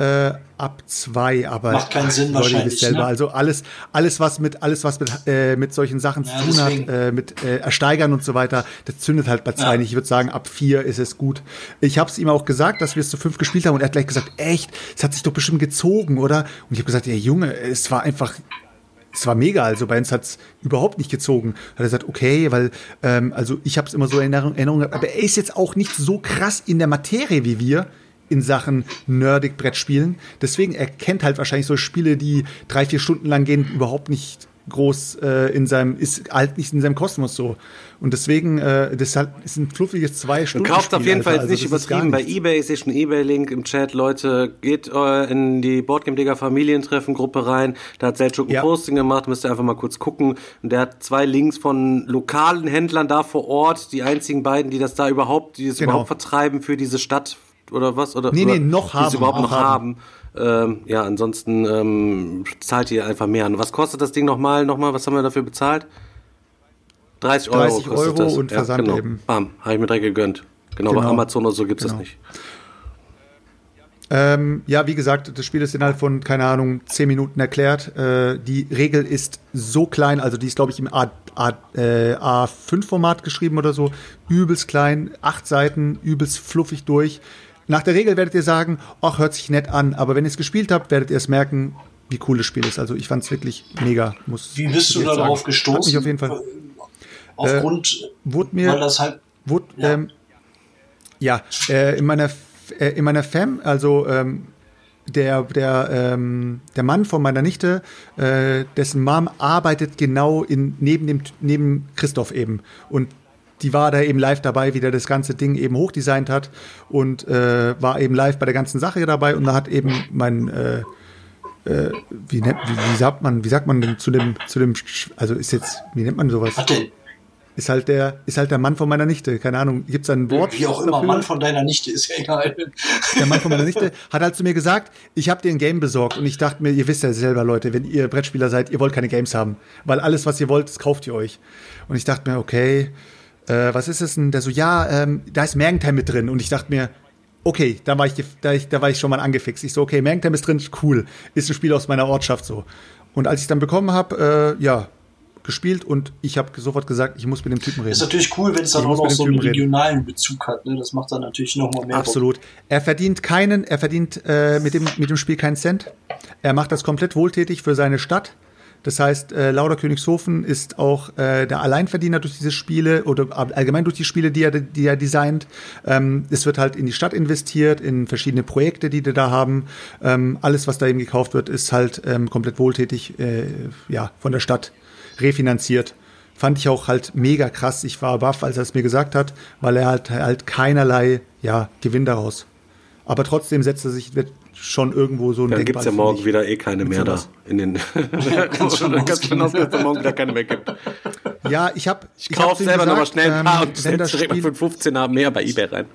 Äh, ab zwei, aber Macht keinen Sinn wahrscheinlich, selber. ne? Also alles, alles was mit alles was mit äh, mit solchen Sachen Ja, zu tun deswegen. hat, äh, mit äh, Ersteigern und so weiter, das zündet halt bei zwei Ja. nicht. Ich würde sagen, ab vier ist es gut. Ich habe es ihm auch gesagt, dass wir es zu fünf gespielt haben und er hat gleich gesagt, echt, es hat sich doch bestimmt gezogen, oder? Und ich habe gesagt, ja Junge, es war einfach es war mega, also bei uns hat's überhaupt nicht gezogen. Hat er gesagt, okay, weil, ähm, also ich habe es immer so in Erinnerung, Erinnerung, gehabt, aber er ist jetzt auch nicht so krass in der Materie wie wir in Sachen nerdig Brettspielen. Deswegen, er kennt halt wahrscheinlich so Spiele, die drei, vier Stunden lang gehen, überhaupt nicht groß äh, in seinem, ist halt nicht in seinem Kosmos so. Und deswegen, äh, das ist halt, ist ein fluffiges zwei Und Stunden. kauft auf jeden Fall nicht also ist gar übertrieben bei eBay. Ich sehe schon eBay-Link im Chat. Leute, geht äh, in die Boardgame Digger Familientreffen-Gruppe rein. Da hat Selchuk ein Ja. Posting gemacht. Müsst ihr einfach mal kurz gucken. Und der hat zwei Links von lokalen Händlern da vor Ort. Die einzigen beiden, die das da überhaupt, die das Genau. überhaupt vertreiben für diese Stadt oder was? Oder, Nee, nee, noch es haben, überhaupt noch haben. Ähm, ja, ansonsten ähm, zahlt ihr einfach mehr. Und was kostet das Ding nochmal? Nochmal, was haben wir dafür bezahlt? 30 Euro 30 kostet Euro das. und Versand genau. eben. Bam, habe ich mir direkt gegönnt. Genau, bei Genau. Amazon oder so gibt's Genau. das nicht. Ähm, ja, wie gesagt, das Spiel ist innerhalb von, keine Ahnung, 10 Minuten erklärt. Äh, die Regel ist so klein, also die ist, glaube ich, im A, A, äh, A5-Format geschrieben oder so. Übelst klein, acht Seiten, übelst fluffig durch. Nach der Regel werdet ihr sagen, ach, hört sich nett an, aber wenn ihr es gespielt habt, werdet ihr es merken, wie cool das Spiel ist. Also ich fand es wirklich mega. Muss Wie bist du darauf Hat gestoßen? mich auf jeden Fall. Aufgrund, Wurde mir, weil das halt, Wurde, Ja. ähm, ja, äh, in meiner äh, in meiner Fam, also ähm, der der ähm, der Mann von meiner Nichte, äh, dessen Mom arbeitet genau in neben dem neben Christoph eben und die war da eben live dabei, wie der das ganze Ding eben hochdesignt hat und äh, war eben live bei der ganzen Sache dabei und da hat eben mein äh, äh, wie, nennt, wie, wie sagt man wie sagt man denn zu dem zu dem also ist jetzt wie nennt man sowas hat den, ist halt der ist halt der Mann von meiner Nichte keine Ahnung gibt's da ein Wort wie auch immer, dafür? Mann von deiner Nichte, ist ja egal. der Mann von meiner Nichte, hat halt zu mir gesagt, ich habe dir ein Game besorgt und ich dachte mir, ihr wisst ja selber, Leute, wenn ihr Brettspieler seid, ihr wollt keine Games haben, weil alles, was ihr wollt, das kauft ihr euch. Und ich dachte mir, okay, äh, was ist es denn? Der so, ja, ähm, da ist Mergentime mit drin und ich dachte mir, okay, da war ich, da, ich, da war ich schon mal angefixt. Ich so, okay, Mergentime ist drin, cool, ist ein Spiel aus meiner Ortschaft so. Und als ich dann bekommen habe, äh, ja, gespielt und ich habe sofort gesagt, ich muss mit dem Typen reden. Ist natürlich cool, wenn es dann Ich auch noch so einen reden. regionalen Bezug hat. Ne? Das macht dann natürlich nochmal mehr. Bock. Absolut. Er verdient keinen, er verdient äh, mit, dem, mit dem Spiel keinen Cent. Er macht das komplett wohltätig für seine Stadt. Das heißt, äh, Lauder Königshofen ist auch äh, der Alleinverdiener durch diese Spiele oder allgemein durch die Spiele, die er, die er designt. Ähm, es wird halt in die Stadt investiert, in verschiedene Projekte, die die da haben. Ähm, alles, was da eben gekauft wird, ist halt ähm, komplett wohltätig äh, ja, von der Stadt refinanziert. Fand ich auch halt mega krass. Ich war baff, als er es mir gesagt hat, weil er halt halt keinerlei ja, Gewinn daraus. Aber trotzdem setzt er sich, wird schon irgendwo so ein Dann gibt's ja Denkmal, morgen ich. wieder eh keine mehr da. In den schon davon ausgehen, dass es morgen wieder keine mehr gibt. Ja, ich habe Ich kaufe selber nochmal schnell ein paar und wenn setze für 15 haben mehr bei Ebay rein.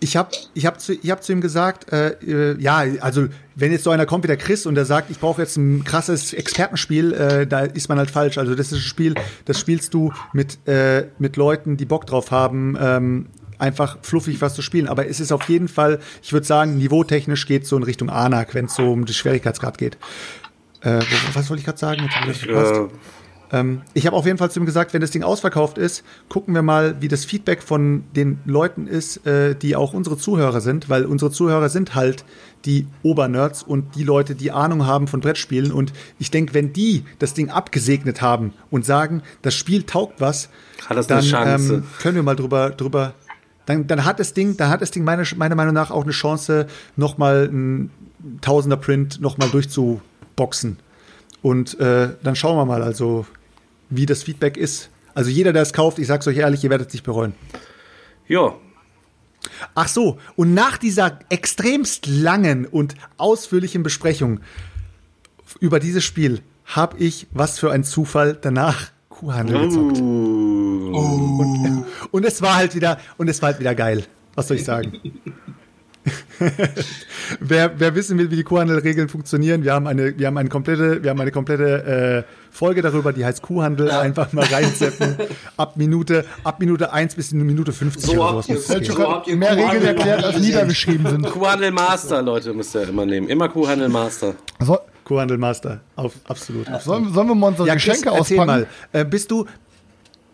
Ich habe ich hab zu, ich hab zu ihm gesagt, äh, äh, ja, also wenn jetzt so einer kommt wie der Chris und der sagt, ich brauche jetzt ein krasses Expertenspiel, äh, da ist man halt falsch. Also das ist ein Spiel, das spielst du mit, äh, mit Leuten, die Bock drauf haben, ähm, einfach fluffig was zu spielen. Aber es ist auf jeden Fall, ich würde sagen, niveautechnisch geht so in Richtung Anak, wenn es so um den Schwierigkeitsgrad geht. Äh, was wollte ich gerade sagen? Ich. Äh, Ähm, ich habe auf jeden Fall zu ihm gesagt, wenn das Ding ausverkauft ist, gucken wir mal, wie das Feedback von den Leuten ist, äh, die auch unsere Zuhörer sind, weil unsere Zuhörer sind halt die Obernerds und die Leute, die Ahnung haben von Brettspielen. Und ich denke, wenn die das Ding abgesegnet haben und sagen, das Spiel taugt was, dann. Ähm, können wir mal drüber, drüber dann, dann hat das Ding, dann hat das Ding meiner, meiner Meinung nach auch eine Chance, nochmal ein Tausender Print nochmal durchzuboxen. Und äh, dann schauen wir mal, also wie das Feedback ist. Also jeder, der es kauft, ich sag's euch ehrlich, ihr werdet es nicht bereuen. ja, Ach so, und nach dieser extremst langen und ausführlichen Besprechung über dieses Spiel habe ich, was für ein Zufall, danach Kuhhandel gezockt. Und, und es war halt wieder, und es war halt wieder geil. Was soll ich sagen? wer, wer wissen will, wie die Kuhhandelregeln funktionieren, wir haben eine, wir haben eine komplette, wir haben eine komplette äh, Folge darüber, die heißt Kuhhandel. Einfach mal reinsetzen. ab Minute, ab Minute 1 bis Minute 50 So oder habt sowas. ihr- so habt ihr Mehr Kuhhandel Regeln erklärt, als niedergeschrieben sind. Kuhhandel Master, Leute, müsst ihr immer nehmen. Immer Kuhhandel Master. So, Kuhhandel Master. Auf, absolut. absolut. sollen, sollen wir mal unsere Ja, Chris, Geschenke erzähl auspacken? mal. Äh, bist du,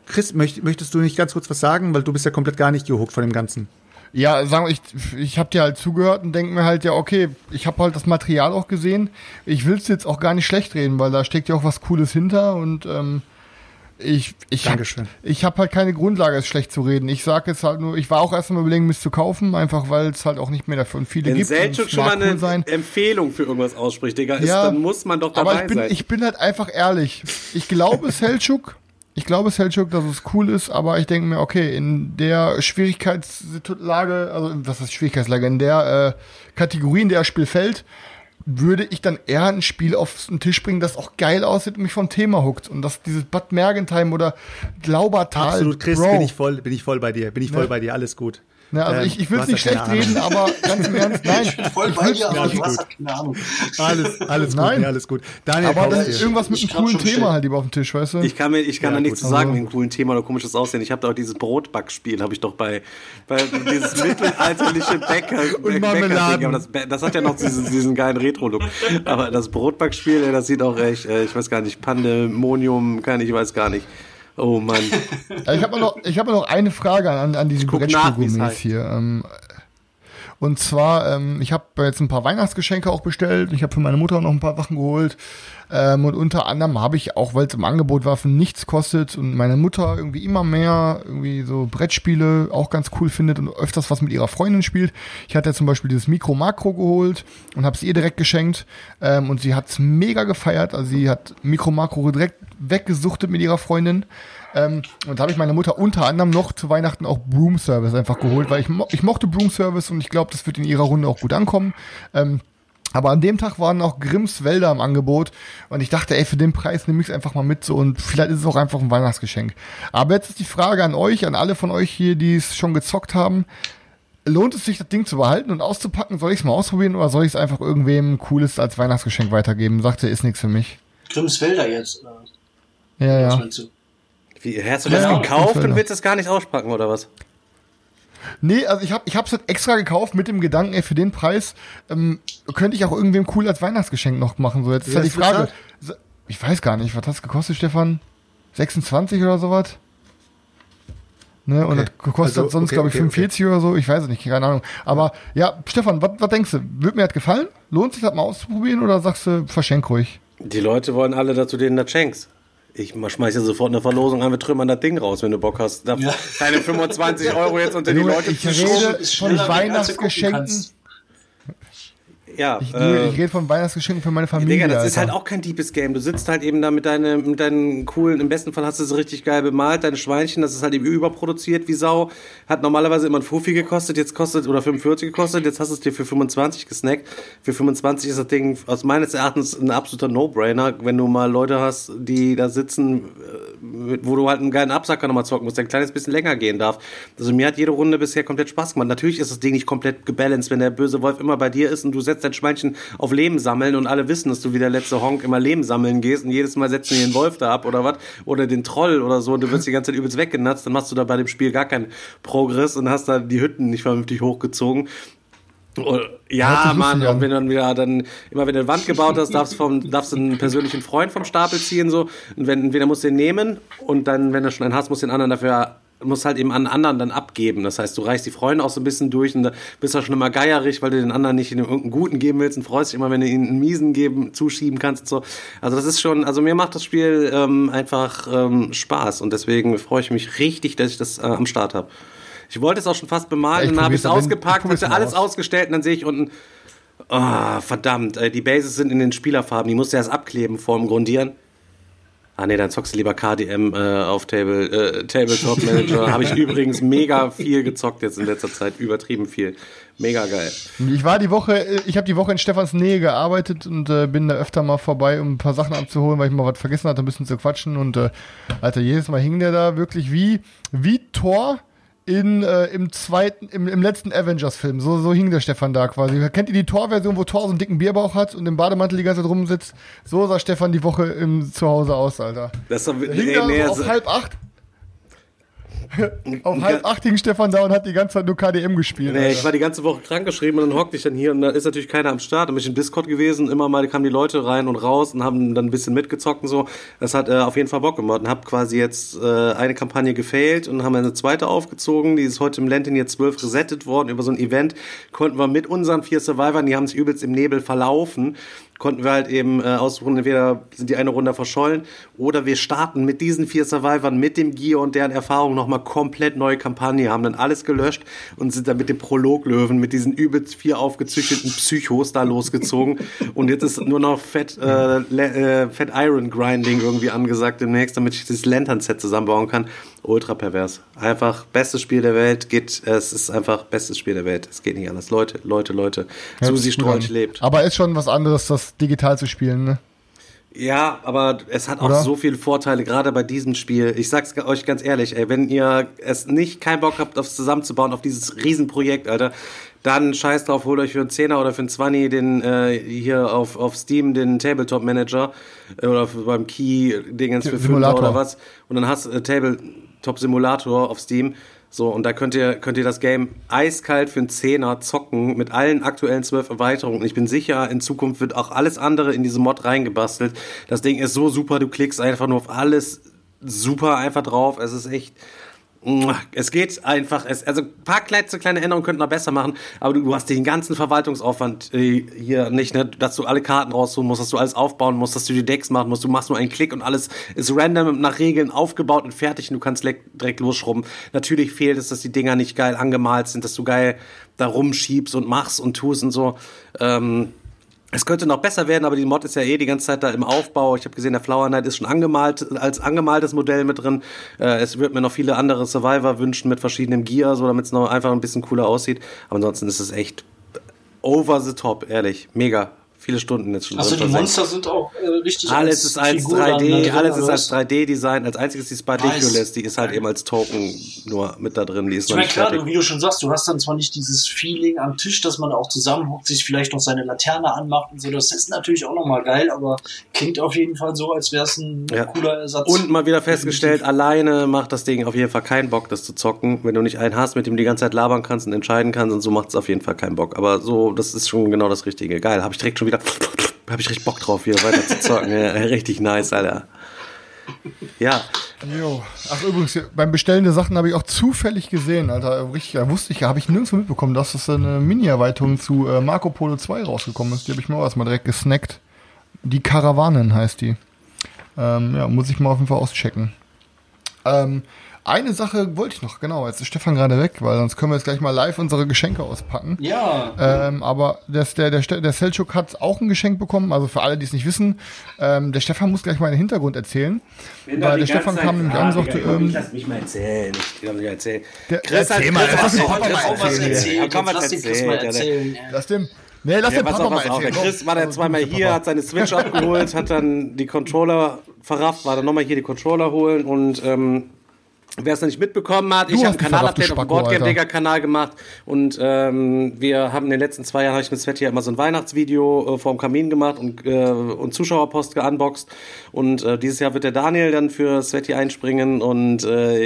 Chris, möcht, möchtest du nicht ganz kurz was sagen? Weil du bist ja komplett gar nicht gehuckt von dem Ganzen. Ja, sagen wir, ich, ich habe dir halt zugehört und denke mir halt, ja, okay, ich habe halt das Material auch gesehen. Ich will es jetzt auch gar nicht schlecht reden, weil da steckt ja auch was Cooles hinter und ähm, ich, ich habe Dankeschön. ich hab halt keine Grundlage, es schlecht zu reden. Ich sage jetzt halt nur, ich war auch erst mal überlegen, es zu kaufen, einfach weil es halt auch nicht mehr dafür und viele Wenn gibt. es schon mal mag eine cool sein. Empfehlung für irgendwas ausspricht, Digga, ist, Ja, dann muss man doch dabei Aber ich bin, sein. ich bin halt einfach ehrlich. Ich glaube Selchuk, ich glaube Selchuk, dass es cool ist, aber ich denke mir, okay, in der Schwierigkeitslage, also was ist Schwierigkeitslage, in der äh, Kategorie, in der das Spiel fällt, würde ich dann eher ein Spiel auf den Tisch bringen, das auch geil aussieht und mich vom Thema huckt. Und das dieses Bad Mergentheim oder Glaubertal. Absolut, Chris, Bro. bin ich voll, bin ich voll bei dir. Bin ich voll Ne? bei dir. Alles gut. Ne, also Ähm, ich, ich will es nicht schlecht reden, aber ganz im Ernst, nein. Voll ich bei will's dir, aber du hast keine Ahnung. Alles, alles gut. Nein. Nee, alles gut. Daniel, Aber dann ist irgendwas mit Ich einem coolen Thema stellen. halt lieber auf dem Tisch, weißt du? Ich kann mir, ich kann Ja, da nichts gut. zu sagen Also- wegen coolen Thema oder komisches Aussehen. Ich habe da auch dieses Brotbackspiel, habe ich doch bei, bei dieses mittelalterliche Bäcker, Und Marmeladen. das, das hat ja noch diesen, diesen geilen Retro-Look. Aber das Brotbackspiel, das sieht auch echt, äh, ich weiß gar nicht, Pandemonium, kann ich weiß gar nicht. Oh Mann. Ja, ich habe noch, ich hab noch eine Frage an, an diese guck nach, wie's Brettspielgourmets heißt. hier. Ähm, und zwar, ähm, ich habe jetzt ein paar Weihnachtsgeschenke auch bestellt. Ich habe für meine Mutter noch ein paar Sachen geholt. Ähm, und unter anderem habe ich auch, weil es im Angebot war, für nichts kostet und meine Mutter irgendwie immer mehr irgendwie so Brettspiele auch ganz cool findet und öfters was mit ihrer Freundin spielt. Ich hatte zum Beispiel dieses Mikro Makro geholt und habe es ihr direkt geschenkt ähm, und sie hat es mega gefeiert. Also sie hat Mikro Makro direkt weggesuchtet mit ihrer Freundin. Ähm, und da habe ich meine Mutter unter anderem noch zu Weihnachten auch Broom Service einfach geholt, weil ich, mo ich mochte Broom Service und ich glaube, das wird in ihrer Runde auch gut ankommen. Ähm, aber an dem Tag waren auch Grimms Wälder im Angebot und ich dachte, ey, für den Preis nehme ich es einfach mal mit so und vielleicht ist es auch einfach ein Weihnachtsgeschenk. Aber jetzt ist die Frage an euch, an alle von euch hier, die es schon gezockt haben. Lohnt es sich, das Ding zu behalten und auszupacken? Soll ich es mal ausprobieren oder soll ich es einfach irgendwem Cooles als Weihnachtsgeschenk weitergeben? Sagt er, ist nichts für mich. Grimms-Wälder jetzt. oder? Ja, ja. Wie, hast du das Ja, gekauft und willst es gar nicht auspacken, oder was? Nee, also ich habe ich hab's halt extra gekauft mit dem Gedanken, ey, für den Preis ähm, könnte ich auch irgendwem cool als Weihnachtsgeschenk noch machen. So, jetzt ist halt die Frage. So, Ich weiß gar nicht, was hat's gekostet, Stefan? 26 oder sowas. Ne, und Okay. das kostet Also, sonst, okay, glaube ich, okay, 45 oder so. Ich weiß es nicht, keine Ahnung. Aber ja, Stefan, was was denkst du? Wird mir das gefallen? Lohnt sich das mal auszuprobieren oder sagst du, verschenk ruhig? Die Leute wollen alle, dass du denen das schenkst. Ich schmeiß dir sofort eine Verlosung an, wir trümmern das Ding raus, wenn du Bock hast. Da- Ja. Deine 25 Euro jetzt unter die Leute ich zu rede- als du gucken Weihnachtsgeschenken. Ja, Ich, äh, ich rede von Weihnachtsgeschenken für meine Familie. Digga, das ist halt Alter. auch kein deepes Game. Du sitzt halt eben da mit, deine, mit deinen coolen, im besten Fall hast du es richtig geil bemalt, deine Schweinchen, das ist halt eben überproduziert wie Sau. Hat normalerweise immer ein Fuffi gekostet, jetzt kostet, oder 45 gekostet, jetzt hast du es dir für 25 gesnackt. Für 25 ist das Ding aus meines Erachtens ein absoluter No-Brainer, wenn du mal Leute hast, die da sitzen, äh, wo du halt einen geilen Absacker nochmal zocken musst, der ein kleines bisschen länger gehen darf. Also mir hat jede Runde bisher komplett Spaß gemacht. Natürlich ist das Ding nicht komplett gebalanced, wenn der böse Wolf immer bei dir ist und du setzt dein Schweinchen auf Leben sammeln und alle wissen, dass du wie der letzte Honk immer Leben sammeln gehst und jedes Mal setzt du den Wolf da ab oder was oder den Troll oder so und du wirst die ganze Zeit übelst weggenatzt, dann machst du da bei dem Spiel gar keinen Progress und hast da die Hütten nicht vernünftig hochgezogen. Oh, Ja, Mann, und wenn du dann wieder dann, immer wenn du eine Wand gebaut hast, darfst, vom, darfst du einen persönlichen Freund vom Stapel ziehen, so. Und wenn, entweder musst du den nehmen und dann, wenn du schon einen hast, musst du den anderen dafür, musst halt eben an anderen dann abgeben. Das heißt, du reichst die Freunde auch so ein bisschen durch und bist du schon immer geierig, weil du den anderen nicht in irgendeinen guten geben willst und freust dich immer, wenn du ihnen einen miesen geben, zuschieben kannst so. Also das ist schon, also mir macht das Spiel ähm, einfach ähm, Spaß und deswegen freue ich mich richtig, dass ich das äh, am Start habe. Ich wollte es auch schon fast bemalen, Ja, dann habe ich es ausgepackt, hatte alles aus. ausgestellt und dann sehe ich unten, Ah, verdammt, äh, die Bases sind in den Spielerfarben, die musst du erst abkleben vorm Grundieren. Ah nee, dann zockst du lieber KDM äh, auf Table, äh, Tabletop Manager. Habe ich übrigens mega viel gezockt jetzt in letzter Zeit, übertrieben viel. Mega geil. Ich war die Woche, äh, ich habe die Woche in Stefans Nähe gearbeitet und äh, bin da öfter mal vorbei, um ein paar Sachen abzuholen, weil ich mal was vergessen hatte, ein bisschen zu quatschen. Und äh, Alter, jedes Mal hing der da wirklich wie, wie Thor in, äh, im zweiten, im, im letzten Avengers-Film. So, so hing der Stefan da quasi. Kennt ihr die Thor-Version, wo Thor so einen dicken Bierbauch hat und im Bademantel die ganze Zeit rumsitzt? So sah Stefan die Woche im Zuhause aus, Alter. Das ist doch, hing nee, da nee, so auf halb acht. auf halb acht hing Stefan da und hat die ganze Zeit nur KDM gespielt. Nee, Alter. ich war die ganze Woche krankgeschrieben und dann hockte ich dann hier und da ist natürlich keiner am Start. Dann bin ich im Discord gewesen, immer mal kamen die Leute rein und raus und haben dann ein bisschen mitgezockt und so. Das hat äh, auf jeden Fall Bock gemacht und habe quasi jetzt äh, eine Kampagne gefailt und haben eine zweite aufgezogen. Die ist heute im Lentin jetzt 12 resettet worden. Über so ein Event konnten wir mit unseren vier Survivern, die haben sich übelst im Nebel verlaufen, konnten wir halt eben äh, aussuchen, entweder sind die eine Runde verschollen oder wir starten mit diesen vier Survivern, mit dem Gear und deren Erfahrung nochmal komplett neue Kampagne, haben dann alles gelöscht und sind dann mit dem Prologlöwen, mit diesen übelst vier aufgezüchteten Psychos da losgezogen und jetzt ist nur noch Fett, äh, äh, Fett Iron Grinding irgendwie angesagt demnächst, damit ich das Lantern-Set zusammenbauen kann. Ultra pervers. Einfach bestes Spiel der Welt, geht, es ist einfach bestes Spiel der Welt. Es geht nicht anders. Leute, Leute, Leute. Hört Susi. Strolch lebt. Aber ist schon was anderes, das digital zu spielen, ne? Ja, aber es hat auch Oder? so viele Vorteile, gerade bei diesem Spiel. Ich sag's euch ganz ehrlich, ey, wenn ihr es nicht keinen Bock habt, aufs zusammenzubauen, auf dieses Riesenprojekt, Alter, dann scheiß drauf, holt euch für einen Zehner oder für einen Zwanni den äh, hier auf, auf Steam den Tabletop Manager äh, oder beim Key Dingens für Fünfer Simulator. oder was. Und dann hast du äh, Tabletop Simulator auf Steam. So, und da könnt ihr, könnt ihr das Game eiskalt für einen Zehner zocken mit allen aktuellen zwölf Erweiterungen. Und ich bin sicher, in Zukunft wird auch alles andere in diese Mod reingebastelt. Das Ding ist so super, du klickst einfach nur auf alles super einfach drauf. Es ist echt. Es geht einfach, es, also ein paar kleine, Änderungen könnten wir besser machen, aber du, du hast den ganzen Verwaltungsaufwand äh, hier nicht, ne, dass du alle Karten rausholen musst, dass du alles aufbauen musst, dass du die Decks machen musst, du machst nur einen Klick und alles ist random nach Regeln aufgebaut und fertig und du kannst direkt losschrubben. Natürlich fehlt es, dass die Dinger nicht geil angemalt sind, dass du geil da rumschiebst und machst und tust und so. Ähm, es könnte noch besser werden, aber die Mod ist ja eh die ganze Zeit da im Aufbau. Ich habe gesehen, der Flower Knight ist schon angemalt, als angemaltes Modell mit drin. Äh, es wird mir noch viele andere Survivor wünschen mit verschiedenem Gear, so damit es noch einfach ein bisschen cooler aussieht. Aber ansonsten ist es echt over the top, ehrlich. Mega. Viele Stunden jetzt schon. Also die. Monster sind auch äh, richtig Alles ist als Figur dann da 3D, drin, alles ist als was? 3D-Design. Als einziges die Sparticulus, die ist halt eben als Token nur mit da drin. Die ist Ich meine, klar, du, wie du schon sagst, du hast dann zwar nicht dieses Feeling am Tisch, dass man auch zusammenhockt, sich vielleicht noch seine Laterne anmacht und so. Das ist natürlich auch nochmal geil, aber klingt auf jeden Fall so, als wäre es ein Ja. cooler Ersatz. Und mal wieder festgestellt, alleine macht das Ding auf jeden Fall keinen Bock, das zu zocken. Wenn du nicht einen hast, mit dem du die ganze Zeit labern kannst und entscheiden kannst und so macht es auf jeden Fall keinen Bock. Aber so, das ist schon genau das Richtige. Geil, habe ich direkt schon wieder, habe ich richtig Bock drauf, hier weiter zu zocken. ja, richtig nice, Alter. Ja, Jo. Ach übrigens, beim Bestellen der Sachen habe ich auch zufällig gesehen, Alter. Richtig, wusste ich, habe ich nirgendwo mitbekommen, dass es eine Mini-Erweiterung zu äh, Marco Polo 2 rausgekommen ist. Die habe ich mir auch erstmal direkt gesnackt. Die Karawanen heißt die. Ähm, ja, muss ich mal auf jeden Fall auschecken. Ähm, eine Sache wollte ich noch, genau, jetzt ist Stefan gerade weg, weil sonst können wir jetzt gleich mal live unsere Geschenke auspacken. Ja, Ähm, aber das, der, der, der Selchuk hat auch ein Geschenk bekommen, also für alle, die es nicht wissen. Ähm, der Stefan muss gleich mal den Hintergrund erzählen. Weil der Stefan kam nämlich an und sagte, ähm, lass mich mal erzählen. Ich kann nicht erzählen. Der- Chris hat Chris lass hat Papa mal auch was erzählen, erzählt. Chris mal erzählt. erzählen. lass dem, nee, lass Ja, den Papa auf, mal auf. Der erzählen. Chris war dann zweimal hier, hat seine Switch abgeholt, hat dann die Controller verrafft, war dann nochmal hier die Controller holen und ähm, Wer es noch nicht mitbekommen hat, ich hast habe ein verrafft, Kanalupdate du auf dem Spacko, Boardgame Alter. Digger Kanal gemacht und ähm, wir haben in den letzten zwei Jahren habe ich mit Sveti ja immer so ein Weihnachtsvideo äh, vorm Kamin gemacht und, äh, und Zuschauerpost geunboxed und äh, dieses Jahr wird der Daniel dann für Sveti einspringen und äh,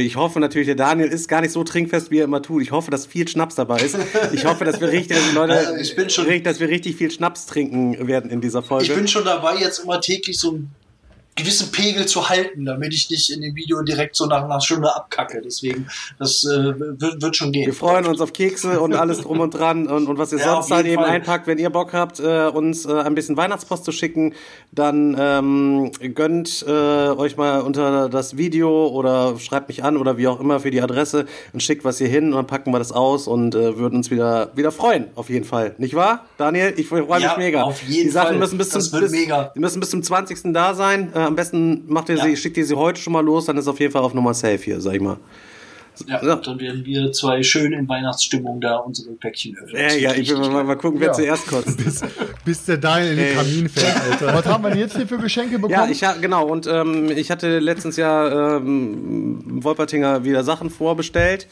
ich hoffe natürlich, der Daniel ist gar nicht so trinkfest, wie er immer tut. Ich hoffe, dass viel Schnaps dabei ist. Ich hoffe, dass wir richtig, dass Leute, ich bin schon- richtig, dass wir richtig viel Schnaps trinken werden in dieser Folge. Ich bin schon dabei, jetzt immer täglich so einen gewissen Pegel zu halten, damit ich nicht in dem Video direkt so nach einer Stunde abkacke. Deswegen, das äh, wird, wird schon gehen. Wir freuen uns auf Kekse und alles drum und dran und, und was ihr Ja, sonst halt eben Fall. einpackt. Wenn ihr Bock habt, äh, uns äh, ein bisschen Weihnachtspost zu schicken, dann ähm, gönnt äh, euch mal unter das Video oder schreibt mich an oder wie auch immer für die Adresse und schickt was hier hin und dann packen wir das aus und äh, würden uns wieder wieder freuen, auf jeden Fall. Nicht wahr, Daniel? Ich freue mich Ja, mega. auf jeden die Sachen Fall. müssen bis zum bis, mega. Die müssen bis zum 20. da sein. Äh, am besten macht ihr Ja. sie, schickt ihr sie heute schon mal los, dann ist auf jeden Fall auf Nummer safe hier, sag ich mal. Ja, Ja. dann werden wir zwei schön in Weihnachtsstimmung da unsere Päckchen öffnen. Ja, ja, ich will mal, mal gucken, wer Ja. zuerst kotzt. Bis der Daniel in den Ey. Kamin fährt, Alter. Was haben wir denn jetzt hier für Geschenke bekommen? Ja, ich genau und ähm, ich hatte letztens ja ähm, Wolpertinger wieder Sachen vorbestellt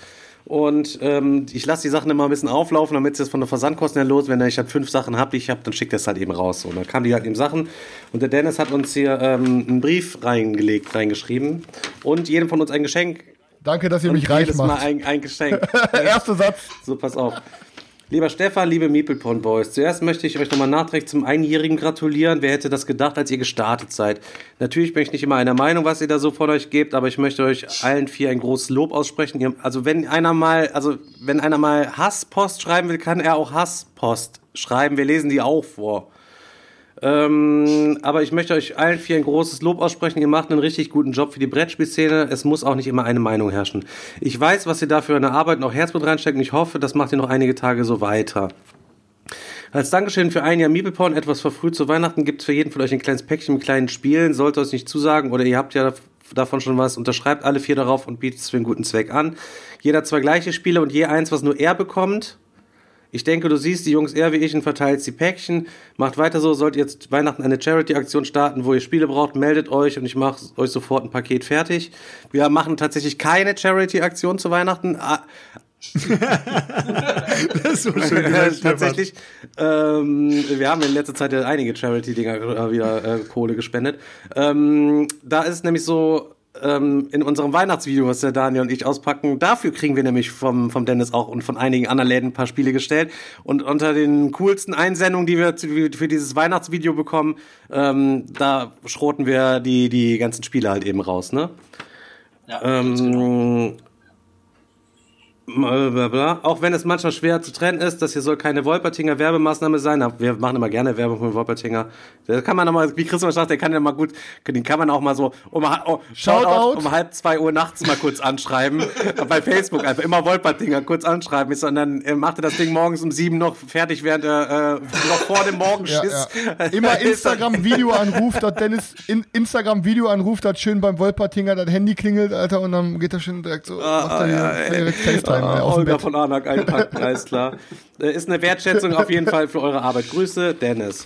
und ähm, ich lasse die Sachen immer ein bisschen auflaufen, damit es jetzt von der Versandkosten her los, wenn ich halt fünf Sachen habe, die ich habe, dann schickt das halt eben raus. Und dann kamen die halt eben Sachen und der Dennis hat uns hier ähm, einen Brief reingelegt, reingeschrieben und jedem von uns ein Geschenk. Danke, dass ihr Und mich reich jedes Mal macht. ein, ein Geschenk. Erster Satz. So, pass auf. Lieber Stefan, liebe Meeplepon Boys, zuerst möchte ich euch nochmal nachträglich zum Einjährigen gratulieren. Wer hätte das gedacht, als ihr gestartet seid? Natürlich bin ich nicht immer einer Meinung, was ihr da so von euch gebt, aber ich möchte euch allen vier ein großes Lob aussprechen. Also wenn einer mal, also wenn einer mal Hasspost schreiben will, kann er auch Hasspost schreiben. Wir lesen die auch vor. Ähm, aber ich möchte euch allen vier ein großes Lob aussprechen. Ihr macht einen richtig guten Job für die Brettspielszene. Es muss auch nicht immer eine Meinung herrschen. Ich weiß, was ihr da für eine Arbeit auch Herzblut reinsteckt und ich hoffe, das macht ihr noch einige Tage so weiter. Als Dankeschön für ein Jahr Meepleporn, etwas verfrüht zu Weihnachten, gibt es für jeden von euch ein kleines Päckchen mit kleinen Spielen. Sollte euch nicht zusagen oder ihr habt ja davon schon was, unterschreibt alle vier darauf und bietet es für einen guten Zweck an. Jeder zwei gleiche Spiele und je eins, was nur er bekommt. Ich denke, du siehst die Jungs eher wie ich und verteilst die Päckchen. Macht weiter so, sollt ihr jetzt Weihnachten eine Charity-Aktion starten, wo ihr Spiele braucht, meldet euch und ich mache euch sofort ein Paket fertig. Wir machen tatsächlich keine Charity-Aktion zu Weihnachten. Ah, Das ist so schön gesagt, tatsächlich. Ähm, wir haben in letzter Zeit ja einige Charity-Dinger äh, wieder äh, Kohle gespendet. Ähm, da ist es nämlich so, ähm, in unserem Weihnachtsvideo, was der Daniel und ich auspacken, dafür kriegen wir nämlich vom, vom Dennis auch und von einigen anderen Läden ein paar Spiele gestellt. Und unter den coolsten Einsendungen, die wir für dieses Weihnachtsvideo bekommen, ähm, da schroten wir die, die ganzen Spiele halt eben raus, ne? Ja, ganz genau. Ähm, Blablabla. Auch wenn es manchmal schwer zu trennen ist, das hier soll keine Wolpertinger Werbemaßnahme sein. aber Wir machen immer gerne Werbung für Wolpertinger. Da kann man nochmal, wie Christoph sagt, der kann ja mal gut, den kann man auch mal so um, oh, Shoutout. um halb zwei Uhr nachts mal kurz anschreiben. bei Facebook einfach immer Wolpertinger kurz anschreiben. Und dann äh, macht er das Ding morgens um sieben noch fertig, während er äh, noch vor dem Ja, Morgenschiss. ja. Immer Instagram-Video anruft, dass Dennis in Instagram-Video anruft, dass schön beim Wolpertinger das Handy klingelt, Alter, und dann geht er schon direkt so, macht er ja, direkt FaceTime aus dem Olga Bett. von Anak einpacken, alles klar. Äh, Ist eine Wertschätzung auf jeden Fall für eure Arbeit. Grüße, Dennis.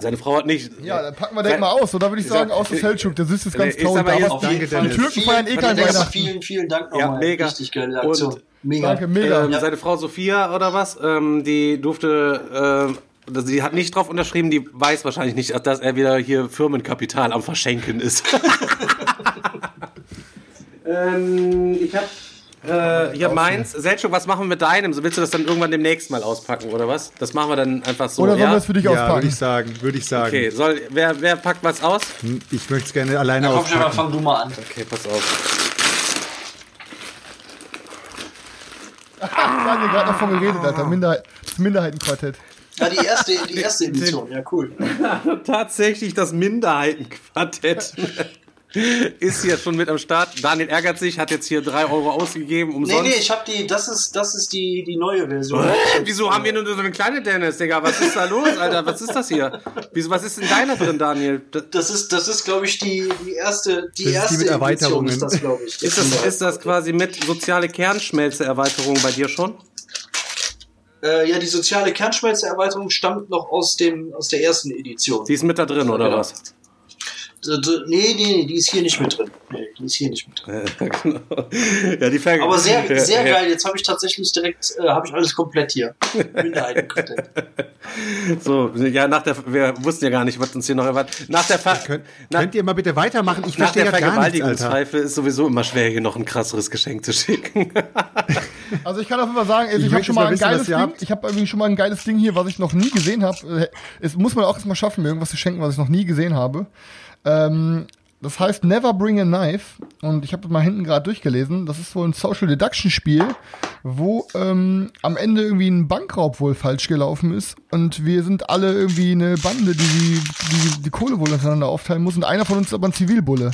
Seine Frau hat nicht. Ja, dann packen wir direkt mal aus, oder würde ich sagen, aus das Feldschuk, der süß ist ganz jetzt- aber jeden Danke, Fall. Dennis. Türken Vielen- feiern eh kein Dennis, Weihnachten. Vielen, vielen Dank Ja, nochmal. mega. Richtig geile Aktion. Und- mega. Danke, mega. Ähm, Seine Frau Sophia oder was, ähm, die durfte, äh, sie hat nicht drauf unterschrieben, die weiß wahrscheinlich nicht, dass er wieder hier Firmenkapital am Verschenken ist. ähm, ich habe Äh, hier meins. Selchuk, was machen wir mit deinem? So willst du das dann irgendwann demnächst mal auspacken, oder was? Das machen wir dann einfach so. Oder sollen ja? wir es für dich Ja, würde auspacken? ich sagen, würde ich sagen. Okay, soll, wer, wer packt was aus? Ich möchte es gerne alleine Komm schon mal, auspacken. fang du mal an. Okay, pass auf. Daniel gerade noch von geredet, Alter. Minderheit, das Minderheitenquartett. Ja, die erste, die erste Edition, ja cool. Tatsächlich das Minderheitenquartett. ist hier schon mit am Start. Daniel ärgert sich, hat jetzt hier drei Euro ausgegeben, Nee, umsonst. nee, ich hab die, das ist, das ist die, die neue Version. Wieso haben wir nur so eine kleine Dennis, Digga? Was ist da los, Alter? Was ist das hier? Wieso, was ist in deiner drin, Daniel? Das- Das ist, das ist, glaube ich, die, die erste, die Das ist die erste mit Edition Erweiterungen. ist das, glaube ich. Ist das, ist das quasi mit soziale Kernschmelze-Erweiterung bei dir schon? äh, ja, die soziale Kernschmelze-Erweiterung stammt noch aus dem, aus der ersten Edition. Die ist mit da drin, oder Ja. was? Nee, nee, nee, die ist hier nicht mit drin. Nee, die ist hier nicht mit drin. Ja, genau. Ja, die Ver Aber sehr, ja, sehr ja. geil. Jetzt habe ich tatsächlich direkt, äh, habe ich alles komplett hier. Minderheitencontent. So, ja, nach der, wir wussten ja gar nicht, was uns hier noch erwartet. Nach der, Ver Könnt, nach, könnt ihr mal bitte weitermachen? Ich nach verstehe der gar nichts, Alter. Vergewaltigungspfeife ist sowieso immer schwer, hier noch ein krasseres Geschenk zu schicken. Also ich kann auf jeden Fall sagen, also Ich ich, habe schon mal ein wissen, geiles Ding. habt. Ich habe irgendwie schon mal ein geiles Ding hier, was ich noch nie gesehen habe. Es muss man auch erstmal schaffen, mir irgendwas zu schenken, was ich noch nie gesehen habe. Ähm, das heißt Never Bring a Knife und ich habe mal hinten gerade durchgelesen. Das ist wohl ein Social Deduction Spiel, wo ähm, am Ende irgendwie ein Bankraub wohl falsch gelaufen ist und wir sind alle irgendwie eine Bande, die die, die, die Kohle wohl untereinander aufteilen muss und einer von uns ist aber ein Zivilbulle.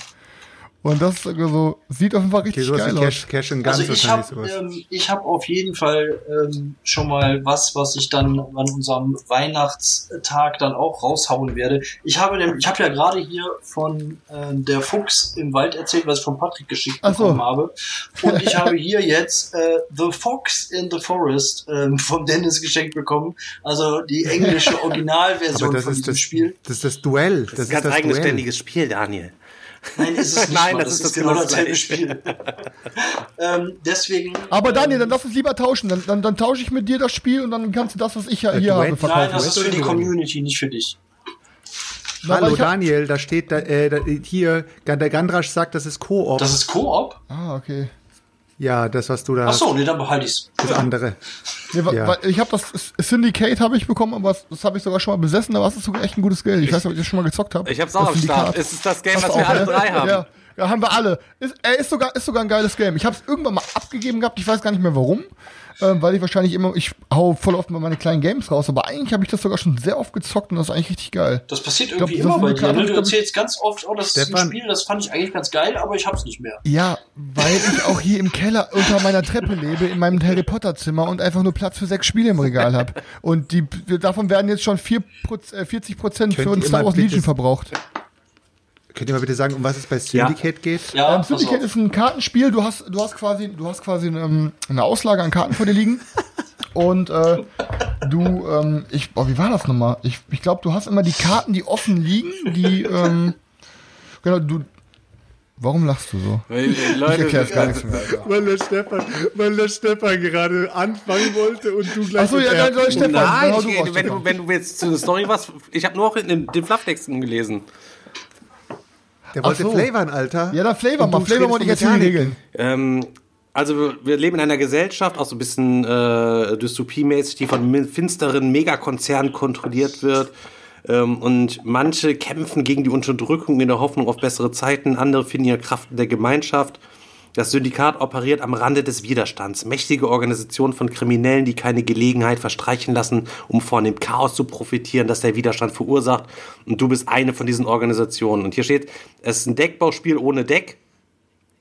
Und das also, sieht auf jeden Fall Okay, richtig sowas geil wie aus. Cash, Cash Also ich habe ähm, ich hab auf jeden Fall ähm, schon mal was, was ich dann an unserem Weihnachtstag dann auch raushauen werde. Ich habe nämlich, ich habe ja gerade hier von ähm, der Fuchs im Wald erzählt, was ich von Patrick geschickt Ach so. bekommen habe. Und ich habe hier jetzt äh, The Fox in the Forest ähm, von Dennis geschenkt bekommen. Also die englische Originalversion von ist diesem das, Spiel. das ist das Duell. Das, Das ist ein ist ganz das Duell. eigenständiges Spiel, Daniel. Nein, ist es nicht. Nein, mal. das ist das genau dasselbe das Spiel. ähm, deswegen. Aber Daniel, dann lass uns lieber tauschen. Dann, dann, dann tausche ich mit dir das Spiel und dann kannst du das, was ich ja hier habe, verkaufen. Nein, das ist für die. Community, nicht für dich. Na, Hallo Daniel, da steht da, äh, da, hier, der Gandrasch sagt, das ist Koop. Das ist Koop? Ah, okay. Ja, das, was du da Ach so, nee, dann behalte ich's. das andere. Nee, Ja. weil ich habe das Syndicate habe ich bekommen, aber das, habe ich sogar schon mal besessen, aber das ist sogar echt ein gutes Geld. Ich, weiß nicht, ob ich das schon mal gezockt habe. Ich hab's auch Das am Start. Es ist das Game, Hast was wir auch, alle drei haben. Ja, ja, haben wir alle. Ist, er ist sogar, ist sogar ein geiles Game. Ich habe es irgendwann mal abgegeben gehabt, ich weiß gar nicht mehr warum. Ähm, weil ich wahrscheinlich immer, ich hau voll oft mal meine kleinen Games raus, aber eigentlich habe ich das sogar schon sehr oft gezockt und das ist eigentlich richtig geil. Das passiert glaub, irgendwie immer bei dir. Ne? Du erzählst ganz oft, oh, das ist ein Stefan. Spiel, das fand ich eigentlich ganz geil, aber ich hab's nicht mehr. Ja, weil ich auch hier im Keller unter meiner Treppe lebe, in meinem Harry Potter Zimmer und einfach nur Platz für sechs Spiele im Regal habe. Und die, davon werden jetzt schon vier, Proz- äh, 40 Prozent für uns Star Wars Legion verbraucht. Könnt ihr mal bitte sagen, um was es bei Syndicate geht? Ja, Ähm, Syndicate auf. ist ein Kartenspiel. Du hast, du hast quasi, du hast quasi eine, eine Auslage an Karten vor dir liegen. Und äh, du, ähm, ich, boah, wie war das nochmal? Ich, ich glaube, du hast immer die Karten, die offen liegen, die, ähm, genau, du. Warum lachst du so? Weil, äh, Ich Leute, erklär's gar nichts mehr. Weil der Stefan, weil der Stefan gerade anfangen wollte und du gleich. Achso, ja, dann soll Stefan. Nein, du ich, raus, wenn, du, wenn du jetzt zu der Story was, ich habe nur auch in den, den Flufftexten gelesen. Der wollte so. flavoren, Alter. Ja, dann Flavor mal. Flavor wollte ich jetzt. Regeln. Ähm, also wir- leben in einer Gesellschaft, auch so ein bisschen äh, dystopiemäßig, die von finsteren Megakonzernen kontrolliert wird. Ähm, und manche kämpfen gegen die Unterdrückung in der Hoffnung auf bessere Zeiten, andere finden ihre Kraft in der Gemeinschaft. Das Syndikat operiert am Rande des Widerstands. Mächtige Organisation von Kriminellen, die keine Gelegenheit verstreichen lassen, um von dem Chaos zu profitieren, das der Widerstand verursacht. Und du bist eine von diesen Organisationen. Und hier steht, es ist ein Deckbauspiel ohne Deck.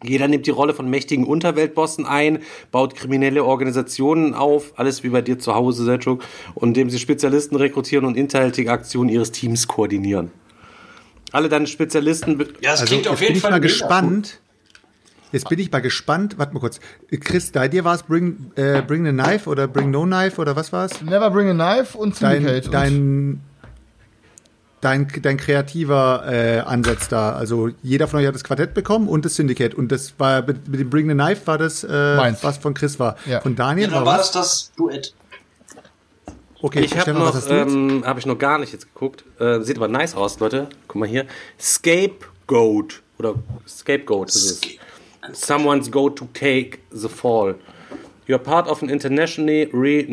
Jeder nimmt die Rolle von mächtigen Unterweltbossen ein, baut kriminelle Organisationen auf, alles wie bei dir zu Hause, Selchuk, und indem sie Spezialisten rekrutieren und inhaltliche Aktionen ihres Teams koordinieren. Alle deine Spezialisten. Ja, es Also klingt auf bin jeden ich Fall mal gespannt. Jetzt bin ich mal gespannt. Warte mal kurz. Chris, bei dir war es Bring, äh, Bring the Knife oder Bring No Knife oder was war es? Never Bring a Knife und Dein, Syndicate. dein, dein, dein kreativer äh, Ansatz da. Also jeder von euch hat das Quartett bekommen und das Syndicate. Und das war mit, mit dem Bring the Knife war das, äh, Meins. was von Chris war. Ja. Von Ja, Daniel dann war war was? das das Duett. Okay, Ich habe noch, ähm, habe ich noch gar nicht jetzt geguckt. Äh, sieht aber nice aus, Leute. Guck mal hier. Scapegoat. Oder Scapegoat ist es. Someone's go to take the fall. You're part of an internationally re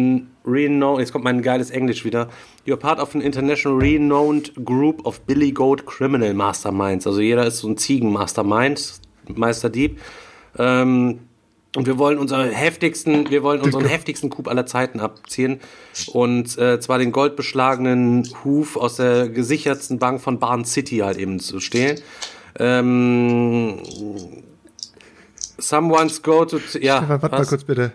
renowned. Jetzt kommt mein geiles Englisch wieder. You're part of an international renowned group of Billy Goat Criminal Masterminds. Also jeder ist so ein Ziegen-Mastermind, Meisterdieb. Ähm, und wir wollen unseren heftigsten, wir wollen unseren heftigsten Coup aller Zeiten abziehen. Und äh, zwar den goldbeschlagenen Huf aus der gesichertsten Bank von Barn City halt eben zu stehlen. Ähm, someone's go to. Ja, Stefan, warte mal kurz bitte.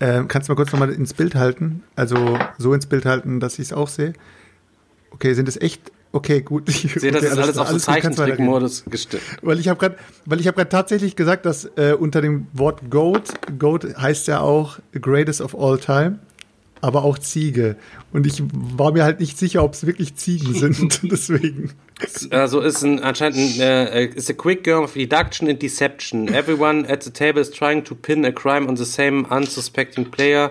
Ähm, kannst du mal kurz nochmal ins Bild halten? Also so ins Bild halten, dass ich es auch sehe. Okay, sind es echt? Okay, gut. Ich Seht, das okay, ist alles, auf so. Zeichentrickmodus gestellt. Weil ich habe gerade, weil ich habe gerade tatsächlich gesagt, dass äh, unter dem Wort Goat, Goat heißt ja auch greatest of all time, aber auch Ziege. Und ich war mir halt nicht sicher, ob es wirklich Ziegen sind. Deswegen. Also ist ein anscheinend ein, äh, ist a quick game of deduction and deception. Everyone at the table is trying to pin a crime on the same unsuspecting player.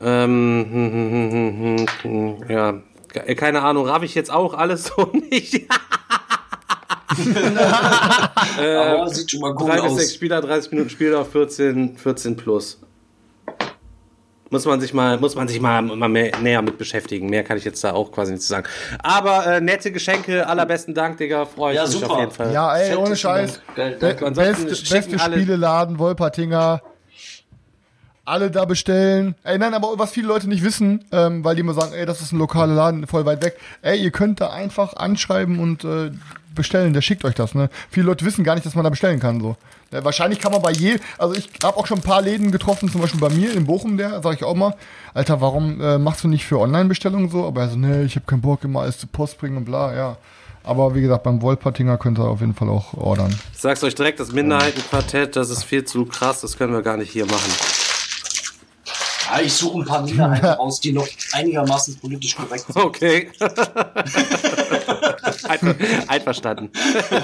Ähm, hm, hm, hm, hm, hm, hm, ja, Ke- keine Ahnung, raff ich jetzt auch alles so nicht. Aber sieht schon mal gut Drei bis sechs aus. Spieler, 30 Minuten Spieler, 14, 14 plus. Muss man sich mal, muss man sich mal, mal mehr, näher mit beschäftigen. Mehr kann ich jetzt da auch quasi nicht zu sagen. Aber äh, nette Geschenke, allerbesten Dank, Digga. Freue ich Ja, mich super. auf jeden Fall. Ja, ey, ohne Scheiß. Dank. Geil, Be beste, beste Spieleladen, Wolpertinger. Alle da bestellen. Ey, nein, aber was viele Leute nicht wissen, ähm, weil die immer sagen, ey, das ist ein lokaler Laden, voll weit weg. Ey, ihr könnt da einfach anschreiben und äh, bestellen. Der schickt euch das, ne? Viele Leute wissen gar nicht, dass man da bestellen kann, so. Ja, wahrscheinlich kann man bei je, also ich habe auch schon ein paar Läden getroffen, zum Beispiel bei mir in Bochum, der, sag ich auch mal, Alter, warum äh, machst du nicht für Online-Bestellungen so? Aber er so, nee, ich habe keinen Bock, immer alles zur Post bringen und bla, ja. Aber wie gesagt, beim Wolpertinger könnt ihr auf jeden Fall auch ordern. Ich sag's euch direkt, das Minderheitenquartett, das ist viel zu krass, das können wir gar nicht hier machen. Ja, ich suche ein paar Minderheiten raus, die noch einigermaßen politisch korrekt sind. Okay. Einver einverstanden.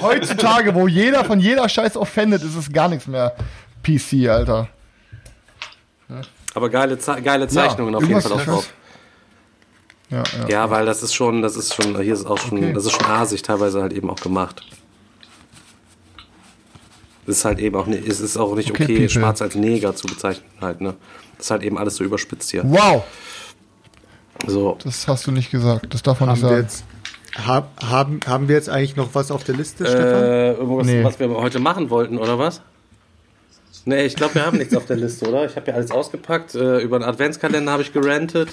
Heutzutage, wo jeder von jeder Scheiß offendet, ist es gar nichts mehr PC, Alter. Aber geile, Ze geile Zeichnungen auf jeden Fall auch drauf. Ja, ja. Ja, weil das ist schon, das ist schon, hier ist auch schon, Okay. das ist schon asig teilweise halt eben auch gemacht. Das ist halt eben auch nicht, es ist auch nicht Okay, okay, schwarz als Neger zu bezeichnen halt, ne? Das ist halt eben alles so überspitzt hier. Wow, So. das hast du nicht gesagt. Das darf man Haben nicht wir sagen. jetzt, hab, haben, haben wir jetzt eigentlich noch was auf der Liste, Stefan? Äh, irgendwas, Nee. was wir heute machen wollten, oder was? Nee, ich glaube, wir haben nichts auf der Liste, oder? Ich habe ja alles ausgepackt. Äh, über den Adventskalender habe ich gerantet,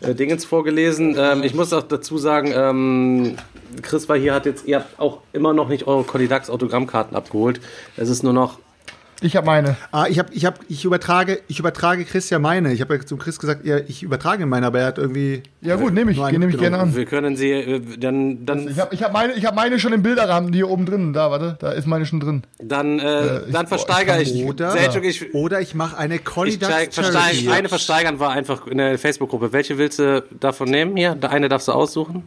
äh, Dingens vorgelesen. Ähm, ich muss auch dazu sagen, ähm, Chris war hier, hat jetzt, ihr habt auch immer noch nicht eure Codidax Autogrammkarten abgeholt. Es ist nur noch, Ich habe meine. Ah, ich habe, ich habe, ich übertrage, ich übertrage Chris ja meine. Ich habe ja zum Chris gesagt, ja, ich übertrage meine, aber er hat irgendwie. Ja gut, nehme ich, nehme ich gerne an. wir können sie, äh, dann, dann, Ich habe ich hab meine, ich hab meine schon im Bilderrahmen, die hier oben drin. Da, warte, da ist meine schon drin. dann, äh, Äh, ich- dann versteigere ich Oder, Selçuk, ich, oder ich mache eine versteig, Charity. eine versteigern war einfach in der Facebook-Gruppe. Welche willst du davon nehmen hier? Eine darfst du aussuchen.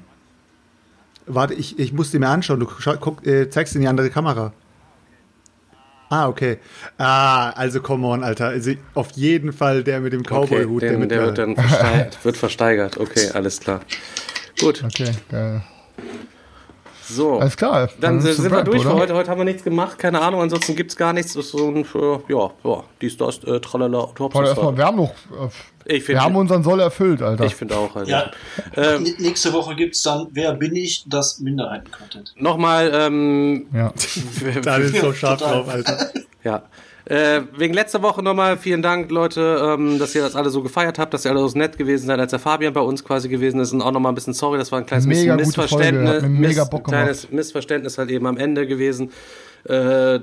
Warte, ich, ich muss die mir anschauen. Du schau, guck, äh, zeigst in die andere Kamera. Ah, okay. Ah, also come on, Alter. Also auf jeden Fall der mit dem Cowboy-Hut. der, mit der wird dann versteigert, wird versteigert. Okay, alles klar. Gut, Okay, geil. So. Alles klar. Dann ist sind wir durch für oder? heute. Heute haben wir nichts gemacht, keine Ahnung. Ansonsten gibt's gar nichts. Das ist so ein, äh, ja, ja, dies, das, äh, tralala, Warte, erstmal, wir haben noch, äh, Ich wir haben finde unseren Soll erfüllt, Alter. ich find auch. Also. Ja. Ähm, Nächste Woche gibt's dann Wer bin ich? Das Minderheiten-Content. Nochmal, ähm, ja. Da ist so scharf drauf, Alter. Ja. Äh, wegen letzter Woche nochmal vielen Dank, Leute, ähm, dass ihr das alle so gefeiert habt, dass ihr alle so nett gewesen seid, als der Fabian bei uns quasi gewesen ist. Und auch nochmal ein bisschen sorry, das war ein kleines Mega Missverständnis. mega Miss- kleines Missverständnis halt eben am Ende gewesen. Äh,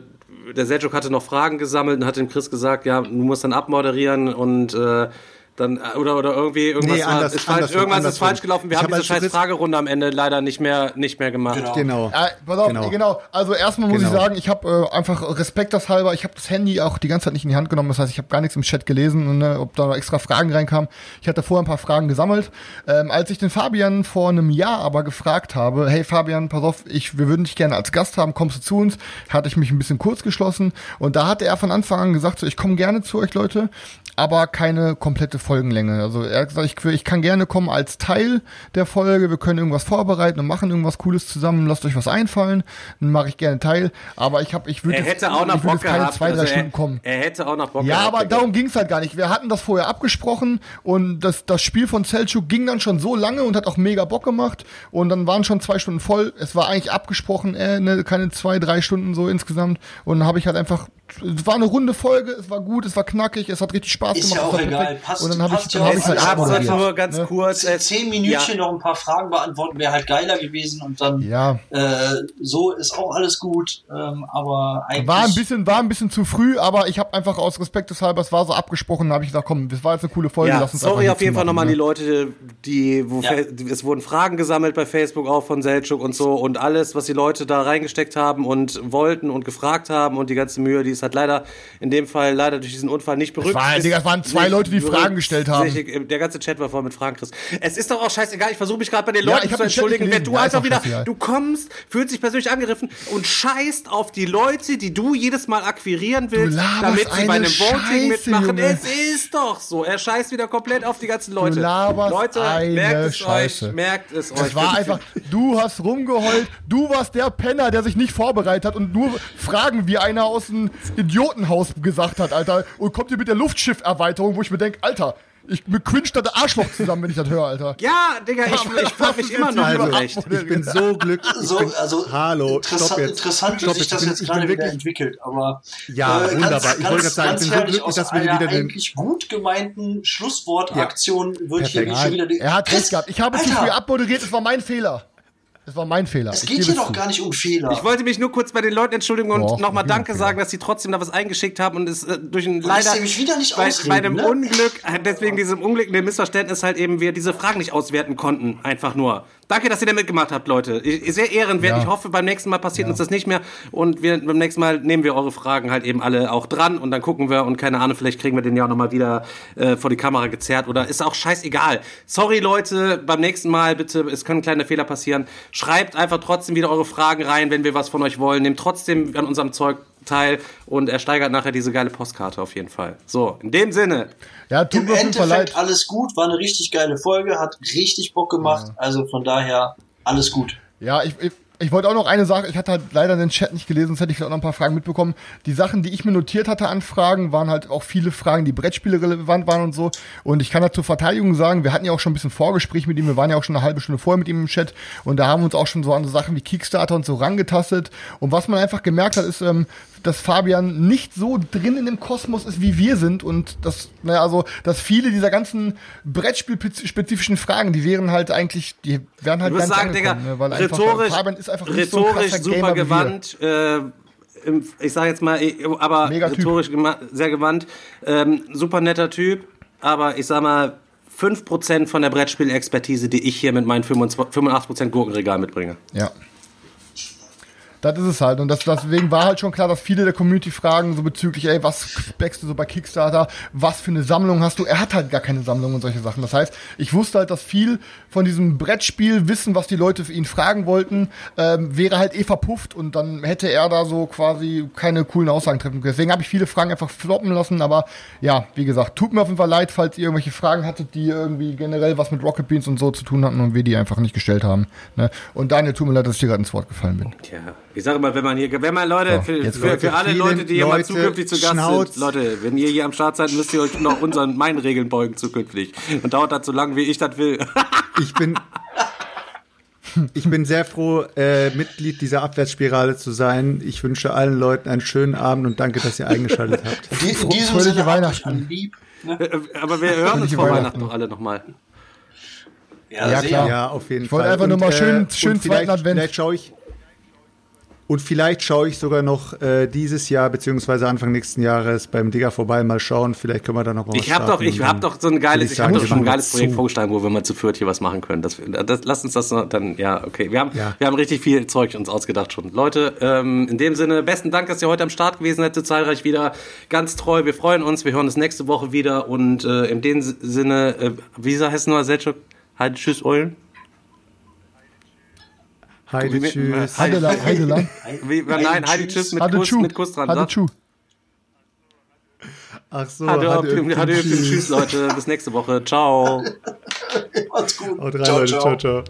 der Seljuk hatte noch Fragen gesammelt und hat dem Chris gesagt, ja, du musst dann abmoderieren und äh, dann äh, oder oder irgendwie irgendwas Nee, war, anders- ist falsch, andersrum, irgendwas ist falsch gelaufen. Wir Ich haben hab diese als scheiß Fragerunde am Ende leider nicht mehr nicht mehr gemacht. Genau. Genau. Äh, pass auf, Genau. genau. Also erstmal muss Genau. ich sagen, ich habe äh, einfach respektershalber, ich habe das Handy auch die ganze Zeit nicht in die Hand genommen. Das heißt, ich habe gar nichts im Chat gelesen, ne, ob da noch extra Fragen reinkamen. Ich hatte vorher ein paar Fragen gesammelt. Ähm, als ich den Fabian vor einem Jahr aber gefragt habe, hey Fabian, pass auf, ich, wir würden dich gerne als Gast haben, kommst du zu uns? Hatte ich mich ein bisschen kurz geschlossen und da hatte er von Anfang an gesagt, so, ich komme gerne zu euch, Leute. Aber keine komplette Folgenlänge. Also er hat gesagt, ich, ich kann gerne kommen als Teil der Folge, wir können irgendwas vorbereiten und machen irgendwas Cooles zusammen, lasst euch was einfallen, dann mache ich gerne teil, aber ich habe, ich würde jetzt- hätte auch noch Bock keine gehabt. zwei, drei also Stunden er, kommen. er hätte auch noch Bock Ja, aber darum ging's halt gar nicht. Wir hatten das vorher abgesprochen und das, das Spiel von Selchuk ging dann schon so lange und hat auch mega Bock gemacht und dann waren schon zwei Stunden voll. Es war eigentlich abgesprochen, äh, ne, keine zwei, drei Stunden so insgesamt und dann habe ich halt einfach, es war eine runde Folge, es war gut, es war knackig, es hat richtig Spaß Ist gemacht. ja es auch egal. perfekt. Passt- und dann habe ich, dann ja hab auch ich halt abmoderiert. einfach nur ganz Ne? kurz. äh, Zehn Minütchen noch ein paar Fragen beantworten wäre halt geiler gewesen und dann Ja. äh, so ist auch alles gut. Ähm, aber eigentlich War ein bisschen, war ein bisschen zu früh, aber ich habe einfach aus Respekt deshalb, es war so abgesprochen, habe ich gesagt, komm, das war jetzt eine coole Folge, Ja, lass uns sorry auf jeden Fall nochmal an ne? die Leute, die, wo Ja. Es wurden Fragen gesammelt bei Facebook auch von Selchuk und so und alles, was die Leute da reingesteckt haben und wollten und gefragt haben und die ganze Mühe, die ist halt leider in dem Fall leider durch diesen Unfall nicht berückt. war- ist Digga, es waren zwei nicht Leute, die Fragen gestellt haben. berücksichtigt. Der ganze Chat war voll mit Fragen, Chris. Es ist doch auch scheißegal, ich versuche mich gerade bei den Ja, Leuten hab zu nicht entschuldigen, wenn du Ja, einfach wieder, scheißegal. du kommst, fühlst dich persönlich angegriffen und scheißt auf die Leute, die du jedes Mal akquirieren willst, damit sie bei eine einem Voting mitmachen. Junge. Es ist doch so. Er scheißt wieder komplett auf die ganzen Leute. Leute, merkt es Scheiße. euch, merkt es euch. Das war einfach, du hast rumgeheult, du warst der Penner, der sich nicht vorbereitet hat und nur Fragen wie einer aus dem Idiotenhaus gesagt hat, Alter. Und kommt ihr mit der Luftschifferweiterung, wo ich mir denke, Alter, ich mir cringe da der Arschloch zusammen, wenn ich das höre, Alter. Ja, Digga, ich, ich frag mich immer noch Also, zurecht. ich bin so glücklich. Ich so, bin, also hallo, interessant, stopp jetzt. interessant, Stopp wie sich das Ich jetzt bin- gerade ich bin wieder wirklich- entwickelt. Aber Ja, äh, wunderbar. Ganz, Ich wollte ganz, gerade sagen, ganz ich bin so glücklich, dass wir wieder den- eigentlich gut gemeinten Schlusswortaktion wird hier schon wieder Er hat recht gehabt. Ich habe zu Alter, früh abmoderiert, es war mein Fehler. Es war mein Fehler. Es geht hier doch gar nicht um Fehler. Ich wollte mich nur kurz bei den Leuten entschuldigen und nochmal Danke Fehler. sagen, dass sie trotzdem da was eingeschickt haben und es äh, durch ein leider mich wieder nicht bei, ausreden, bei einem ne? Unglück, äh, deswegen diesem Unglück, dem Missverständnis halt eben wir diese Fragen nicht auswerten konnten, einfach nur. Danke, dass ihr da mitgemacht habt, Leute. Sehr ehrenwert. Ja. Ich hoffe, beim nächsten Mal passiert uns das nicht mehr und wir beim nächsten Mal nehmen wir eure Fragen halt eben alle auch dran und dann gucken wir und keine Ahnung, vielleicht kriegen wir den ja auch nochmal wieder äh, vor die Kamera gezerrt oder ist auch scheißegal. Sorry, Leute, beim nächsten Mal bitte, es können kleine Fehler passieren. Schreibt einfach trotzdem wieder eure Fragen rein, wenn wir was von euch wollen. Nehmt trotzdem an unserem Zeug teil und ersteigert nachher diese geile Postkarte auf jeden Fall. So, in dem Sinne. Ja, tut Im. Endeffekt alles gut, war eine richtig geile Folge, hat richtig Bock gemacht. Also von daher alles gut. Ja, ich, ich, ich wollte auch noch eine Sache, ich hatte halt leider den Chat nicht gelesen, sonst hätte ich vielleicht auch noch ein paar Fragen mitbekommen. Die Sachen, die ich mir notiert hatte an Fragen, waren halt auch viele Fragen, die Brettspiele relevant waren und so. Und ich kann da zur Verteidigung sagen, wir hatten ja auch schon ein bisschen Vorgespräch mit ihm, wir waren ja auch schon eine halbe Stunde vorher mit ihm im Chat und da haben wir uns auch schon so an so Sachen wie Kickstarter und so rangetastet. Und was man einfach gemerkt hat, ist, ähm, dass Fabian nicht so drin in dem Kosmos ist, wie wir sind und das, naja, also, dass viele dieser ganzen Brettspielspezifischen Fragen, die wären halt eigentlich, die wären halt gar sagen, Digga, ne, weil einfach rhetorisch, Fabian ist einfach nicht so ein krasser super Gamer gewandt. Äh, ich sage jetzt mal, aber Mega Typ. rhetorisch sehr gewandt. Ähm, super netter Typ, aber ich sag mal, 5% von der Brettspielexpertise, die ich hier mit meinen 25 85% Gurkenregal mitbringe. Ja. Das ist es halt. Und das, deswegen war halt schon klar, dass viele der Community fragen, so bezüglich, ey, was backst du so bei Kickstarter? Was für eine Sammlung hast du? Er hat halt gar keine Sammlung und solche Sachen. Das heißt, ich wusste halt, dass viel von diesem Brettspiel Wissen, was die Leute für ihn fragen wollten, ähm, wäre halt eh verpufft und dann hätte er da so quasi keine coolen Aussagen treffen können. Deswegen habe ich viele Fragen einfach floppen lassen, aber ja, wie gesagt, tut mir auf jeden Fall leid, falls ihr irgendwelche Fragen hattet, die irgendwie generell was mit Rocket Beans und so zu tun hatten und wir die einfach nicht gestellt haben. Ne? Und Daniel, tut mir leid, dass ich dir gerade ins Wort gefallen bin. Tja, ich sage mal, wenn man hier, wenn man Leute, So, für, für, für alle Leute, die hier mal zukünftig zu Gast Schnauz. sind, Leute, wenn ihr hier am Start seid, müsst ihr euch noch unseren, meinen Regeln beugen zukünftig. Und dauert das so lange, wie ich das will. Ich bin, ich bin sehr froh, äh, Mitglied dieser Abwärtsspirale zu sein. Ich wünsche allen Leuten einen schönen Abend und danke, dass ihr eingeschaltet habt. Die, in diesem fröhliche Sinne Weihnachten. lieb. Ne? Aber wir hören uns vor Weihnachten. Noch alle nochmal. Ja, Ja, klar. Ja, auf jeden Ich wollte Fall. einfach nur mal schön- und schön vielleicht, zweiten Advent. Vielleicht schaue ich. Und vielleicht schaue ich sogar noch äh, dieses Jahr beziehungsweise Anfang nächsten Jahres beim Digger vorbei mal schauen. Vielleicht können wir da noch mal was Ich habe doch, ich habe doch so ein geiles, ich habe sagen, doch schon ein geiles Projekt zu. vorgeschlagen, wo wir mal zu viert hier was machen können. Das, das, lasst uns das noch- dann, ja, okay. Wir haben, Ja. wir haben richtig viel Zeug uns ausgedacht schon. Leute, ähm, in dem Sinne, besten Dank, dass ihr heute am Start gewesen seid, so zahlreich wieder. Ganz treu, wir freuen uns, wir hören uns nächste Woche wieder und äh, in dem Sinne, äh, wie heißt nur Selchuk? Halt, tschüss, Eulen. Heide, Wie- tschüss. Heide- Heidelang, Heidelang. Wie, nein, Heidi, tschüss mit Kuss, mit Kuss dran. Chu. Ach so, Hatte hat Opium, irgendwie- hatte Opium. Tschüss, Leute. Bis nächste Woche. Ciao. Macht's gut. Haut rein, Leute. ciao. ciao.